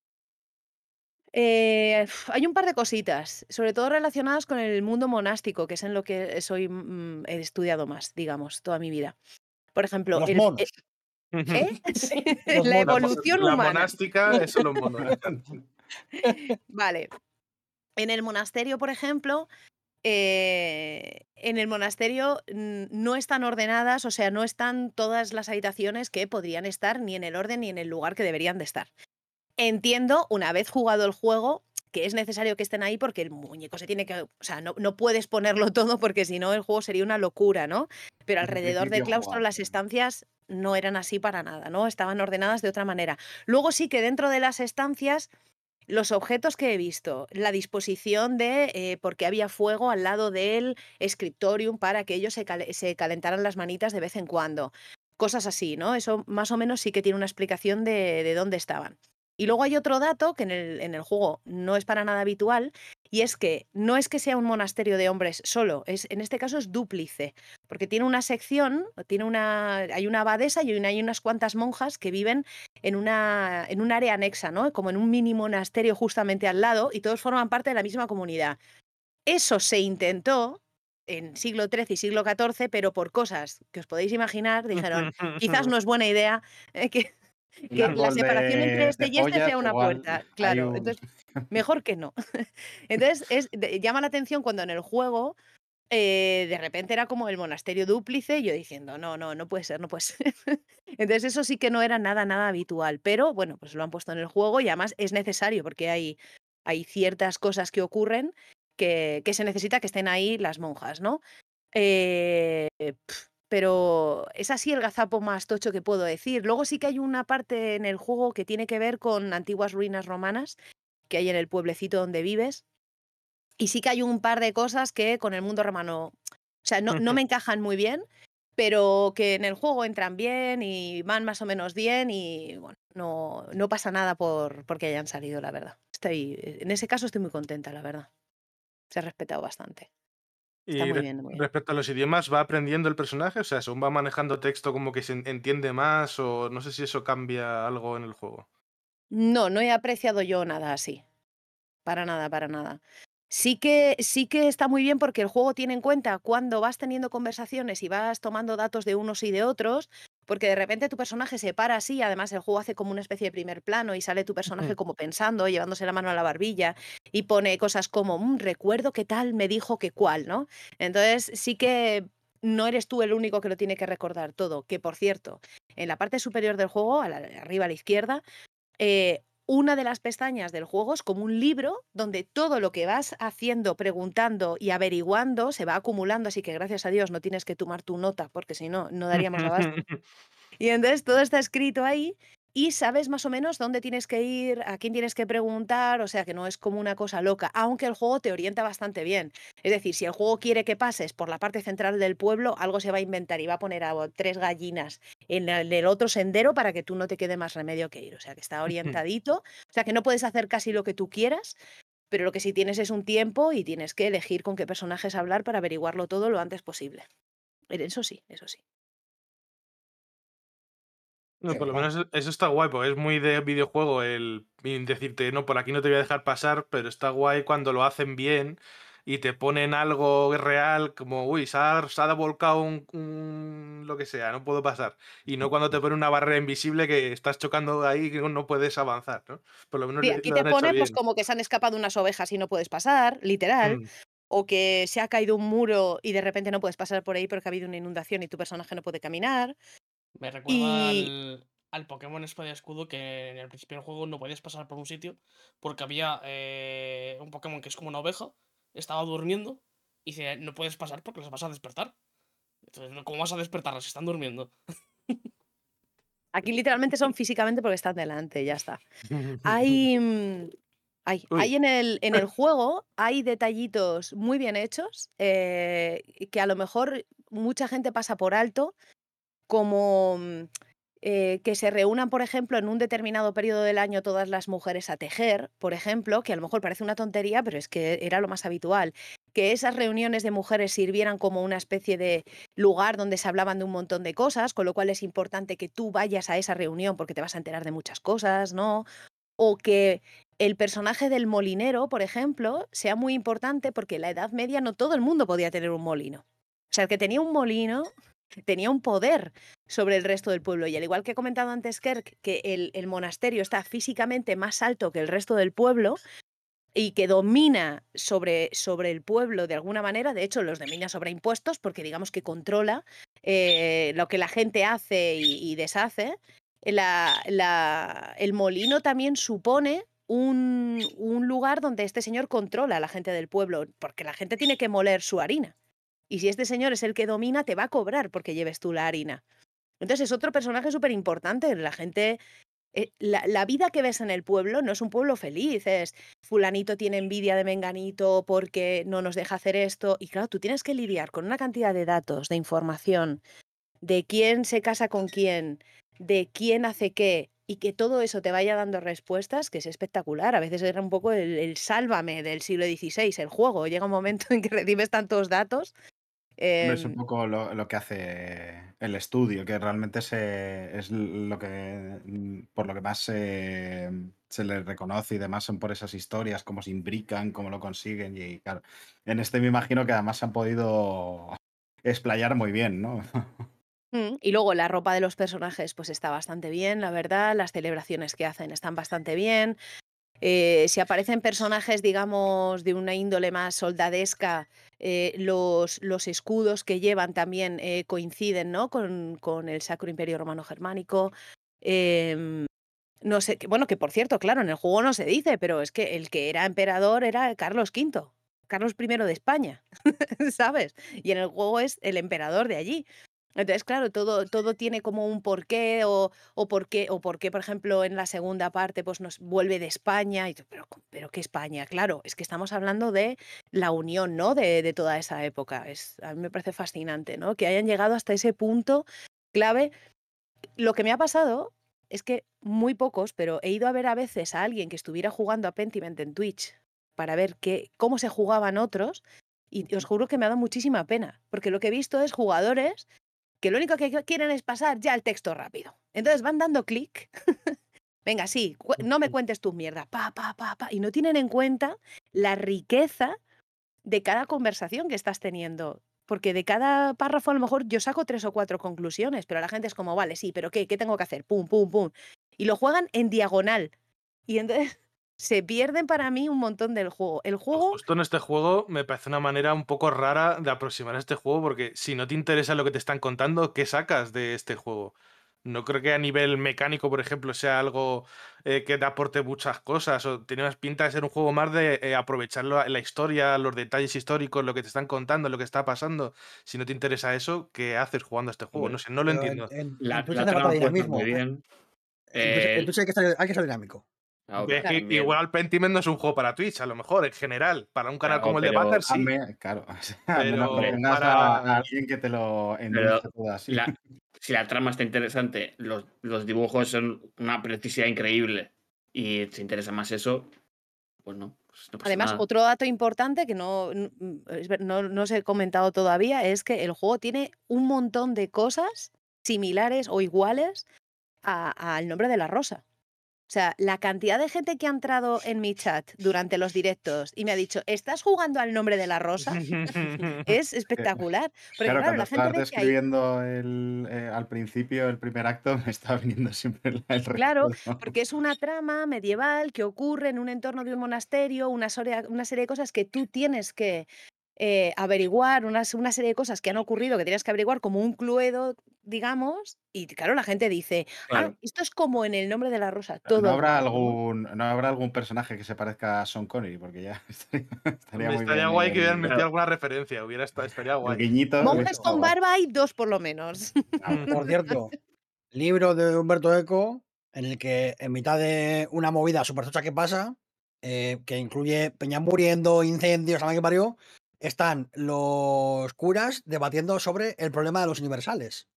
Eh, hay un par de cositas, sobre todo relacionadas con el mundo monástico, que es en lo que soy, mm, he estudiado más, digamos, toda mi vida. Por ejemplo, Los el- monos. eh, ¿eh? Sí, Los la monos. La- evolución la humana. monástica es solo mono. Vale. En el monasterio, por ejemplo, eh, en el monasterio no están ordenadas, o sea, no están todas las habitaciones que podrían estar ni en el orden ni en el lugar que deberían de estar. Entiendo, una vez jugado el juego, que es necesario que estén ahí porque el muñeco se tiene que. O sea, no, no puedes ponerlo todo porque si no el juego sería una locura, ¿no? Pero alrededor del claustro las estancias no eran así para nada, ¿no? Estaban ordenadas de otra manera. Luego sí que dentro de las estancias los objetos que he visto, la disposición de eh, porque había fuego al lado del scriptorium para que ellos se, se calentaran las manitas de vez en cuando. Cosas así, ¿no? Eso más o menos sí que tiene una explicación de, de dónde estaban. Y luego hay otro dato que en el, en el juego no es para nada habitual, y es que no es que sea un monasterio de hombres solo, es, en este caso es dúplice, porque tiene una sección, tiene una, hay una abadesa y hay unas cuantas monjas que viven en, una, en un área anexa, ¿no? Como en un mini monasterio justamente al lado, y todos forman parte de la misma comunidad. Eso se intentó en siglo XIII y siglo XIV, pero por cosas que os podéis imaginar, dijeron, quizás no es buena idea eh, que, que la separación de- entre este y este sea una puerta. Claro, un- entonces mejor que no. Entonces es, de- llama la atención cuando en el juego eh, de repente era como el monasterio dúplice, y yo diciendo, no, no, no puede ser, no puede ser. Entonces eso sí que no era nada, nada habitual, pero bueno, pues lo han puesto en el juego y además es necesario porque hay, hay ciertas cosas que ocurren que, que se necesita que estén ahí las monjas, ¿no? Eh, pero es así el gazapo más tocho que puedo decir. Luego sí que hay una parte en el juego que tiene que ver con antiguas ruinas romanas que hay en el pueblecito donde vives. Y sí que hay un par de cosas que con el mundo romano, o sea, no, no me encajan muy bien, pero que en el juego entran bien y van más o menos bien y bueno, no, no pasa nada por porque hayan salido, la verdad. Estoy, en ese caso estoy muy contenta, la verdad. Se ha respetado bastante. Está Y muy re- bien, muy bien. respecto a los idiomas, ¿va aprendiendo el personaje? O sea, según va manejando texto como que se en- entiende más o no sé si eso cambia algo en el juego. No, no he apreciado yo nada así. Para nada, para nada. Sí que, sí que está muy bien porque el juego tiene en cuenta cuando vas teniendo conversaciones y vas tomando datos de unos y de otros, porque de repente tu personaje se para así, además el juego hace como una especie de primer plano y sale tu personaje como pensando, llevándose la mano a la barbilla y pone cosas como, "Mm, recuerdo que tal me dijo que cuál, ¿no? Entonces sí que no eres tú el único que lo tiene que recordar todo, que por cierto, en la parte superior del juego, a la- arriba a la izquierda, eh, una de las pestañas del juego es como un libro donde todo lo que vas haciendo, preguntando y averiguando se va acumulando, así que gracias a Dios no tienes que tomar tu nota, porque si no, no daríamos abasto. Y entonces todo está escrito ahí y sabes más o menos dónde tienes que ir, a quién tienes que preguntar, o sea que no es como una cosa loca, aunque el juego te orienta bastante bien. Es decir, si el juego quiere que pases por la parte central del pueblo, algo se va a inventar y va a poner a tres gallinas en el, otro sendero para que tú no te quede más remedio que ir. O sea que está orientadito, o sea que no puedes hacer casi lo que tú quieras. Pero lo que sí tienes es un tiempo y tienes que elegir con qué personajes hablar para averiguarlo todo lo antes posible. Eso sí, eso sí. No, por lo menos eso está guay, porque es muy de videojuego el decirte, no, por aquí no te voy a dejar pasar, pero está guay cuando lo hacen bien y te ponen algo real, como, uy, se ha, se ha volcado un, un lo que sea, no puedo pasar. Y no cuando te ponen una barrera invisible que estás chocando ahí y que no puedes avanzar, ¿no? Por lo menos Sí, aquí lo te pone pues como que se han escapado unas ovejas y no puedes pasar, literal. Mm. O que se ha caído un muro y de repente no puedes pasar por ahí porque ha habido una inundación y tu personaje no puede caminar. Me recuerda Y al, al Pokémon Espada y Escudo que en el principio del juego no podías pasar por un sitio porque había eh, un Pokémon que es como una oveja, estaba durmiendo y dice, no puedes pasar porque los vas a despertar. Entonces, ¿cómo vas a despertarlos si están durmiendo? aquí literalmente son físicamente porque están delante, ya está. Hay, mm, hay, Uy. hay en, el, en el juego, hay detallitos muy bien hechos eh, que a lo mejor mucha gente pasa por alto, como mm, eh, que se reúnan, por ejemplo, en un determinado periodo del año todas las mujeres a tejer, por ejemplo, que a lo mejor parece una tontería, pero es que era lo más habitual. Que esas reuniones de mujeres sirvieran como una especie de lugar donde se hablaban de un montón de cosas, con lo cual es importante que tú vayas a esa reunión porque te vas a enterar de muchas cosas, ¿no? O que el personaje del molinero, por ejemplo, sea muy importante porque en la Edad Media no todo el mundo podía tener un molino. O sea, el que tenía un molino tenía un poder sobre el resto del pueblo. Y al igual que he comentado antes, Kerk, que el, monasterio está físicamente más alto que el resto del pueblo y que domina sobre, sobre el pueblo de alguna manera, de hecho los domina sobre impuestos porque digamos que controla eh, lo que la gente hace y, deshace, el molino también supone un lugar donde este señor controla a la gente del pueblo, porque la gente tiene que moler su harina. Y si este señor es el que domina, te va a cobrar porque lleves tú la harina. Entonces es otro personaje súper importante. La gente. eh, la, la vida que ves en el pueblo no es un pueblo feliz. Es Fulanito tiene envidia de Menganito porque no nos deja hacer esto. Y claro, tú tienes que lidiar con una cantidad de datos, de información, de quién se casa con quién, de quién hace qué, y que todo eso te vaya dando respuestas, que es espectacular. A veces era un poco el, el sálvame del siglo XVI, el juego. Llega un momento en que recibes tantos datos. Es un em, poco lo, lo que hace el estudio, que realmente se, es lo que mm, por lo que más se, se le reconoce y demás son por esas historias, cómo se imbrican, cómo lo consiguen. Y claro, en este me imagino que además se han podido explayar muy bien, ¿no? Mm, Y luego la ropa de los personajes pues está bastante bien, la verdad, las celebraciones que hacen están bastante bien. Eh, si aparecen personajes, digamos, de una índole más soldadesca, eh, los, los escudos que llevan también eh, coinciden ¿no? con, con el Sacro Imperio Romano Germánico. Em, no sé, que- bueno, que por cierto, claro, en el juego no se dice, pero es que el que era emperador era Carlos V, Carlos I de España, ¿sabes? Y en el juego es el emperador de allí. Entonces, claro, todo, todo tiene como un porqué o, o por qué, o por qué, por ejemplo, en la segunda parte pues nos vuelve de España. Y tú, pero, pero ¿qué España? Claro, es que estamos hablando de la unión, ¿no? De, de toda esa época. Es, a mí me parece fascinante, ¿no? Que hayan llegado hasta ese punto clave. Lo que me ha pasado es que muy pocos, pero he ido a ver a veces a alguien que estuviera jugando a Pentiment en Twitch para ver qué, cómo se jugaban otros. Y os juro que me ha dado muchísima pena, porque lo que he visto es jugadores que lo único que qu- quieren es pasar ya el texto rápido. Entonces van dando clic. Venga, sí, no me cuentes tu mierda. Pa, pa, pa, pa. Y no tienen en cuenta la riqueza de cada conversación que estás teniendo. Porque de cada párrafo a lo mejor yo saco tres o cuatro conclusiones, pero la gente es como, vale, sí, pero ¿qué? ¿Qué tengo que hacer? Pum, pum, pum. Y lo juegan en diagonal. Y entonces se pierden para mí un montón del juego. El juego Justo en este juego me parece una manera un poco rara de aproximar a este juego, porque si no te interesa lo que te están contando, ¿qué sacas de este juego? No creo que a nivel mecánico, por ejemplo, sea algo eh, que te aporte muchas cosas. O tiene más pinta de ser un juego más de eh, aprovechar la, la historia, los detalles históricos, lo que te están contando, lo que está pasando. Si no te interesa eso, ¿qué haces jugando a este juego? No sé, no lo Pero entiendo. En, en La, la trama muy eh. bien. En Twitch, en Eh, Twitch hay, que ser, hay que ser dinámico. Ah, Es que también. igual Pentiment no es un juego para Twitch, a lo mejor, en general. Para un canal Claro, como el de Butter, sí. Claro, o sea, Pero para- a alguien que te lo todo así. la- si la trama está interesante, los, los dibujos son una precisidad increíble y te interesa más eso, pues no. pues no pasa Además, nada. otro dato importante que no, es no, no os he comentado todavía es que el juego tiene un montón de cosas similares o iguales a- al nombre de la rosa. O sea, la cantidad de gente que ha entrado en mi chat durante los directos y me ha dicho, ¿estás jugando al nombre de la rosa? Es espectacular. Porque Claro, claro, cuando la gente hay describiendo el, eh, al principio el primer acto, me estaba viniendo siempre el, el Claro, recuerdo. porque es una trama medieval que ocurre en un entorno de un monasterio, una, soria- una serie de cosas que tú tienes que eh, averiguar, una, s- una serie de cosas que han ocurrido que tienes que averiguar como un cluedo, digamos, y claro, la gente dice, ah, esto es como en el nombre de la rosa, todo. ¿No habrá, algún, ¿No habrá algún personaje que se parezca a Sean Connery? Porque ya estaría, estaría muy estaría bien guay que hubieran el- metido Claro. alguna referencia. Hubiera esta- estaría guay. guiñito. Monjes con estado barba hay dos por lo menos. Por cierto, libro de Humberto Eco, en el que en mitad de una movida súper tocha que pasa, eh, que incluye peñas muriendo, incendios, a que parió, están los curas debatiendo sobre el problema de los universales,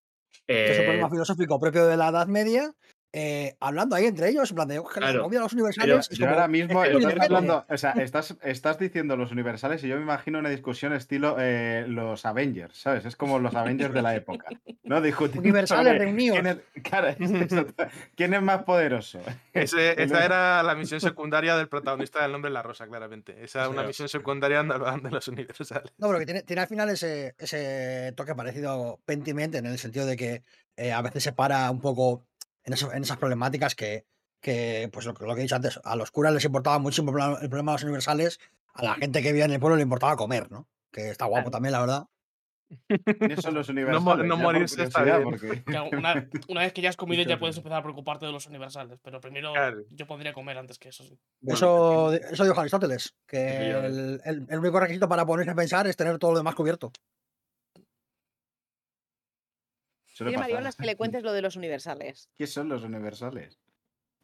que es un Eh, problema filosófico propio de la Edad Media, eh, hablando ahí entre ellos, en plan de, "Oje, la Claro, los universales es yo como, ahora mismo es estás universales". hablando, o sea, estás, estás diciendo los universales y yo me imagino una discusión estilo eh, los Avengers, ¿sabes? Es como los Avengers de la época. ¿No? Discutiendo Universales reunidos. quién es, claro. ¿quién es más poderoso. Ese- esa era la misión secundaria del protagonista del nombre de la rosa, claramente. Esa es una misión secundaria de los universales. No, pero que tiene, tiene al final ese, ese toque parecido Pentiment en el sentido de que eh, a veces se para un poco en, eso- en esas problemáticas que, que, pues lo, que- lo que he dicho antes, a los curas les importaba mucho el problema, de los universales, a la gente que vivía en el pueblo le importaba comer, ¿no? Que está guapo Claro. también, la verdad. ¿Quiénes son los universales? no por morirse está bien. porque- Claro, una, una vez que ya has comido ya puedes empezar a preocuparte de los universales, pero primero Claro. yo pondría comer antes que eso. sí. Eso, eso dijo Aristóteles, que Efectivamente. el, el- el único requisito para ponerse a pensar es tener todo lo demás cubierto. Suele Dile, pasar. Mariolas, que le cuentes lo de los universales. ¿Qué son los universales?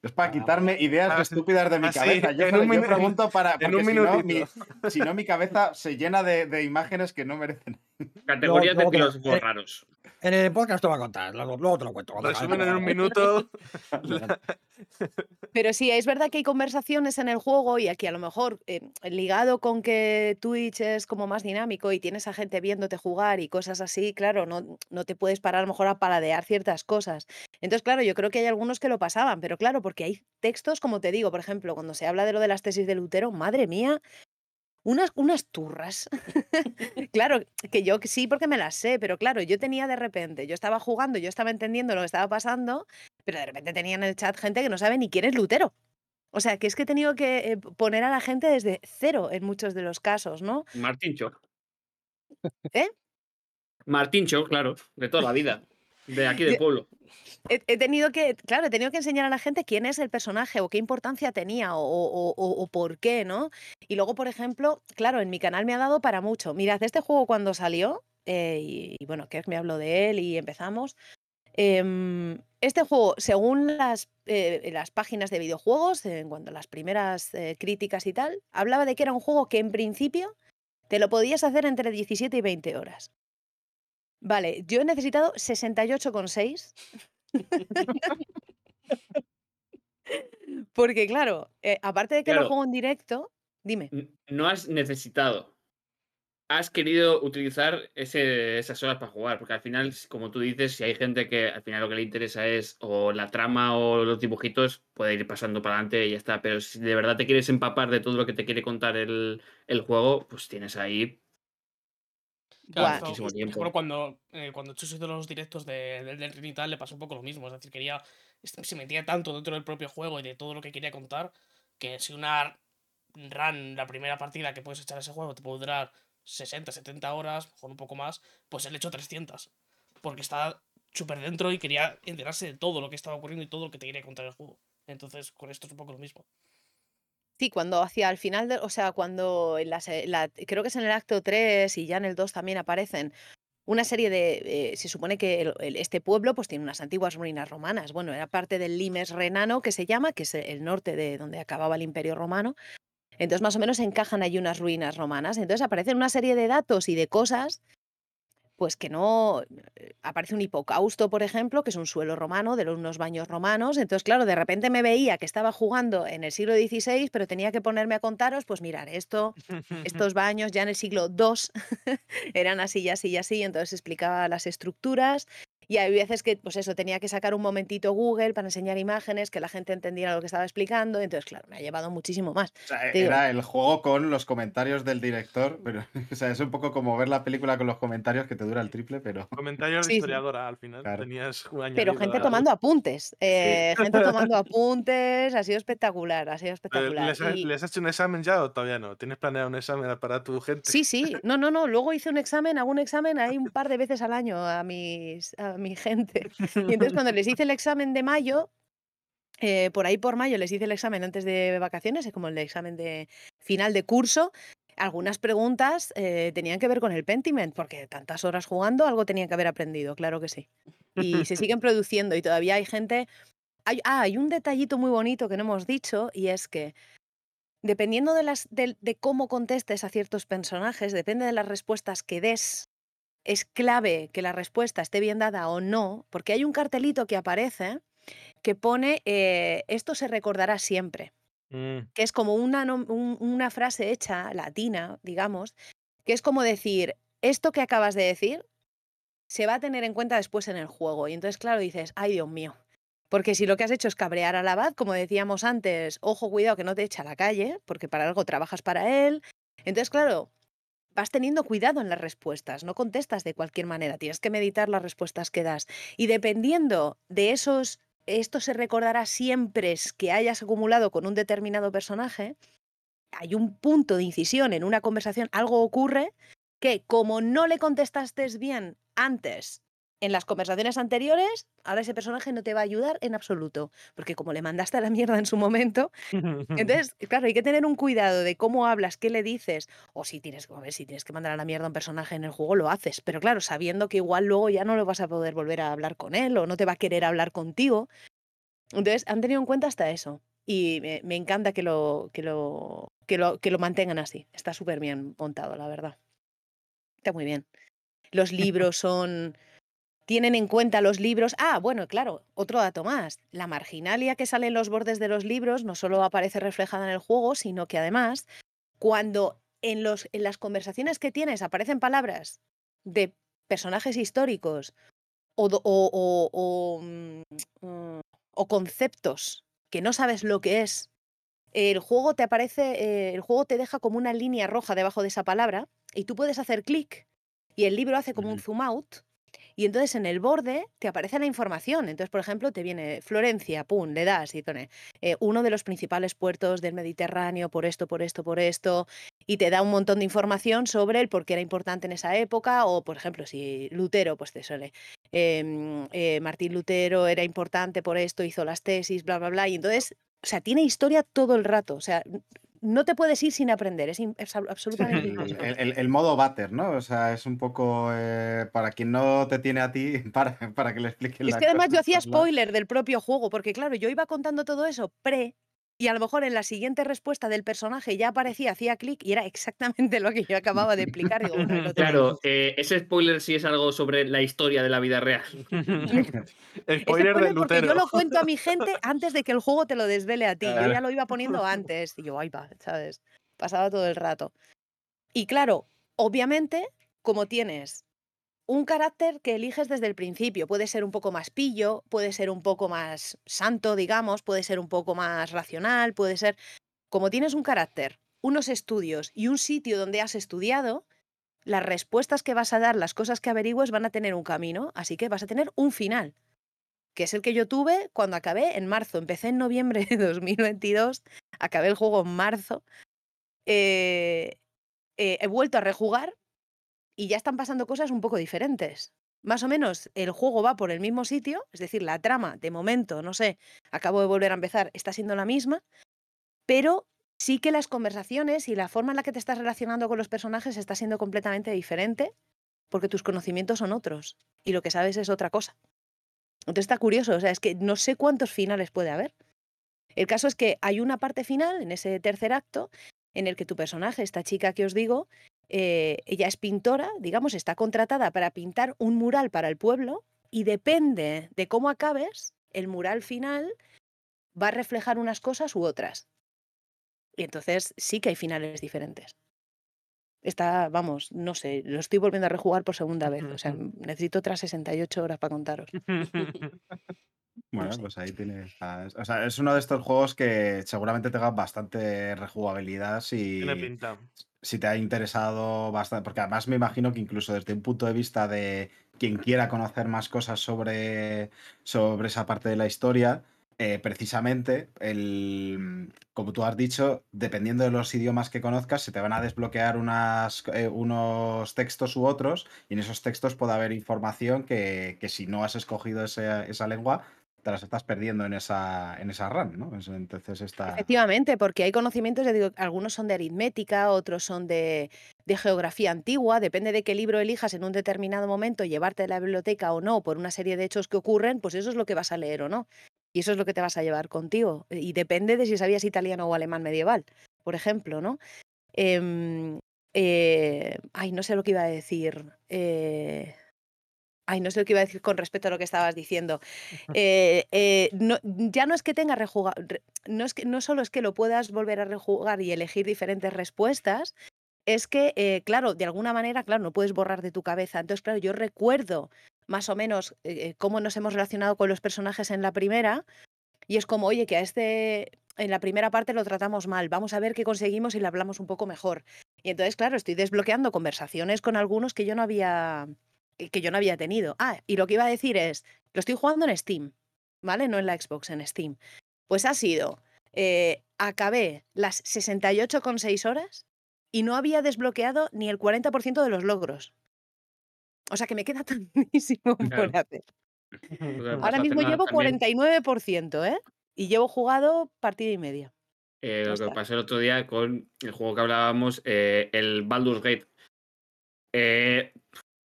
Es para Ah, quitarme ideas ah, estúpidas de mi así, cabeza. Yo, en un yo pregunto para. en Porque un si, no, mi, minutito. si no, mi cabeza se llena de, de imágenes que no merecen. categorías luego de filósofos eh, raros. En el podcast te voy a contar, luego, luego te lo cuento. Resumen en un minuto. Pero sí, es verdad que hay conversaciones en el juego y aquí a lo mejor eh, ligado con que Twitch es como más dinámico y tienes a gente viéndote jugar y cosas así, claro, no, no te puedes parar a lo mejor a paladear ciertas cosas. Entonces, claro, yo creo que hay algunos que lo pasaban, pero claro, porque hay textos, como te digo, por ejemplo, cuando se habla de lo de las tesis de Lutero, madre mía, unas, unas turras. claro, que yo sí porque me las sé, pero claro, yo tenía de repente, yo estaba jugando, yo estaba entendiendo lo que estaba pasando, pero de repente tenía en el chat gente que no sabe ni quién es Lutero. O sea, que es que he tenido que eh, poner a la gente desde cero en muchos de los casos, ¿no? Martín Choc. ¿Eh? Martín Choc, claro, de toda la vida. De aquí del pueblo. He, he tenido que, claro, he tenido que enseñar a la gente quién es el personaje o qué importancia tenía o, o- o- o por qué, ¿no? Y luego, por ejemplo, claro, en mi canal me ha dado para mucho. Mirad, este juego cuando salió, eh, y, y bueno, que me habló de él y empezamos. em, este juego, según las, eh, las páginas de videojuegos, en cuanto a las primeras eh, críticas y tal, hablaba de que era un juego que en principio te lo podías hacer entre 17 y 20 horas. Vale, yo he necesitado 68,6 Porque claro, eh, aparte de que lo juego en directo, dime. No has necesitado. Has querido utilizar ese- esas horas para jugar, porque al final, como tú dices, si hay gente que al final lo que le interesa es o la trama o los dibujitos, puede ir pasando para adelante y ya está. Pero si de verdad te quieres empapar de todo lo que te quiere contar el, el juego, pues tienes ahí Guau. esto, muchísimo por tiempo. ejemplo, cuando, eh, cuando Chus hizo los directos de, del del Ring y tal, le pasó un poco lo mismo. Es decir, quería. Se metía tanto dentro del propio juego y de todo lo que quería contar, que si una run, la primera partida que puedes echar a ese juego, te puede durar 60, 70 horas, mejor un poco más, pues él echó 300. Porque está súper dentro y quería enterarse de todo lo que estaba ocurriendo y todo lo que te quería contar el juego. Entonces, con esto es un poco lo mismo. Sí, cuando hacia el final, de, o sea, cuando en la creo que es en el acto 3 y ya en el 2 también aparecen una serie de, eh, se supone que el- este pueblo pues tiene unas antiguas ruinas romanas. Bueno, era parte del Limes renano que se llama, que es el norte de donde acababa el Imperio Romano. Entonces más o menos encajan allí unas ruinas romanas. Entonces aparecen una serie de datos y de cosas pues que no eh, aparece un hipocausto, por ejemplo, que es un suelo romano de los- unos baños romanos. Entonces, claro, de repente me veía que estaba jugando en el siglo XVI, pero tenía que ponerme a contaros, pues mirar, esto, estos baños ya en el siglo II eran así y así y así, entonces explicaba las estructuras. Y hay veces que, pues eso, tenía que sacar un momentito Google para enseñar imágenes, que la gente entendiera lo que estaba explicando. Entonces, claro, me ha llevado muchísimo más. O sea, Te digo- era el juego con los comentarios del director, pero o sea, es un poco como ver la película con los comentarios que te dura el triple, pero Comentarios Sí, de sí. historiadora al final. Claro. Tenías un Pero gente tomando apuntes. eh, gente tomando apuntes. Ha sido espectacular, ha sido Eh, espectacular. ¿Les, has- Y- les has hecho un examen ya o todavía no? ¿Tienes planeado un examen para tu gente? Sí, sí, no, no, no. Luego hice un examen, hago un examen ahí un par de veces al año a, mis, a mi gente. Y entonces cuando les hice el examen de mayo, eh, por ahí por mayo les hice el examen antes de vacaciones, es como el examen de final de curso. Algunas preguntas eh, tenían que ver con el Pentiment, porque tantas horas jugando algo tenían que haber aprendido, claro que sí. Y se siguen produciendo y todavía hay gente... Hay, ah, hay un detallito muy bonito que no hemos dicho y es que dependiendo de, las, de, de cómo contestes a ciertos personajes, depende de las respuestas que des, es clave que la respuesta esté bien dada o no, porque hay un cartelito que aparece que pone eh, esto se recordará siempre, Mm, que es como una, nom- un- una frase hecha latina, digamos, que es como decir, esto que acabas de decir se va a tener en cuenta después en el juego. Y entonces, claro, dices, ay Dios mío. Porque si lo que has hecho es cabrear al abad, como decíamos antes, ojo, cuidado que no te echa a la calle, porque para algo trabajas para él. Entonces, claro, vas teniendo cuidado en las respuestas, no contestas de cualquier manera, tienes que meditar las respuestas que das. Y dependiendo de esos, esto se recordará siempre que hayas acumulado con un determinado personaje, hay un punto de incisión en una conversación, algo ocurre que como no le contestaste bien antes en las conversaciones anteriores, ahora ese personaje no te va a ayudar en absoluto, porque como le mandaste a la mierda en su momento, entonces, claro, hay que tener un cuidado de cómo hablas, qué le dices, o si tienes, a ver, si tienes que mandar a la mierda a un personaje en el juego, lo haces, pero claro, sabiendo que igual luego ya no lo vas a poder volver a hablar con él o no te va a querer hablar contigo. Entonces, han tenido en cuenta hasta eso. Y me, me encanta que lo, que, lo, que, lo, que lo mantengan así. Está súper bien montado, la verdad. Está muy bien. Los libros son tienen en cuenta los libros. Ah, bueno, claro, otro dato más. La marginalia que sale en los bordes de los libros no solo aparece reflejada en el juego, sino que además, cuando en, los, en las conversaciones que tienes aparecen palabras de personajes históricos o, o- o- o, mm, mm, o conceptos que no sabes lo que es, el juego te aparece, eh, el juego te deja como una línea roja debajo de esa palabra y tú puedes hacer clic y el libro hace como un zoom out y entonces en el borde te aparece la información. Entonces, por ejemplo, te viene Florencia, pum, le das y pone eh, uno de los principales puertos del Mediterráneo por esto, por esto, por esto, y te da un montón de información sobre el por qué era importante en esa época, o por ejemplo, si Lutero, pues te suele, em, eh, Martín Lutero era importante por esto, hizo las tesis, bla, bla, bla, y entonces, o sea, tiene historia todo el rato, o sea, no te puedes ir sin aprender, es, es ab- absolutamente el, imposible. el- el- el modo batter, ¿no? O sea, es un poco eh, para quien no te tiene a ti, para, para que le explique Es la que además yo hacía spoiler del propio juego, porque claro, yo iba contando todo eso pre, y a lo mejor en la siguiente respuesta del personaje ya aparecía, hacía clic y era exactamente lo que yo acababa de explicar. Digo, bueno. Claro, eh, ese spoiler sí es algo sobre la historia de la vida real. Spoiler de Lutero. yo lo cuento a mi gente antes de que el juego te lo desvele a ti. Yo ya lo iba poniendo antes. Y yo, ahí va, ¿sabes? Pasaba todo el rato. Y claro, obviamente, como tienes un carácter que eliges desde el principio, puede ser un poco más pillo, puede ser un poco más santo, digamos, puede ser un poco más racional, puede ser... Como tienes un carácter, unos estudios y un sitio donde has estudiado, las respuestas que vas a dar, las cosas que averigües van a tener un camino, así que vas a tener un final que es el que yo tuve cuando acabé en marzo. Empecé en noviembre de 2022, acabé el juego en marzo. eh, eh, he vuelto a rejugar y ya están pasando cosas un poco diferentes. Más o menos el juego va por el mismo sitio, es decir, la trama, de momento, no sé, acabo de volver a empezar, está siendo la misma, pero sí que las conversaciones y la forma en la que te estás relacionando con los personajes está siendo completamente diferente porque tus conocimientos son otros y lo que sabes es otra cosa. Entonces está curioso, o sea, es que no sé cuántos finales puede haber. El caso es que hay una parte final en ese tercer acto en el que tu personaje, esta chica que os digo, eh, ella es pintora, digamos, está contratada para pintar un mural para el pueblo y depende de cómo acabes, el mural final va a reflejar unas cosas u otras. Y entonces sí que hay finales diferentes. está, vamos, no sé, lo estoy volviendo a rejugar por segunda vez. O sea, necesito otras 68 horas para contaros. Bueno, pues ahí tienes. O sea, es uno de estos juegos que seguramente tenga bastante rejugabilidad si, Tiene pinta. si te ha interesado bastante. Porque además me imagino que incluso desde un punto de vista de quien quiera conocer más cosas sobre, sobre esa parte de la historia, eh, precisamente, el, como tú has dicho, dependiendo de los idiomas que conozcas, se te van a desbloquear unas, eh, unos textos u otros, y en esos textos puede haber información que, que si no has escogido ese- esa lengua, te las estás perdiendo en esa, en esa run, ¿no? Es- Entonces está. Efectivamente, porque hay conocimientos, ya algunos son de aritmética, otros son de, de geografía antigua, depende de qué libro elijas en un determinado momento, llevarte de la biblioteca o no, por una serie de hechos que ocurren, pues eso es lo que vas a leer o no. Y eso es lo que te vas a llevar contigo. Y depende de si sabías italiano o alemán medieval, por ejemplo, ¿no? Em, eh, ay, no sé lo que iba a decir. eh, Ay, no sé lo que iba a decir con respecto a lo que estabas diciendo. Eh, eh, no- ya no es que tenga rejuga- re- no es que no solo es que lo puedas volver a rejugar y elegir diferentes respuestas, es que, eh, claro, de alguna manera, claro, no puedes borrar de tu cabeza. Entonces, claro, yo recuerdo más o menos cómo nos hemos relacionado con los personajes en la primera, y es como, oye, que a este en la primera parte lo tratamos mal, vamos a ver qué conseguimos y le hablamos un poco mejor. Y entonces, claro, estoy desbloqueando conversaciones con algunos que yo no había que yo no había tenido. Ah, y lo que iba a decir es, lo estoy jugando en Steam, ¿vale? No en la Xbox, en Steam. Pues ha sido, eh, acabé las 68,6 horas y no había desbloqueado ni el 40% de los logros. O sea que me queda tantísimo Claro. por hacer. Pasó Ahora mismo llevo también, 49%, ¿eh? Y llevo jugado partida y media. eh, lo que pasó el otro día con el juego que hablábamos, eh, el Baldur's Gate. Eh,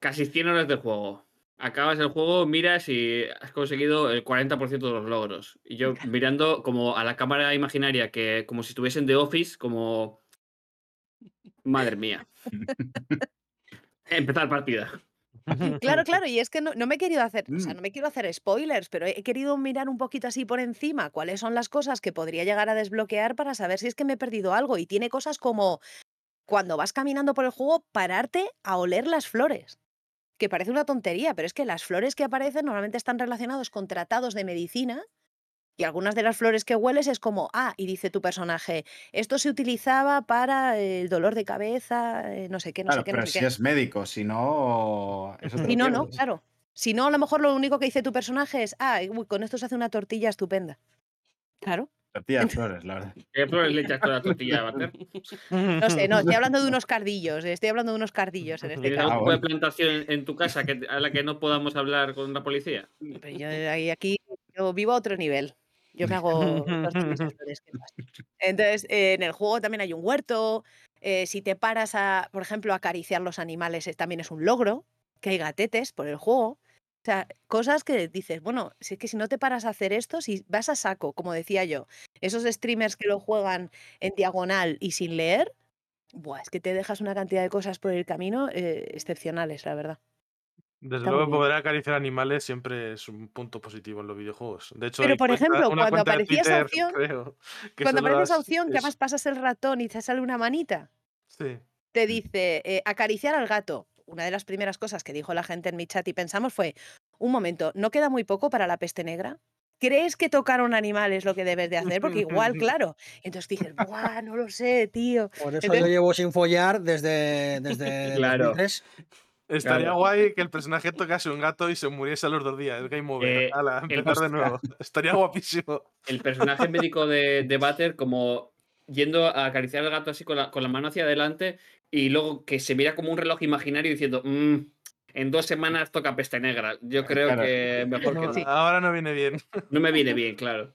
casi 100 horas de juego. Acabas el juego, miras y has conseguido el 40% de los logros. Y yo mirando como a la cámara imaginaria, que como si estuviesen de Office, como... Madre mía. Empezar partida. Claro, claro, y es que no, no me he querido hacer, o sea, Mm. no me quiero hacer spoilers, pero he querido mirar un poquito así por encima cuáles son las cosas que podría llegar a desbloquear para saber si es que me he perdido algo. Y tiene cosas como cuando vas caminando por el juego, pararte a oler las flores. Que parece una tontería, pero es que las flores que aparecen normalmente están relacionados con tratados de medicina. Y algunas de las flores que hueles es como, ah, y dice tu personaje, esto se utilizaba para el dolor de cabeza, eh, no sé qué, no Claro, sé qué, pero no sé si qué. es médico, si no. Eso te Si no, no, claro. Si no, a lo mejor lo único que dice tu personaje es, ah, uy, con esto se hace una tortilla estupenda. Claro. Tortilla de flores, la verdad. ¿Qué flores le echas toda la tortilla de bater? No sé, no, estoy hablando de unos cardillos, estoy hablando de unos cardillos en este ¿Tienes caso. Algún tipo de plantación en, tu casa que, a la que no podamos hablar con la policía? Pero yo aquí yo vivo a otro nivel. Yo me hago tortillas. Entonces, eh, en el juego también hay un huerto. eh, si te paras a, por ejemplo, a acariciar los animales, eh, también es un logro. Que hay gatetes por el juego. O sea, cosas que dices, bueno, si es que si no te paras a hacer esto, si vas a saco, como decía yo, esos streamers que lo juegan en diagonal y sin leer, buah, es que te dejas una cantidad de cosas por el camino eh, excepcionales, la verdad. Desde Está luego, poder acariciar animales siempre es un punto positivo en los videojuegos. De hecho, Pero, por cuenta- ejemplo, cuando aparecía esa opción- creo, Cuando aparece esa opción, que además pasas el ratón y te sale una manita, Sí. te dice eh, acariciar al gato. Una de las primeras cosas que dijo la gente en mi chat y pensamos fue, un momento, ¿no queda muy poco para la peste negra? ¿Crees que tocar a un animal es lo que debes de hacer? Porque igual, claro. Entonces dices, ¡buah, no lo sé, tío! Por eso Entonces- yo llevo sin follar desde, desde Claro. 2003. Estaría Claro. guay que el personaje tocase un gato y se muriese a los dos días. El game over. Eh, Ala, el- empezar de nuevo. Estaría guapísimo. El personaje médico de, de Butter como yendo a acariciar al gato así con la, con la mano hacia adelante y luego que se mira como un reloj imaginario diciendo, "Mm, en dos semanas toca peste negra. Yo creo Claro. que mejor que No, no. Sí. Ahora no viene bien. No me viene bien, claro.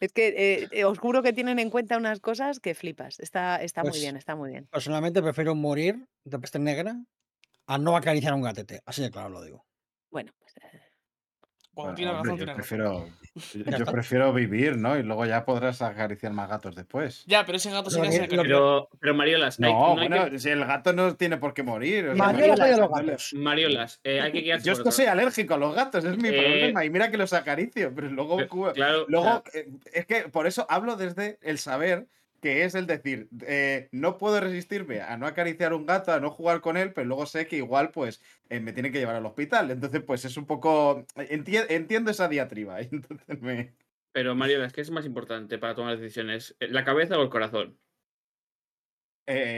Es que eh, eh, os juro que tienen en cuenta unas cosas que flipas. Está, está muy Pues- bien, está muy bien. Personalmente prefiero morir de peste negra a no acariciar a un gatete. Así de claro lo digo. Bueno, pues, eh, Cuando Bueno, tienes hombre, razón, yo prefiero, yo- prefiero vivir, ¿no? Y luego ya podrás acariciar más gatos después. Ya, pero ese gato Lo sería que- ese lo cariño. Pero, pero Mariolas, hay, No, no hay bueno, que- si el gato no tiene por qué morir. o sea, Mario Mariolas, los gatos. Mariolas, eh, hay que guiarse Yo es por que otro. soy alérgico a los gatos, es mi Eh, problema. Y mira que los acaricio, pero luego. Pero, Claro, Luego, eh, es que por eso hablo desde el saber que es el decir, eh, no puedo resistirme a no acariciar un gato, a no jugar con él, pero luego sé que igual pues eh, me tienen que llevar al hospital. Entonces pues es un poco... enti- entiendo esa diatriba. Entonces me... Pero Mariola, ¿qué es más importante para tomar decisiones? ¿La cabeza o el corazón?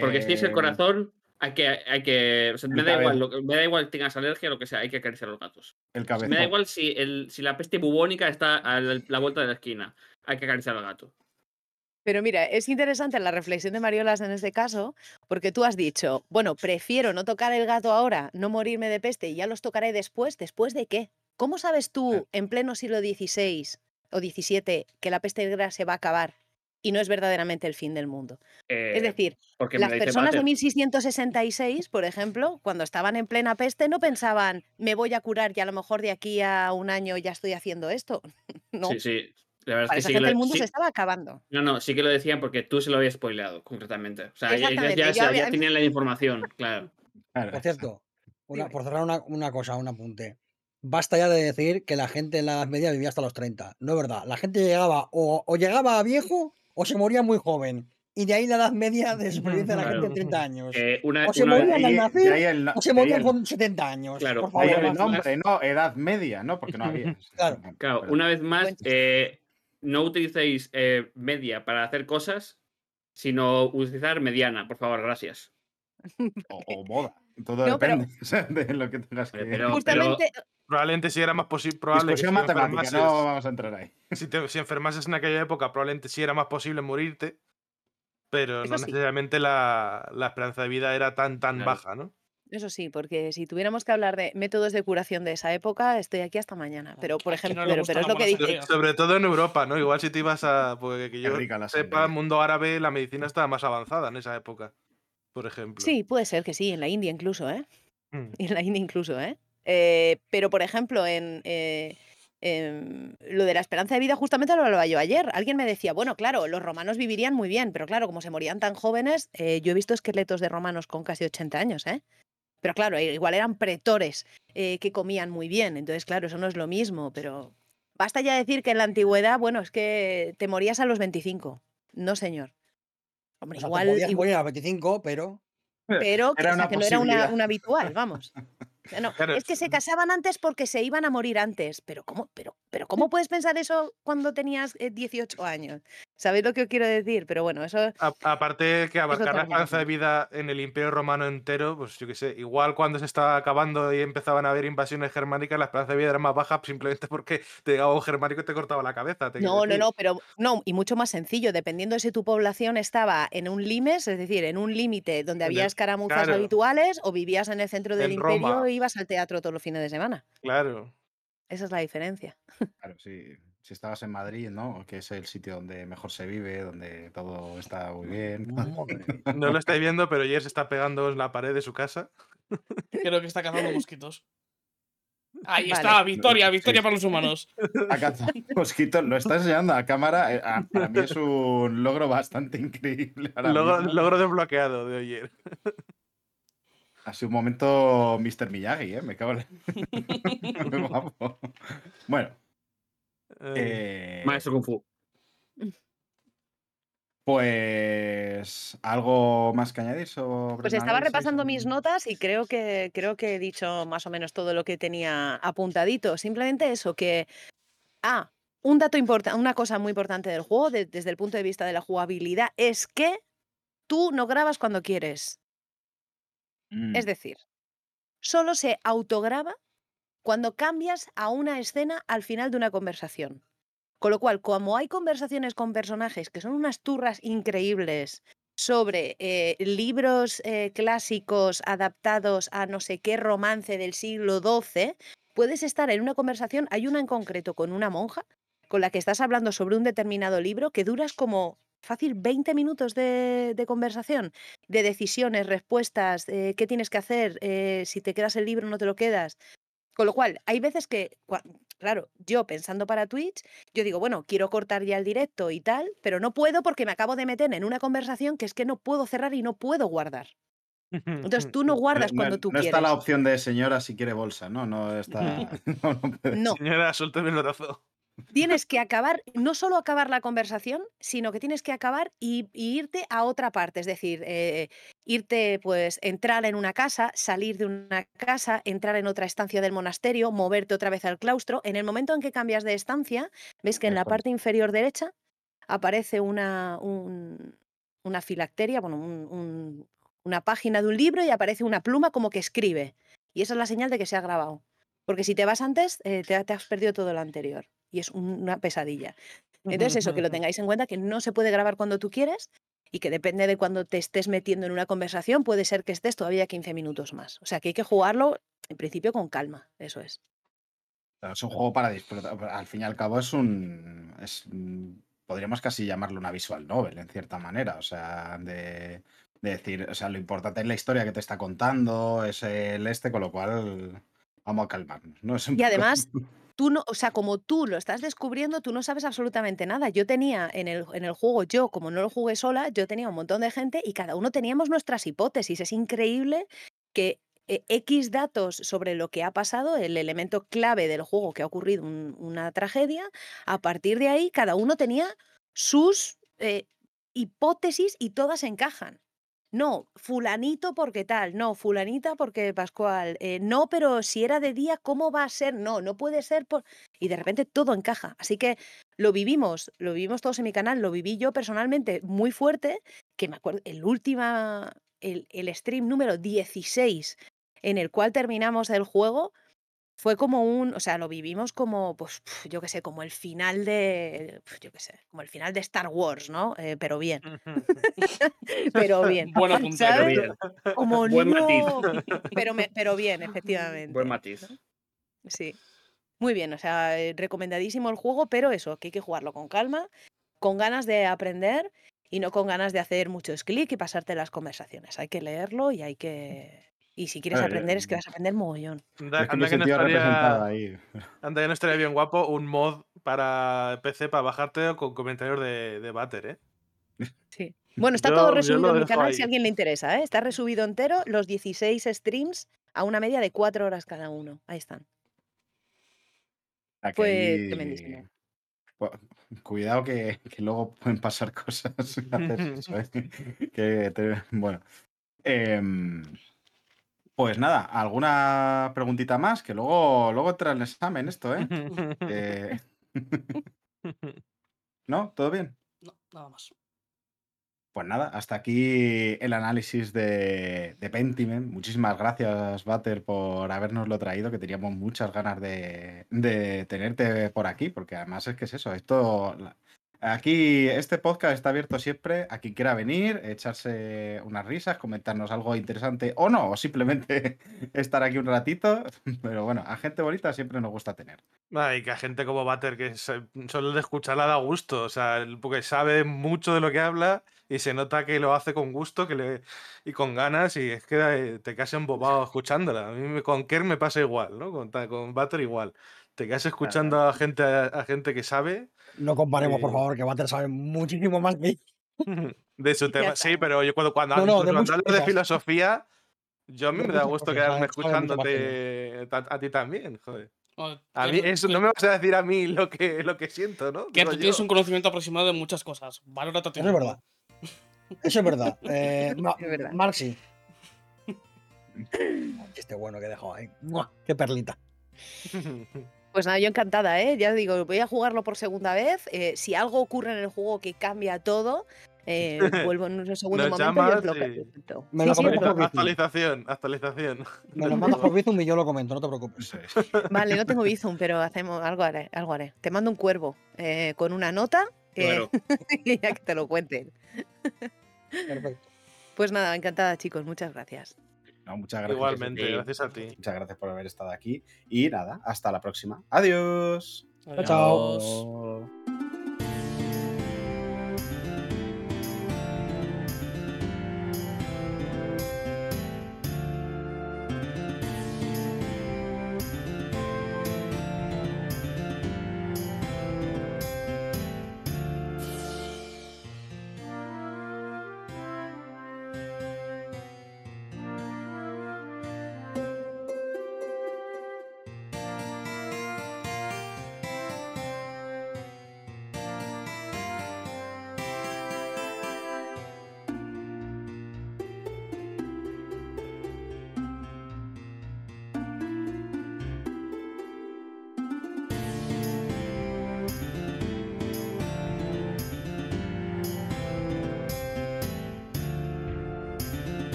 Porque si es el eh, corazón, hay que, hay que. o sea, El me, da igual, lo que- me da igual tengas alergia o lo que sea, hay que acariciar a los gatos. El Me cabezón. da igual si, el, si la peste bubónica está a la, la vuelta de la esquina. Hay que acariciar al gato. Pero mira, es interesante la reflexión de Mariolas en este caso, porque tú has dicho, bueno, prefiero no tocar el gato ahora, no morirme de peste y ya los tocaré después. ¿Después de qué? ¿Cómo sabes tú, en pleno siglo XVI o XVII, que la peste negra se va a acabar y no es verdaderamente el fin del mundo? Eh, Es decir, porque me las personas de Pater. 1666, por ejemplo, cuando estaban en plena peste, no pensaban, me voy a curar y a lo mejor de aquí a un año ya estoy haciendo esto. No, Sí, sí. La verdad para es esa que sí que gente el mundo sí- se estaba acabando. No, no, sí que lo decían porque tú se lo habías spoileado, concretamente. O sea, ya, ya, tenían la información, claro. Claro. Por cierto, una- por cerrar una, una cosa, un apunte. Basta ya de decir que la gente en la Edad Media vivía hasta los 30. No es verdad. La gente llegaba o, o llegaba a viejo o se moría muy joven. Y de ahí la Edad Media de supervivencia de la gente en 30 años. Eh, una, O se morían al nacer, de el o se de morían con 70 años. Claro, por Ahí favor. el más- nombre, no, edad media, ¿no? Porque no había. Claro. Claro, una vez más, eh, no utilicéis eh, media para hacer cosas, sino utilizar mediana, por favor, gracias. O, o boda. Todo No, depende de lo que tengas que. Pero- Justamente, Probablemente si era más posible. Probable que Discusión si matemática, enfermases- no vamos a entrar ahí. si, te, si enfermases en aquella época, probablemente sí era más posible morirte, pero Eso no sí. necesariamente la, la esperanza de vida era tan, tan Claro. baja, ¿no? Eso sí, porque si tuviéramos que hablar de métodos de curación de esa época, estoy aquí hasta mañana. Pero, por ejemplo, no le pero, gustan pero es las lo que buenas dice. ideas. Sobre todo en Europa, ¿no? Igual si te ibas a. Porque que yo rica la sepa, sangre. mundo árabe, la medicina estaba más avanzada en esa época, por ejemplo. Sí, puede ser que sí, en la India incluso, ¿eh? Mm. En la India incluso, ¿eh? Eh, pero, por ejemplo, en, eh, em, lo de la esperanza de vida, justamente lo hablaba yo ayer. Alguien me decía, bueno, claro, los romanos vivirían muy bien, pero claro, como se morían tan jóvenes, eh, yo he visto esqueletos de romanos con casi 80 años, ¿eh? Pero claro, eh, igual eran pretores eh, que comían muy bien, entonces, claro, eso no es lo mismo, pero basta ya decir que en la antigüedad, bueno, es que te morías a los 25. No, señor. Hombre, O sea, te igual, podías igual- morir a los 25, pero. pero que, Era o sea, una que no era una, posibilidad. un habitual, vamos. No, Claro. es que se casaban antes porque se iban a morir antes. Pero ¿cómo, pero, pero ¿cómo puedes pensar eso cuando tenías eh, 18 años? ¿Sabéis lo que os quiero decir? Pero bueno, eso A- aparte que abarcar la esperanza de vida en el Imperio Romano entero, pues yo qué sé, igual cuando se estaba acabando y empezaban a haber invasiones germánicas, la esperanza de vida era más baja simplemente porque te llegaba un germánico y te cortaba la cabeza. te quiero No, no, decir. no, pero no, y mucho más sencillo, dependiendo de si tu población estaba en un limes, es decir, en un límite donde En había el- escaramuzas claro. habituales, o vivías en el centro del En imperio Roma. e ibas al teatro todos los fines de semana. Claro. Esa es la diferencia. Claro, sí. Si estabas en Madrid, ¿no? Que es el sitio donde mejor se vive, donde todo está muy bien. No lo estáis viendo, pero Jer se está pegando en la pared de su casa. Creo que está cazando mosquitos. Ahí Vale. está, victoria, Sí. victoria para los humanos. A cazar mosquitos, lo está enseñando a cámara. eh, a- Para mí es un logro bastante increíble. Logro, logro desbloqueado de Oyer. Ha sido un momento Mr. Miyagi, ¿eh? Me cago en la-. Bueno. eh, Maestro Kung Fu. Pues. ¿Algo más que añadir sobre Pues estaba repasando mis notas y creo que, creo que he dicho más o menos todo lo que tenía apuntadito. Simplemente eso, que. Ah, un dato importante, una cosa muy importante del juego, de- desde el punto de vista de la jugabilidad, es que tú no grabas cuando quieres. Mm, Es decir, solo se autograba cuando cambias a una escena al final de una conversación. Con lo cual, como hay conversaciones con personajes que son unas turras increíbles sobre eh, libros eh, clásicos adaptados a no sé qué romance del siglo XII, puedes estar en una conversación, hay una en concreto con una monja, con la que estás hablando sobre un determinado libro, que duras como fácil 20 minutos de, de conversación, de decisiones, respuestas, eh, qué tienes que hacer, eh, si te quedas el libro no te lo quedas. Con lo cual, hay veces que, claro, yo pensando para Twitch, yo digo, bueno, quiero cortar ya el directo y tal, pero no puedo porque me acabo de meter en una conversación que es que no puedo cerrar y no puedo guardar. Entonces tú no guardas no- cuando tú no quieres. está la opción de señora si quiere bolsa, ¿no? No está. no, no No, Señora, suélteme el brazo. Tienes que acabar, no solo acabar la conversación, sino que tienes que acabar y, y irte a otra parte. Es decir, eh, irte, pues, entrar en una casa, salir de una casa, entrar en otra estancia del monasterio, moverte otra vez al claustro. En el momento en que cambias de estancia, ves que en la parte inferior derecha aparece una, un- una filacteria, bueno, un- un- una página de un libro y aparece una pluma como que escribe. Y esa es la señal de que se ha grabado. Porque si te vas antes, eh, te, te has perdido todo lo anterior. Y es un- una pesadilla. Entonces, eso, que lo tengáis en cuenta, que no se puede grabar cuando tú quieres y que depende de cuando te estés metiendo en una conversación, puede ser que estés todavía 15 minutos más. O sea, que hay que jugarlo, en principio, con calma. Eso es. Es un juego para disfrutar. Al fin y al cabo es un. Es, mm, podríamos casi llamarlo una visual novel, en cierta manera. O sea, de, de decir, o sea, lo importante es la historia que te está contando, es el este, con lo cual vamos a calmarnos. ¿no? Es un Y además, tú no, o sea, como tú lo estás descubriendo, tú no sabes absolutamente nada. Yo tenía en el, en el juego, yo, como no lo jugué sola, yo tenía un montón de gente y cada uno teníamos nuestras hipótesis. Es increíble que eh, X datos sobre lo que ha pasado, el elemento clave del juego que ha ocurrido un- una tragedia, a partir de ahí cada uno tenía sus eh, hipótesis y todas encajan. No, fulanito porque tal, no, fulanita porque Pascual, eh, no, pero si era de día, ¿cómo va a ser? No, no puede ser por... Y de repente todo encaja. Así que lo vivimos, lo vivimos todos en mi canal, lo viví yo personalmente muy fuerte, que me acuerdo, el última, el, el stream número 16 en el cual terminamos el juego, fue como un, o sea, lo vivimos como, pues, yo qué sé, como el final de, yo qué sé, como el final de Star Wars, ¿no? Eh, pero bien, pero bien. Buen. Bien. Como Buen matiz. no, pero, me- pero bien, efectivamente. Buen matiz. Sí. Muy bien, o sea, eh, recomendadísimo el juego, pero eso, que hay que jugarlo con calma, con ganas de aprender y no con ganas de hacer muchos clics y pasarte las conversaciones. Hay que leerlo y hay que... Y si quieres aprender, es que eh, vas a aprender mogollón. Anda, es que anda que no estaría, ahí. anda que no estaría bien guapo un mod para PC para bajarte con comentarios de, de Butter, ¿eh? Sí. Bueno, está Yo- todo lo en mi canal si a alguien le interesa, ¿eh? Está resubido entero, los 16 streams a una media de 4 horas cada uno. Ahí están. A que Fue ahí- tremendísimo. Cu- Cuidado que, que luego pueden pasar cosas. eso, ¿eh? Que te- bueno. Em, pues nada, ¿alguna preguntita más? Que luego, luego entra el examen esto, ¿eh? Eh, ¿No? ¿Todo bien? No, nada más. Pues nada, hasta aquí el análisis de, de Pentiment. Muchísimas gracias, Butter, por habernoslo traído, que teníamos muchas ganas de, de tenerte por aquí, porque además es que es eso, esto... la- Aquí este podcast está abierto siempre a quien quiera venir, echarse unas risas, comentarnos algo interesante o no, o simplemente estar aquí un ratito. Pero bueno, a gente bonita siempre nos gusta tener. Ay, que a gente como Butter que solo de escucharla da gusto, o sea, porque sabe mucho de lo que habla y se nota que lo hace con gusto que le, y con ganas y es que eh, te quedas embobado escuchándola. A mí con Kerr me pasa igual, ¿no? Con, con Butter igual. Te quedas escuchando a gente, a, gente que sabe No comparemos, por Eh, favor, que Butter sabe muchísimo más que de su tema. Sí, pero yo cuando, cuando, No, de filosofía, yo a mí me da gusto quedarme escuchándote a, a ti también, joder. Bueno, A mí, no- eso, no me vas a decir a mí lo que, lo que siento, ¿no? que tú tienes un conocimiento aproximado de muchas cosas. Valora tu Eso es verdad. Eso es verdad. Eh, Ma- Es verdad. Marxi. Este bueno que he dejado ahí. ¡Mua! ¡Qué perlita! Pues nada, yo encantada, ¿eh? Ya digo, voy a jugarlo por segunda vez. eh, si algo ocurre en el juego que cambia todo, eh, vuelvo en un segundo Nos momento y lo comento. Me Sí, lo sí, por. Actualización, actualización. Me lo mandas por Bizum y yo lo comento, no te preocupes. Vale, no tengo Bizum, pero hacemos algo haré, algo haré. Te mando un cuervo eh, con una nota eh, Claro. y ya que te lo cuenten. Perfecto. Pues nada, encantada, chicos. Muchas gracias. No, muchas gracias. Igualmente, Sí. gracias a ti. Muchas gracias por haber estado aquí. Y nada, hasta la próxima. Adiós. chao. Adiós.